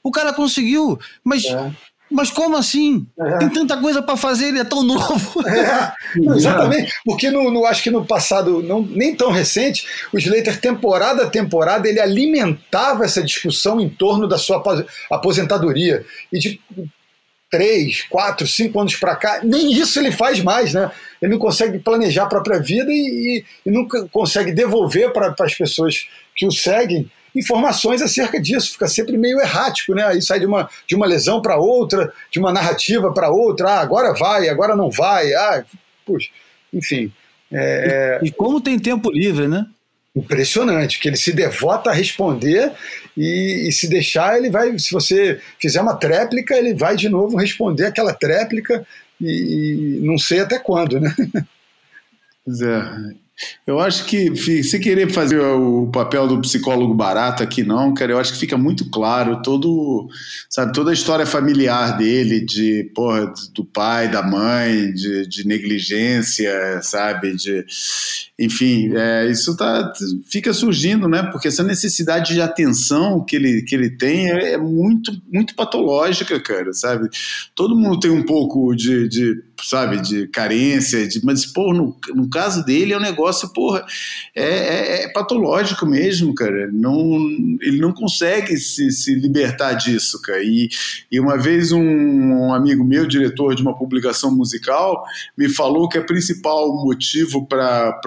o cara conseguiu, mas é. Mas como assim? É. Tem tanta coisa para fazer, ele é tão novo. É, exatamente, porque no, no, acho que no passado, não, nem tão recente, o Slater, temporada a temporada, ele alimentava essa discussão em torno da sua aposentadoria. E de três, quatro, cinco anos para cá, nem isso ele faz mais, né? Ele não consegue planejar a própria vida e, e, e nunca consegue devolver para as pessoas que o seguem informações acerca disso, fica sempre meio errático, né? Aí sai de uma, de uma lesão para outra, de uma narrativa para outra, ah, agora vai, agora não vai, ah, puxa, enfim. É... E, e como tem tempo livre, né? Impressionante, que ele se devota a responder e, e, se deixar, ele vai, se você fizer uma tréplica, ele vai de novo responder aquela tréplica e, e não sei até quando, né? Pois é. Eu acho que se querer fazer o papel do psicólogo barato aqui não, cara, eu acho que fica muito claro todo, sabe, toda a história familiar dele, de porra, do pai, da mãe, de, de negligência, sabe, de enfim, é, isso tá, fica surgindo, né? Porque essa necessidade de atenção que ele, que ele tem é, é muito, muito patológica, cara, sabe? Todo mundo tem um pouco de, de sabe, de carência, de, mas, pô, no, no caso dele é um negócio, porra, é, é, é, patológico mesmo, cara. Não, ele não consegue se, se libertar disso, cara. E, e uma vez um, um amigo meu, diretor de uma publicação musical, me falou que o principal motivo para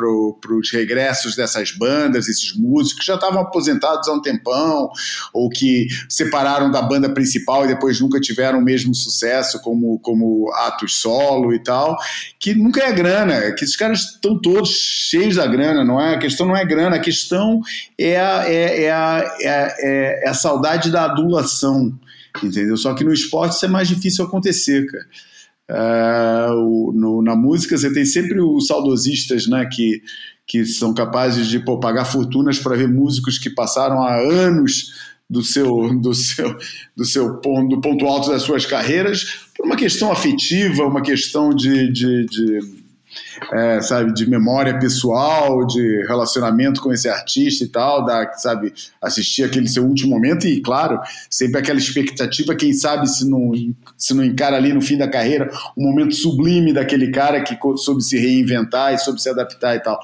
os regressos dessas bandas, esses músicos que já estavam aposentados há um tempão, ou que separaram da banda principal e depois nunca tiveram o mesmo sucesso como, como atos solo, e tal, que nunca é grana, é que esses caras estão todos cheios da grana, não é? A questão não é grana, a questão é a, é, é é a, é a saudade da adulação, entendeu? Só que no esporte isso é mais difícil acontecer, cara. Uh, no, na música você tem sempre os saudosistas, né, que, que são capazes de pô, pagar fortunas para ver músicos que passaram há anos do seu, do seu, do seu ponto, do ponto alto das suas carreiras por uma questão afetiva, uma questão de, de, de é, sabe, de memória pessoal, de relacionamento com esse artista e tal, da, sabe, assistir aquele seu último momento e, claro, sempre aquela expectativa, quem sabe se não, se não encara ali no fim da carreira um momento sublime daquele cara que soube se reinventar e soube se adaptar e tal.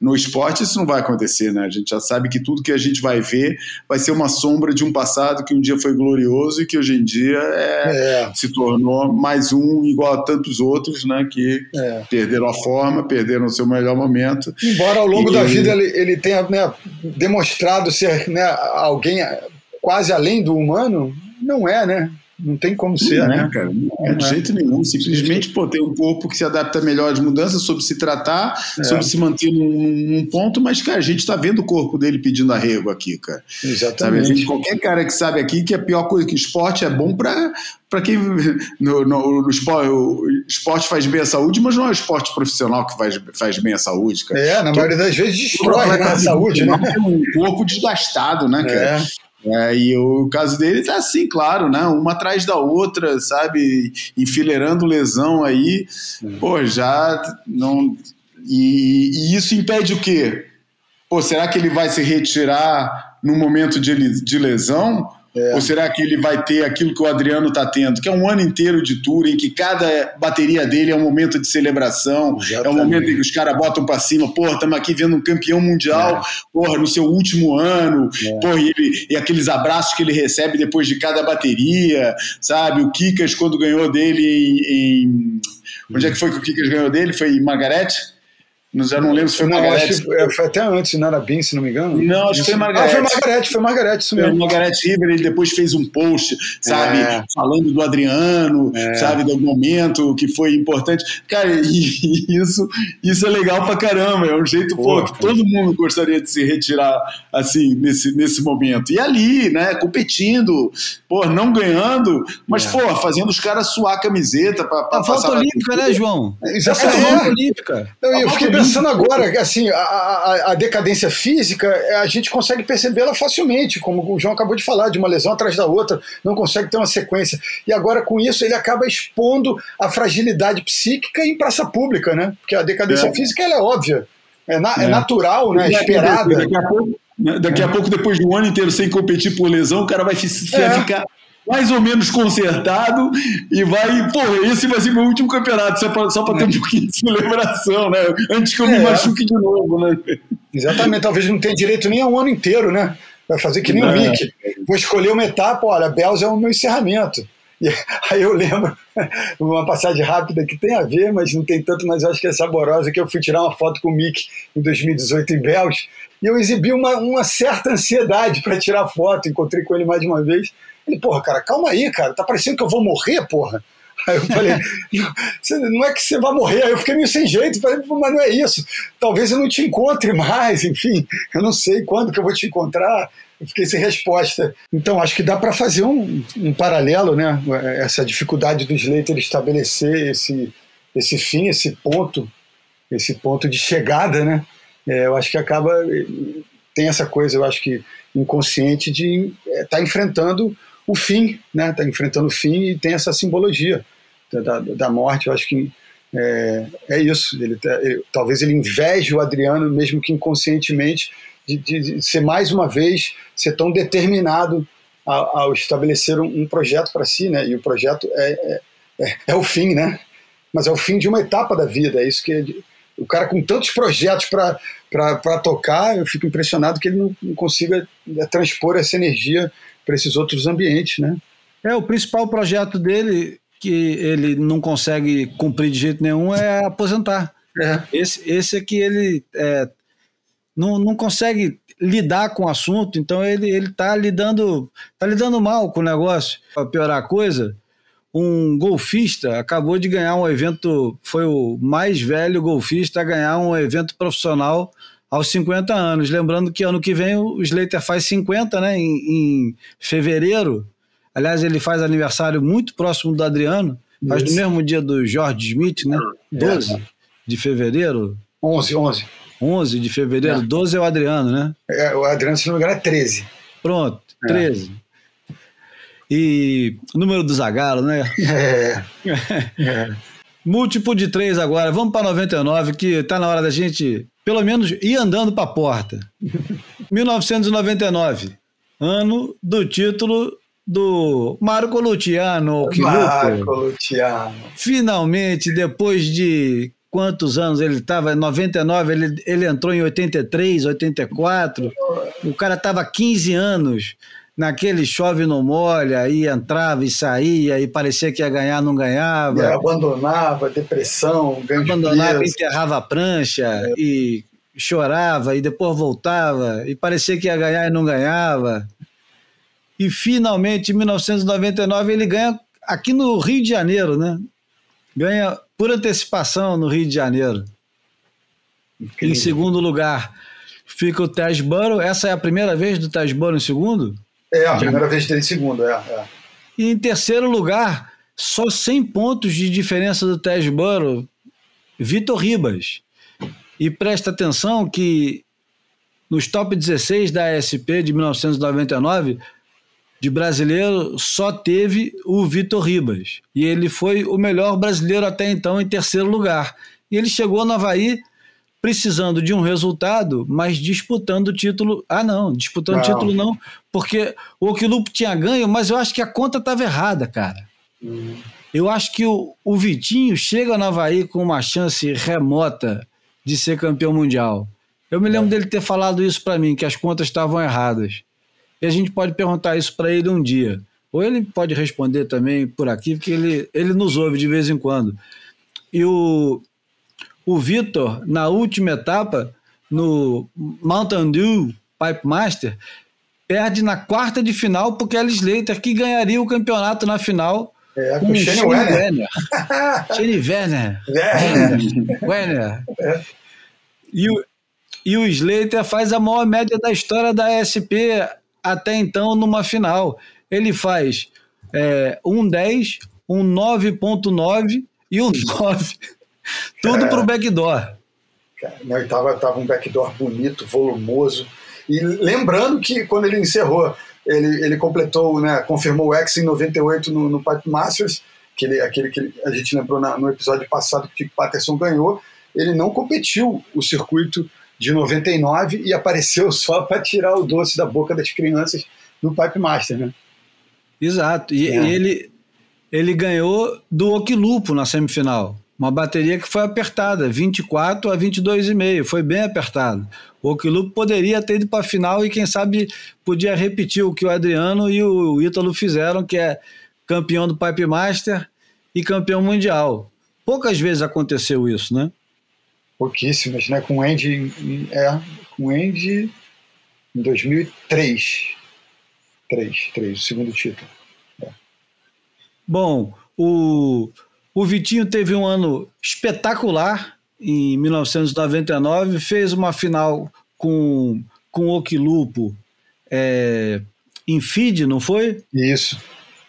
No esporte isso não vai acontecer, né? A gente já sabe que tudo que a gente vai ver vai ser uma sombra de um passado que um dia foi glorioso e que hoje em dia é, é. se tornou mais um igual a tantos outros, né? Que é. perderam a forma, perderam o seu melhor momento. Embora ao longo e... da vida ele, ele tenha né, demonstrado ser né, alguém quase além do humano, não é, né? Não tem como ser, não né? É, cara, não é de jeito nenhum. Simplesmente pô, tem um corpo que se adapta melhor às mudanças, sobre se tratar, é. sobre se manter num, num, ponto, mas, cara, a gente está vendo o corpo dele pedindo arrego aqui, cara. Exatamente. Gente, qualquer cara que sabe aqui que a pior coisa que esporte é bom para para quem no, no, no esporte, o esporte faz bem à saúde, mas não é o esporte profissional que faz, faz bem à saúde, cara. É, na maioria das vezes destrói né, a saúde, né? Um corpo desgastado, né, cara? É. É, e o caso dele tá assim, claro, né? Uma atrás da outra, sabe? Enfileirando lesão aí. Uhum. Pô, já não. E, e, isso impede o quê? Pô, será que ele vai se retirar no momento de, de lesão? É. Ou será que ele vai ter aquilo que o Adriano está tendo, que é um ano inteiro de tour, em que cada bateria dele é um momento de celebração, Exatamente. é um momento em que os caras botam para cima, porra, estamos aqui vendo um campeão mundial, é. porra, no seu último ano, é. porra, e, ele, e, aqueles abraços que ele recebe depois de cada bateria, sabe? O Kikas, quando ganhou dele em. em... Onde é que foi que o Kikas ganhou dele? Foi em Margarete? Já não lembro se foi não, Margarete. É, foi até antes, não era Bin, se não me engano. Não, acho que foi Margarete. Ah, foi Margarete, foi Margarete, isso mesmo. Foi Margarete River, ele depois fez um post, sabe, é. falando do Adriano, é. sabe, do momento que foi importante. Cara, e, isso, isso é legal pra caramba, é um jeito, pô, que todo mundo gostaria de se retirar, assim, nesse, nesse momento. E ali, né, competindo, pô, não ganhando, mas, é. pô, fazendo os caras suar a camiseta pra, pra a volta olímpica, né, João? Exatamente. É, a volta olímpica. Eu, eu fiquei pensando agora, assim, a, a, a, decadência física, a gente consegue percebê-la facilmente, como o João acabou de falar, de uma lesão atrás da outra, não consegue ter uma sequência. E agora, com isso, ele acaba expondo a fragilidade psíquica em praça pública, né? Porque a decadência é. física ela é óbvia, é, na, é. é natural, né? Esperada. Daqui a, pouco, daqui a pouco, depois de um ano inteiro sem competir por lesão, o cara vai, vai é. ficar mais ou menos consertado e vai, pô, esse vai ser meu último campeonato, só para só ter um pouquinho de celebração, né? Antes que eu é. me machuque de novo, né? Exatamente, talvez não tenha direito nem a um ano inteiro, né? Vai fazer que nem o Mick. Vou escolher uma etapa, olha, Bells é o meu encerramento. E aí eu lembro uma passagem rápida que tem a ver, mas não tem tanto, mas eu acho que é saborosa, que eu fui tirar uma foto com o Mick em 2018 em Bells, e eu exibi uma, uma certa ansiedade para tirar foto, encontrei com ele mais de uma vez, ele, porra, cara, calma aí, cara, tá parecendo que eu vou morrer, porra. Aí eu falei, não é que você vai morrer. Aí eu fiquei meio sem jeito, falei, mas não é isso. Talvez eu não te encontre mais, enfim, eu não sei quando que eu vou te encontrar. Eu fiquei sem resposta. Então, acho que dá para fazer um, um, paralelo, né? Essa dificuldade do Slater estabelecer esse, esse fim, esse ponto, esse ponto de chegada, né? é, eu acho que acaba tem essa coisa, eu acho que inconsciente de estar tá enfrentando o fim, né? Está enfrentando o fim e tem essa simbologia da, da morte. Eu acho que é, é isso. Ele, tá, ele, talvez ele inveje o Adriano, mesmo que inconscientemente, de, de, ser mais uma vez ser tão determinado ao, estabelecer um, um projeto para si, né? E o projeto é, é, é, é, o fim, né? Mas é o fim de uma etapa da vida. É isso que o cara com tantos projetos para tocar, eu fico impressionado que ele não, não consiga é, transpor essa energia para esses outros ambientes, né? É, o principal projeto dele que ele não consegue cumprir de jeito nenhum é aposentar. É. Esse, esse é que ele é, não, não consegue lidar com o assunto, então ele ele está lidando tá lidando mal com o negócio. Para piorar a coisa, um golfista acabou de ganhar um evento, foi o mais velho golfista a ganhar um evento profissional aos 50 anos. Lembrando que ano que vem o Slater faz 50, né? Em, em fevereiro. Aliás, ele faz aniversário muito próximo do Adriano, faz no mesmo dia do George Smith, né? 12 é. de fevereiro. 11, 11. 11 de fevereiro, é. 12 é o Adriano, né? É, o Adriano, se não me engano, é 13. Pronto, 13. É. E o número do Zagalo, né? É. é. Múltiplo de 3 agora. Vamos para 99, que está na hora da gente, pelo menos, ir andando para a porta. 1999, ano do título do Marco Luciano. Marco Luciano. Finalmente, depois de quantos anos ele estava, 99, ele, ele entrou em 83, 84. O cara estava 15 anos naquele chove não molha, e entrava e saía, e parecia que ia ganhar, não ganhava. E abandonava, depressão, ganho Abandonava, de enterrava a prancha é. e chorava, e depois voltava, e parecia que ia ganhar e não ganhava. E finalmente, em 1999, ele ganha aqui no Rio de Janeiro, né? Ganha por antecipação no Rio de Janeiro. Incrível. Em segundo lugar, fica o Tasboro. Essa é a primeira vez do Tasboro em segundo? É, a primeira vez dele em segundo, é, é. E em terceiro lugar, só 100 pontos de diferença do Tasboro, Vitor Ribas. E presta atenção que nos top 16 da ASP de 1999, de brasileiro só teve o Vitor Ribas. E ele foi o melhor brasileiro até então em terceiro lugar. E ele chegou no Havaí precisando de um resultado, mas disputando o título. Ah, não, disputando o título não, porque o Oquilupo tinha ganho, mas eu acho que a conta estava errada, cara. Hum. Eu acho que o, o Vitinho chega no Havaí com uma chance remota de ser campeão mundial. Eu me lembro é. dele ter falado isso para mim, que as contas estavam erradas. E a gente pode perguntar isso para ele um dia. Ou ele pode responder também por aqui, porque ele, ele nos ouve de vez em quando. E o, o Vitor, na última etapa, no Mountain Dew Pipe Master, perde na quarta de final porque é Slater que ganharia o campeonato na final é, com o Shane Werner. Shane Werner. Werner. Werner. É. E, o, e o Slater faz a maior média da história da SP até então numa final. Ele faz é, um 10, um 9.9 e um 9. Tudo para o backdoor. Na oitava estava um backdoor bonito, volumoso. E lembrando que quando ele encerrou, ele, ele completou, né, confirmou o X em 98 no, no Pipe Masters, aquele, aquele que a gente lembrou na, no episódio passado que o Patterson ganhou. Ele não competiu o circuito de 99 e apareceu só para tirar o doce da boca das crianças no Pipe Master, né? Exato. E, é. ele, ele ganhou do Oquilupo na semifinal. Uma bateria que foi apertada, 24 a 22,5, foi bem apertado. O Oquilupo poderia ter ido para a final e quem sabe podia repetir o que o Adriano e o Ítalo fizeram, que é campeão do Pipe Master e campeão mundial. Poucas vezes aconteceu isso, né? pouquíssimas, né? Com o Andy, é, com Andy em 2003. 3, 3, o segundo título. É. Bom, o, o Vitinho teve um ano espetacular em 1999, fez uma final com, com o Oquilupo é, em feed, não foi? Isso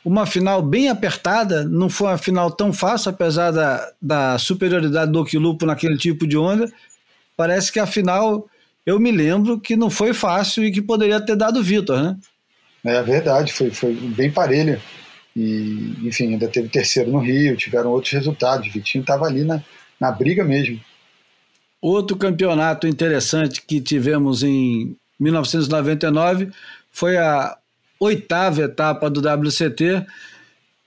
uma final bem apertada, não foi uma final tão fácil, apesar da, da superioridade do Oquilupo naquele tipo de onda. parece que a final, eu me lembro que não foi fácil e que poderia ter dado Vitor, né? É verdade, foi, foi bem parelha. E, enfim, ainda teve terceiro no Rio, tiveram outros resultados. Vitinho estava ali na, na briga mesmo. Outro campeonato interessante que tivemos em 1999 foi a oitava etapa do WCT,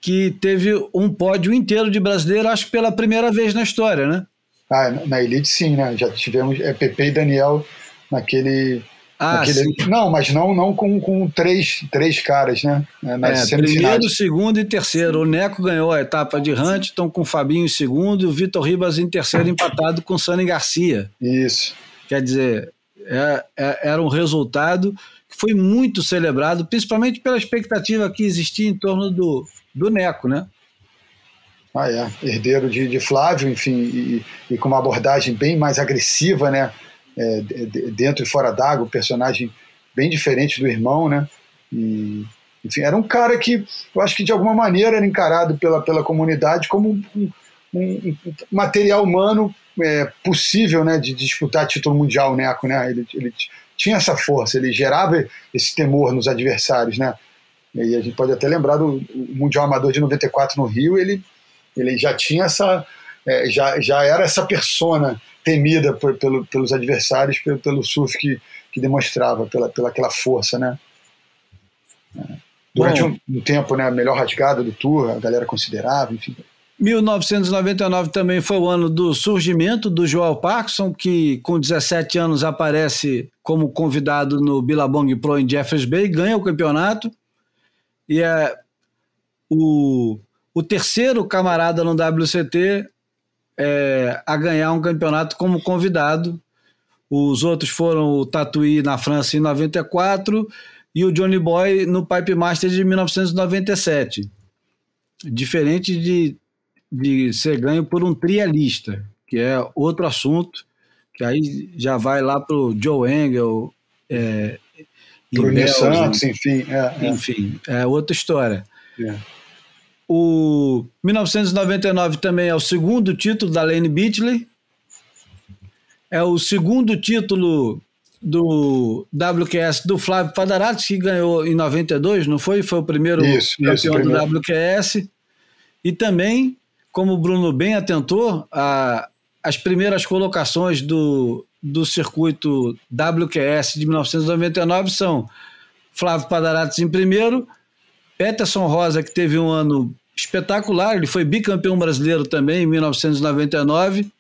que teve um pódio inteiro de brasileiro, acho que pela primeira vez na história, né? Ah, na Elite sim, né? Já tivemos é, Pepe e Daniel naquele. Ah, naquele não, mas não, não com, com três, três caras, né? Nas é, primeiro, segundo e terceiro. O Neco ganhou a etapa de Huntington com o Fabinho em segundo e o Vitor Ribas em terceiro, empatado com o Sani Garcia. Isso. Quer dizer, é, é, era um resultado que foi muito celebrado, principalmente pela expectativa que existia em torno do, do Neco, né? Ah, é. Herdeiro de, de Flávio, enfim, e, e, com uma abordagem bem mais agressiva, né? É, dentro e fora d'água, um personagem bem diferente do irmão, né? E, enfim, era um cara que eu acho que de alguma maneira era encarado pela, pela comunidade como um, um, um material humano é, possível né, de disputar título mundial, Neco, né? Ele, ele tinha essa força, ele gerava esse temor nos adversários, né? E a gente pode até lembrar do Mundial Amador de 94 no Rio, ele, ele já tinha essa, é, já, já era essa persona temida por, pelo, pelos adversários, pelo, pelo surf que, que demonstrava, pela, pela aquela força, né? É. Durante um, um, tempo, né, a melhor rasgada do tour, a galera considerava, enfim. 1999 também foi o ano do surgimento do Joel Parkinson, que com 17 anos aparece como convidado no Billabong Pro em Jeffers Bay, ganha o campeonato e é o, o terceiro camarada no WCT é, a ganhar um campeonato como convidado. Os outros foram o Tatuí na França em 94 e o Johnny Boy no Pipe Master de 1997. Diferente de, de ser ganho por um trialista, que é outro assunto, que aí já vai lá para o Joe Engel, é, Bruno Santos, enfim. É, é, enfim, é outra história. É. O 1999 também é o segundo título da Lane Beatley. É o segundo título do WQS do Flávio Padarato, que ganhou em 92, não foi? Foi o primeiro isso, campeão isso, do WQS. E também, como o Bruno bem atentou, a, as primeiras colocações do, do circuito WQS de 1999 são Flávio Padarates em primeiro, Peterson Rosa, que teve um ano espetacular, ele foi bicampeão brasileiro também em 1999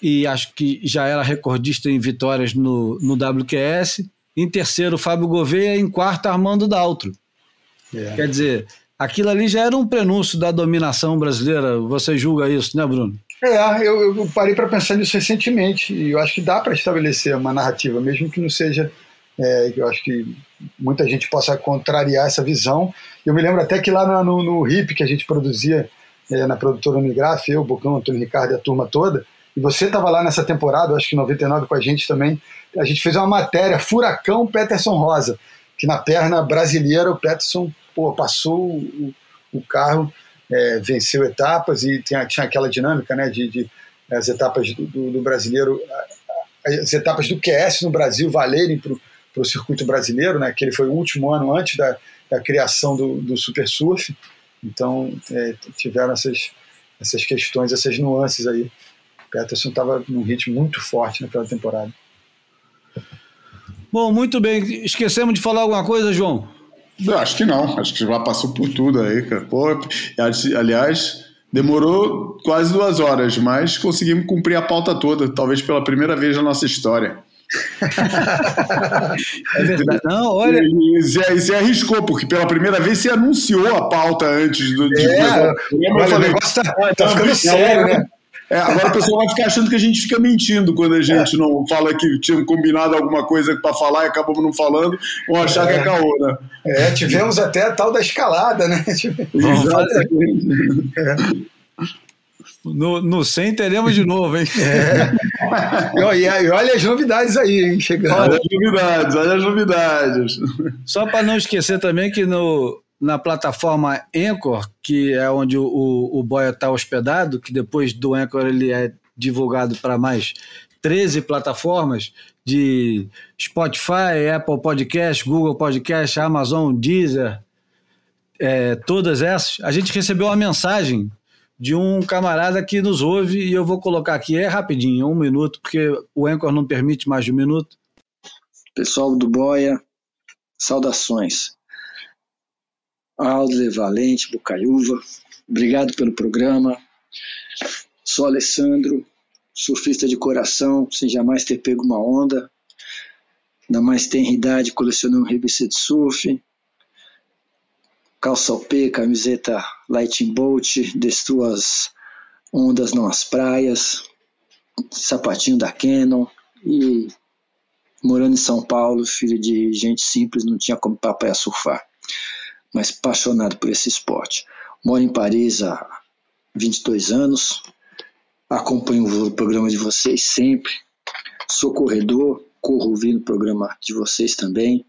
e acho que já era recordista em vitórias no, no WQS. Em terceiro, Fábio Gouveia. Em quarto, Armando Daltro. É. Quer dizer, aquilo ali já era um prenúncio da dominação brasileira. Você julga isso, né, Bruno? É, eu, eu parei para pensar nisso recentemente e eu acho que dá para estabelecer uma narrativa, mesmo que não seja. É, eu acho que muita gente possa contrariar essa visão. Eu me lembro até que lá no, no HIP que a gente produzia é, na produtora Unigraf, eu, Bocão, Antônio Ricardo e a turma toda, e você estava lá nessa temporada, acho que 99 com a gente também, a gente fez uma matéria, Furacão Peterson Rosa, que na perna brasileira o Peterson pô, passou o, o carro é, venceu etapas e tinha, tinha aquela dinâmica né, de, de as etapas do, do, do, brasileiro, as etapas do QS no Brasil valerem para o circuito brasileiro, né, que ele foi o último ano antes da, da criação do, do Super Surf. Então é, tiveram essas, essas questões, essas nuances aí. O Peterson estava num ritmo muito forte naquela temporada. Bom, muito bem. Esquecemos de falar alguma coisa, João? Eu acho que não, acho que já passou por tudo aí, cara. Pô, aliás, demorou quase duas horas, mas conseguimos cumprir a pauta toda, talvez pela primeira vez na nossa história. É verdade. Não, olha. E você, arriscou, porque pela primeira vez você anunciou a pauta antes do. De, é, olha, o negócio tá, tá ficando sério, né? É, agora o pessoal vai ficar achando que a gente fica mentindo quando a gente é. não fala que tinha combinado alguma coisa para falar e acabamos não falando, vão achar é. que é caô, né? É, tivemos até a tal da escalada, né? Exatamente. No, no 100 teremos de novo, hein? É. E, olha as novidades aí, hein? Chegando. Olha as novidades, olha as novidades. Só para não esquecer também que no, na plataforma Anchor, que é onde o, o Boia está hospedado, que depois do Anchor ele é divulgado para mais 13 plataformas de Spotify, Apple Podcast, Google Podcast, Amazon, Deezer, é, todas essas, a gente recebeu uma mensagem de um camarada que nos ouve e eu vou colocar aqui, é rapidinho, um minuto, porque o Anchor não permite mais de um minuto. Pessoal do Boia, saudações. Aldo Valente, Bocaiúva, obrigado pelo programa. Sou Alessandro, surfista de coração, sem jamais ter pego uma onda. Ainda mais tem idade colecionando revista de surf calça P, camiseta Lightning Bolt, destrua as ondas nas praias, sapatinho da Canon e morando em São Paulo, filho de gente simples, não tinha como papai surfar, mas apaixonado por esse esporte. Moro em Paris há 22 anos, acompanho o programa de vocês sempre, sou corredor, corro ouvindo o programa de vocês também.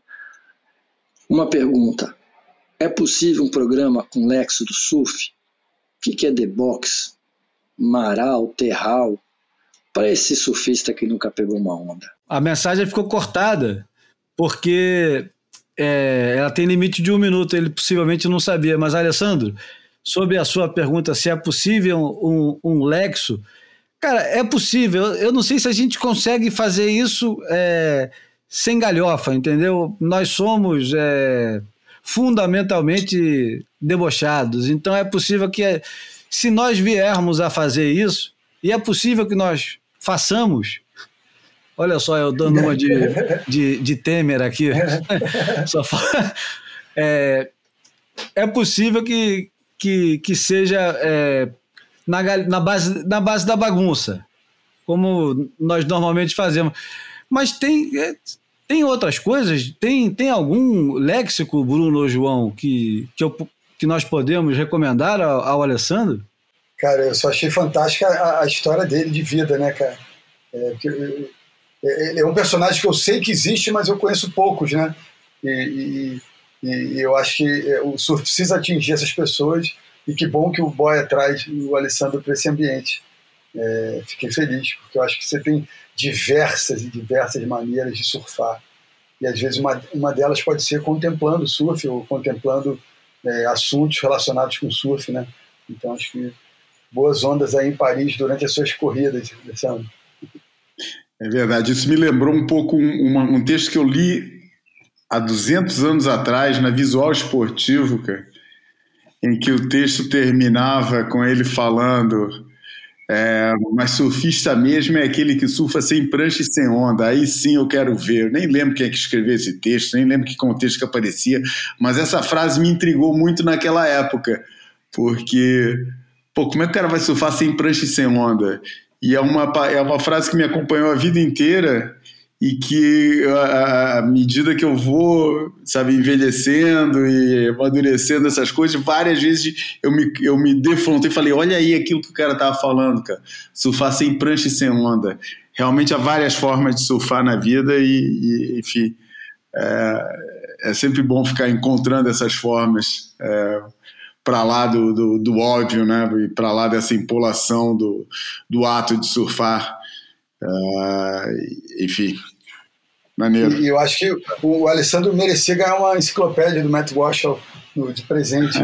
Uma pergunta: é possível um programa com Lexo do surf? O que é The Box? Maral, Terral? Para esse surfista que nunca pegou uma onda. A mensagem ficou cortada, porque é, ela tem limite de um minuto, ele possivelmente não sabia. Mas, Alessandro, sobre a sua pergunta se é possível um, um Lexo, cara, é possível. Eu não sei se a gente consegue fazer isso é, sem galhofa, entendeu? Nós somos. É, fundamentalmente debochados. Então é possível que, se nós viermos a fazer isso, e é possível que nós façamos, olha só, eu dando uma de, de, de Temer aqui, só fala, é, é possível que, que, que seja é, na, na, base, na base da bagunça, como nós normalmente fazemos. Mas tem, é, tem outras coisas? Tem, tem algum léxico, Bruno ou João, que, que, eu, que nós podemos recomendar ao, ao, Alessandro? Cara, eu só achei fantástica a, a história dele de vida, né, cara? É, é, ele é um personagem que eu sei que existe, mas eu conheço poucos, né? E, e, e eu acho que é, o surf precisa atingir essas pessoas e que bom que o Boy traz o Alessandro para esse ambiente. É, fiquei feliz, porque eu acho que você tem diversas e diversas maneiras de surfar. E às vezes uma, uma delas pode ser contemplando surf ou contemplando é, assuntos relacionados com surf, né? Então acho que boas ondas aí em Paris durante as suas corridas, Alessandro. É verdade, isso me lembrou um pouco um, um texto que eu li há 200 anos atrás na Visual Esportivo, cara, em que o texto terminava com ele falando é, mas surfista mesmo é aquele que surfa sem prancha e sem onda. Aí sim eu quero ver. Eu nem lembro quem é que escreveu esse texto, nem lembro que contexto que aparecia, mas essa frase me intrigou muito naquela época, porque, pô, como é que o cara vai surfar sem prancha e sem onda? E é uma, é uma frase que me acompanhou a vida inteira e que à medida que eu vou, sabe, envelhecendo e amadurecendo essas coisas, várias vezes eu me, eu me defrontei e falei, olha aí aquilo que o cara tava falando, cara, surfar sem prancha e sem onda. Realmente há várias formas de surfar na vida e, e enfim, é, é, sempre bom ficar encontrando essas formas é, para lá do, do, do, ódio, né, e para lá dessa empolação do, do ato de surfar. Uh, enfim, maneiro. E, eu acho que o Alessandro merecia ganhar uma enciclopédia do Matt Walsh de presente.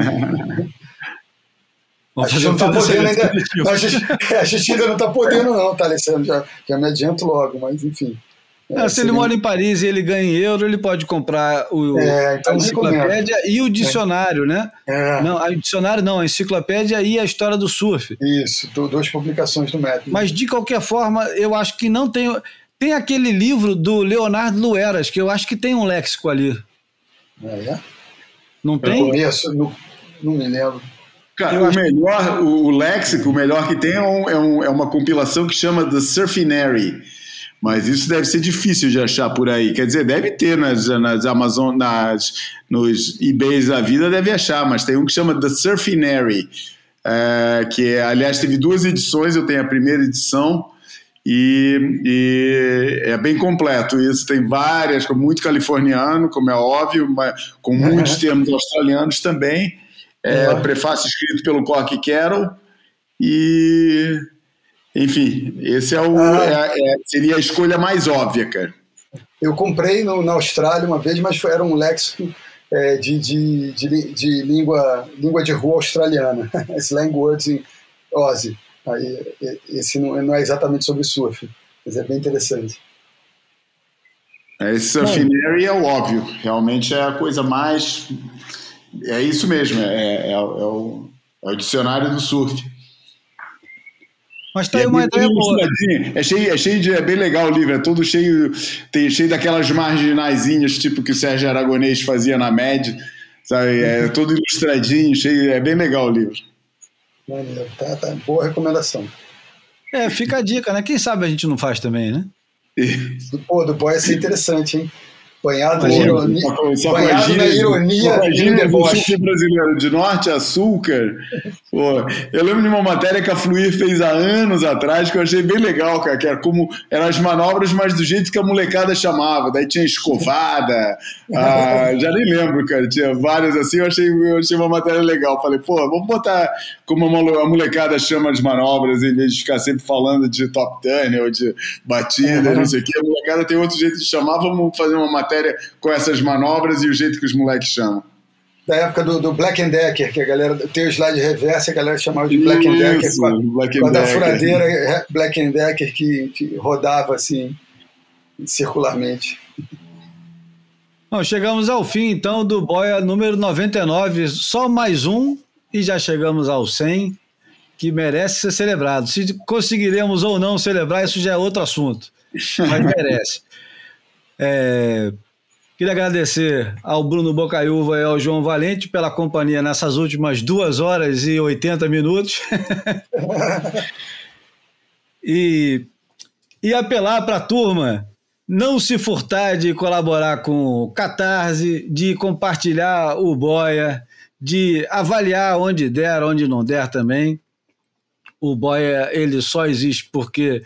a gente não está podendo ainda. A gente, a gente, ainda não está podendo, não, tá, Alessandro? Já, já me adianto logo, mas enfim. É, se ele mora em Paris e ele ganha em euro, ele pode comprar o, é, então a enciclopédia e o dicionário, é. né? É. Não, a dicionário não, a enciclopédia e a história do surf. Isso, duas publicações do método. Mas de qualquer forma, eu acho que não tem. Tem aquele livro do Leonardo Lueras, que eu acho que tem um léxico ali. É? Não tem? Conheço, não, não me lembro. Cara, o melhor, o, o léxico, o melhor que tem é, um, é, um, é uma compilação que chama The Surfinary mas isso deve ser difícil de achar por aí. Quer dizer, deve ter nas, nas Amazon, nas, nos eBays da vida, deve achar, mas tem um que chama The Surfinary, é, que é, aliás teve duas edições, eu tenho a primeira edição, e, e, é bem completo isso. Tem várias, com muito californiano, como é óbvio, mas com muitos termos australianos também. É, uhum. Prefácio escrito pelo Cork Carroll. E Enfim, esse é o, ah. é, é, seria a escolha mais óbvia, cara. Eu comprei no, na Austrália uma vez, mas era um léxico é, de, de, de, de, língua, língua de rua australiana, slang words in Aussie. Aí, esse não, não, é exatamente sobre surf, mas é bem interessante. É, esse surfinary é o óbvio, realmente é a coisa mais. É isso mesmo, é, é, é, o, é o dicionário do surf. Mas tá aí é uma ideia boa. É cheio, é cheio de. É bem legal o livro, é todo cheio. Tem cheio daquelas marginaisinhas, tipo que o Sérgio Aragonês fazia na MED. Sabe? É todo ilustradinho, cheio. É bem legal o livro. Maneiro, tá, tá. Boa recomendação. É, fica a dica, né? Quem sabe a gente não faz também, né? Pô, do boy ia ser interessante, hein? Banhado, na ironia, banhado na ironia imagina, e deboche. brasileiro, de norte a sul, cara. Pô, eu lembro de uma matéria que a Fluir fez há anos atrás, que eu achei bem legal, cara, que era como eram as manobras, mas do jeito que a molecada chamava. Daí tinha escovada, ah, já nem lembro, cara. Tinha várias assim, eu achei, eu achei uma matéria legal. Falei, pô, vamos botar como a molecada chama as manobras, em vez de ficar sempre falando de top ten ou de batida, uhum. não sei o quê. A molecada tem outro jeito de chamar, vamos fazer uma matéria matéria com essas manobras e o jeito que os moleques chamam. Da época do, do Black and Decker, que a galera tem o slide reverso, a galera chamava de Black Isso, and Decker, Black com a da furadeira é, Black and Decker que, que rodava assim circularmente. Bom, chegamos ao fim então do Boia número 99, só mais um e já chegamos ao 100, que merece ser celebrado. Se conseguiremos ou não celebrar, isso já é outro assunto, mas merece. É, queria agradecer ao Bruno Bocaiúva e ao João Valente pela companhia nessas últimas duas horas e 80 minutos. e, e apelar para a turma não se furtar de colaborar com o Catarse, de compartilhar o Boia, de avaliar onde der, onde não der também. O Boia ele só existe porque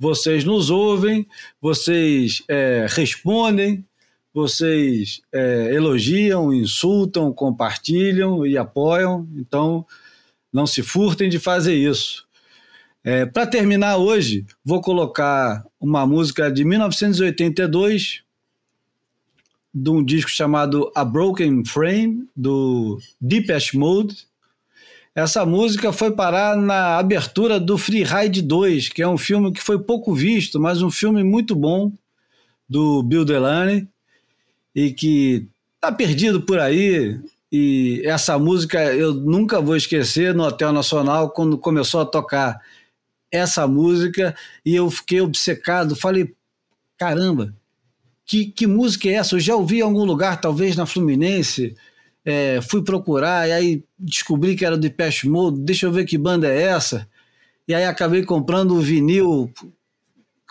vocês nos ouvem, vocês é, respondem, vocês é, elogiam, insultam, compartilham e apoiam. Então, não se furtem de fazer isso. É, Para terminar hoje, vou colocar uma música de 1982, de um disco chamado A Broken Frame, do Deepesh Mode essa música foi parar na abertura do Free Ride 2, que é um filme que foi pouco visto, mas um filme muito bom do Bill Delaney e que tá perdido por aí. E essa música eu nunca vou esquecer no Hotel Nacional quando começou a tocar essa música e eu fiquei obcecado. Falei, caramba, que, que música é essa? Eu já ouvi em algum lugar, talvez na Fluminense é, fui procurar e aí descobri que era do Depeche Mode, deixa eu ver que banda é essa. E aí acabei comprando um vinil,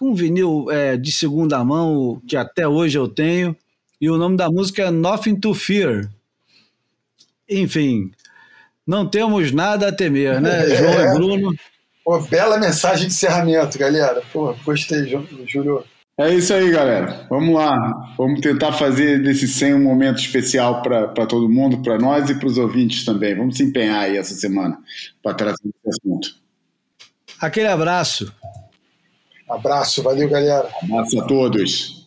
um vinil é, de segunda mão, que até hoje eu tenho, e o nome da música é Nothing to Fear. Enfim, não temos nada a temer, né, João e Bruno? Pô, bela mensagem de encerramento, galera. Pô, gostei, Júlio. É isso aí, galera. Vamos lá. Vamos tentar fazer desse 100 um momento especial para todo mundo, para nós e para os ouvintes também. Vamos se empenhar aí essa semana para tratar desse assunto. Aquele abraço. Abraço, valeu, galera. Abraço a todos.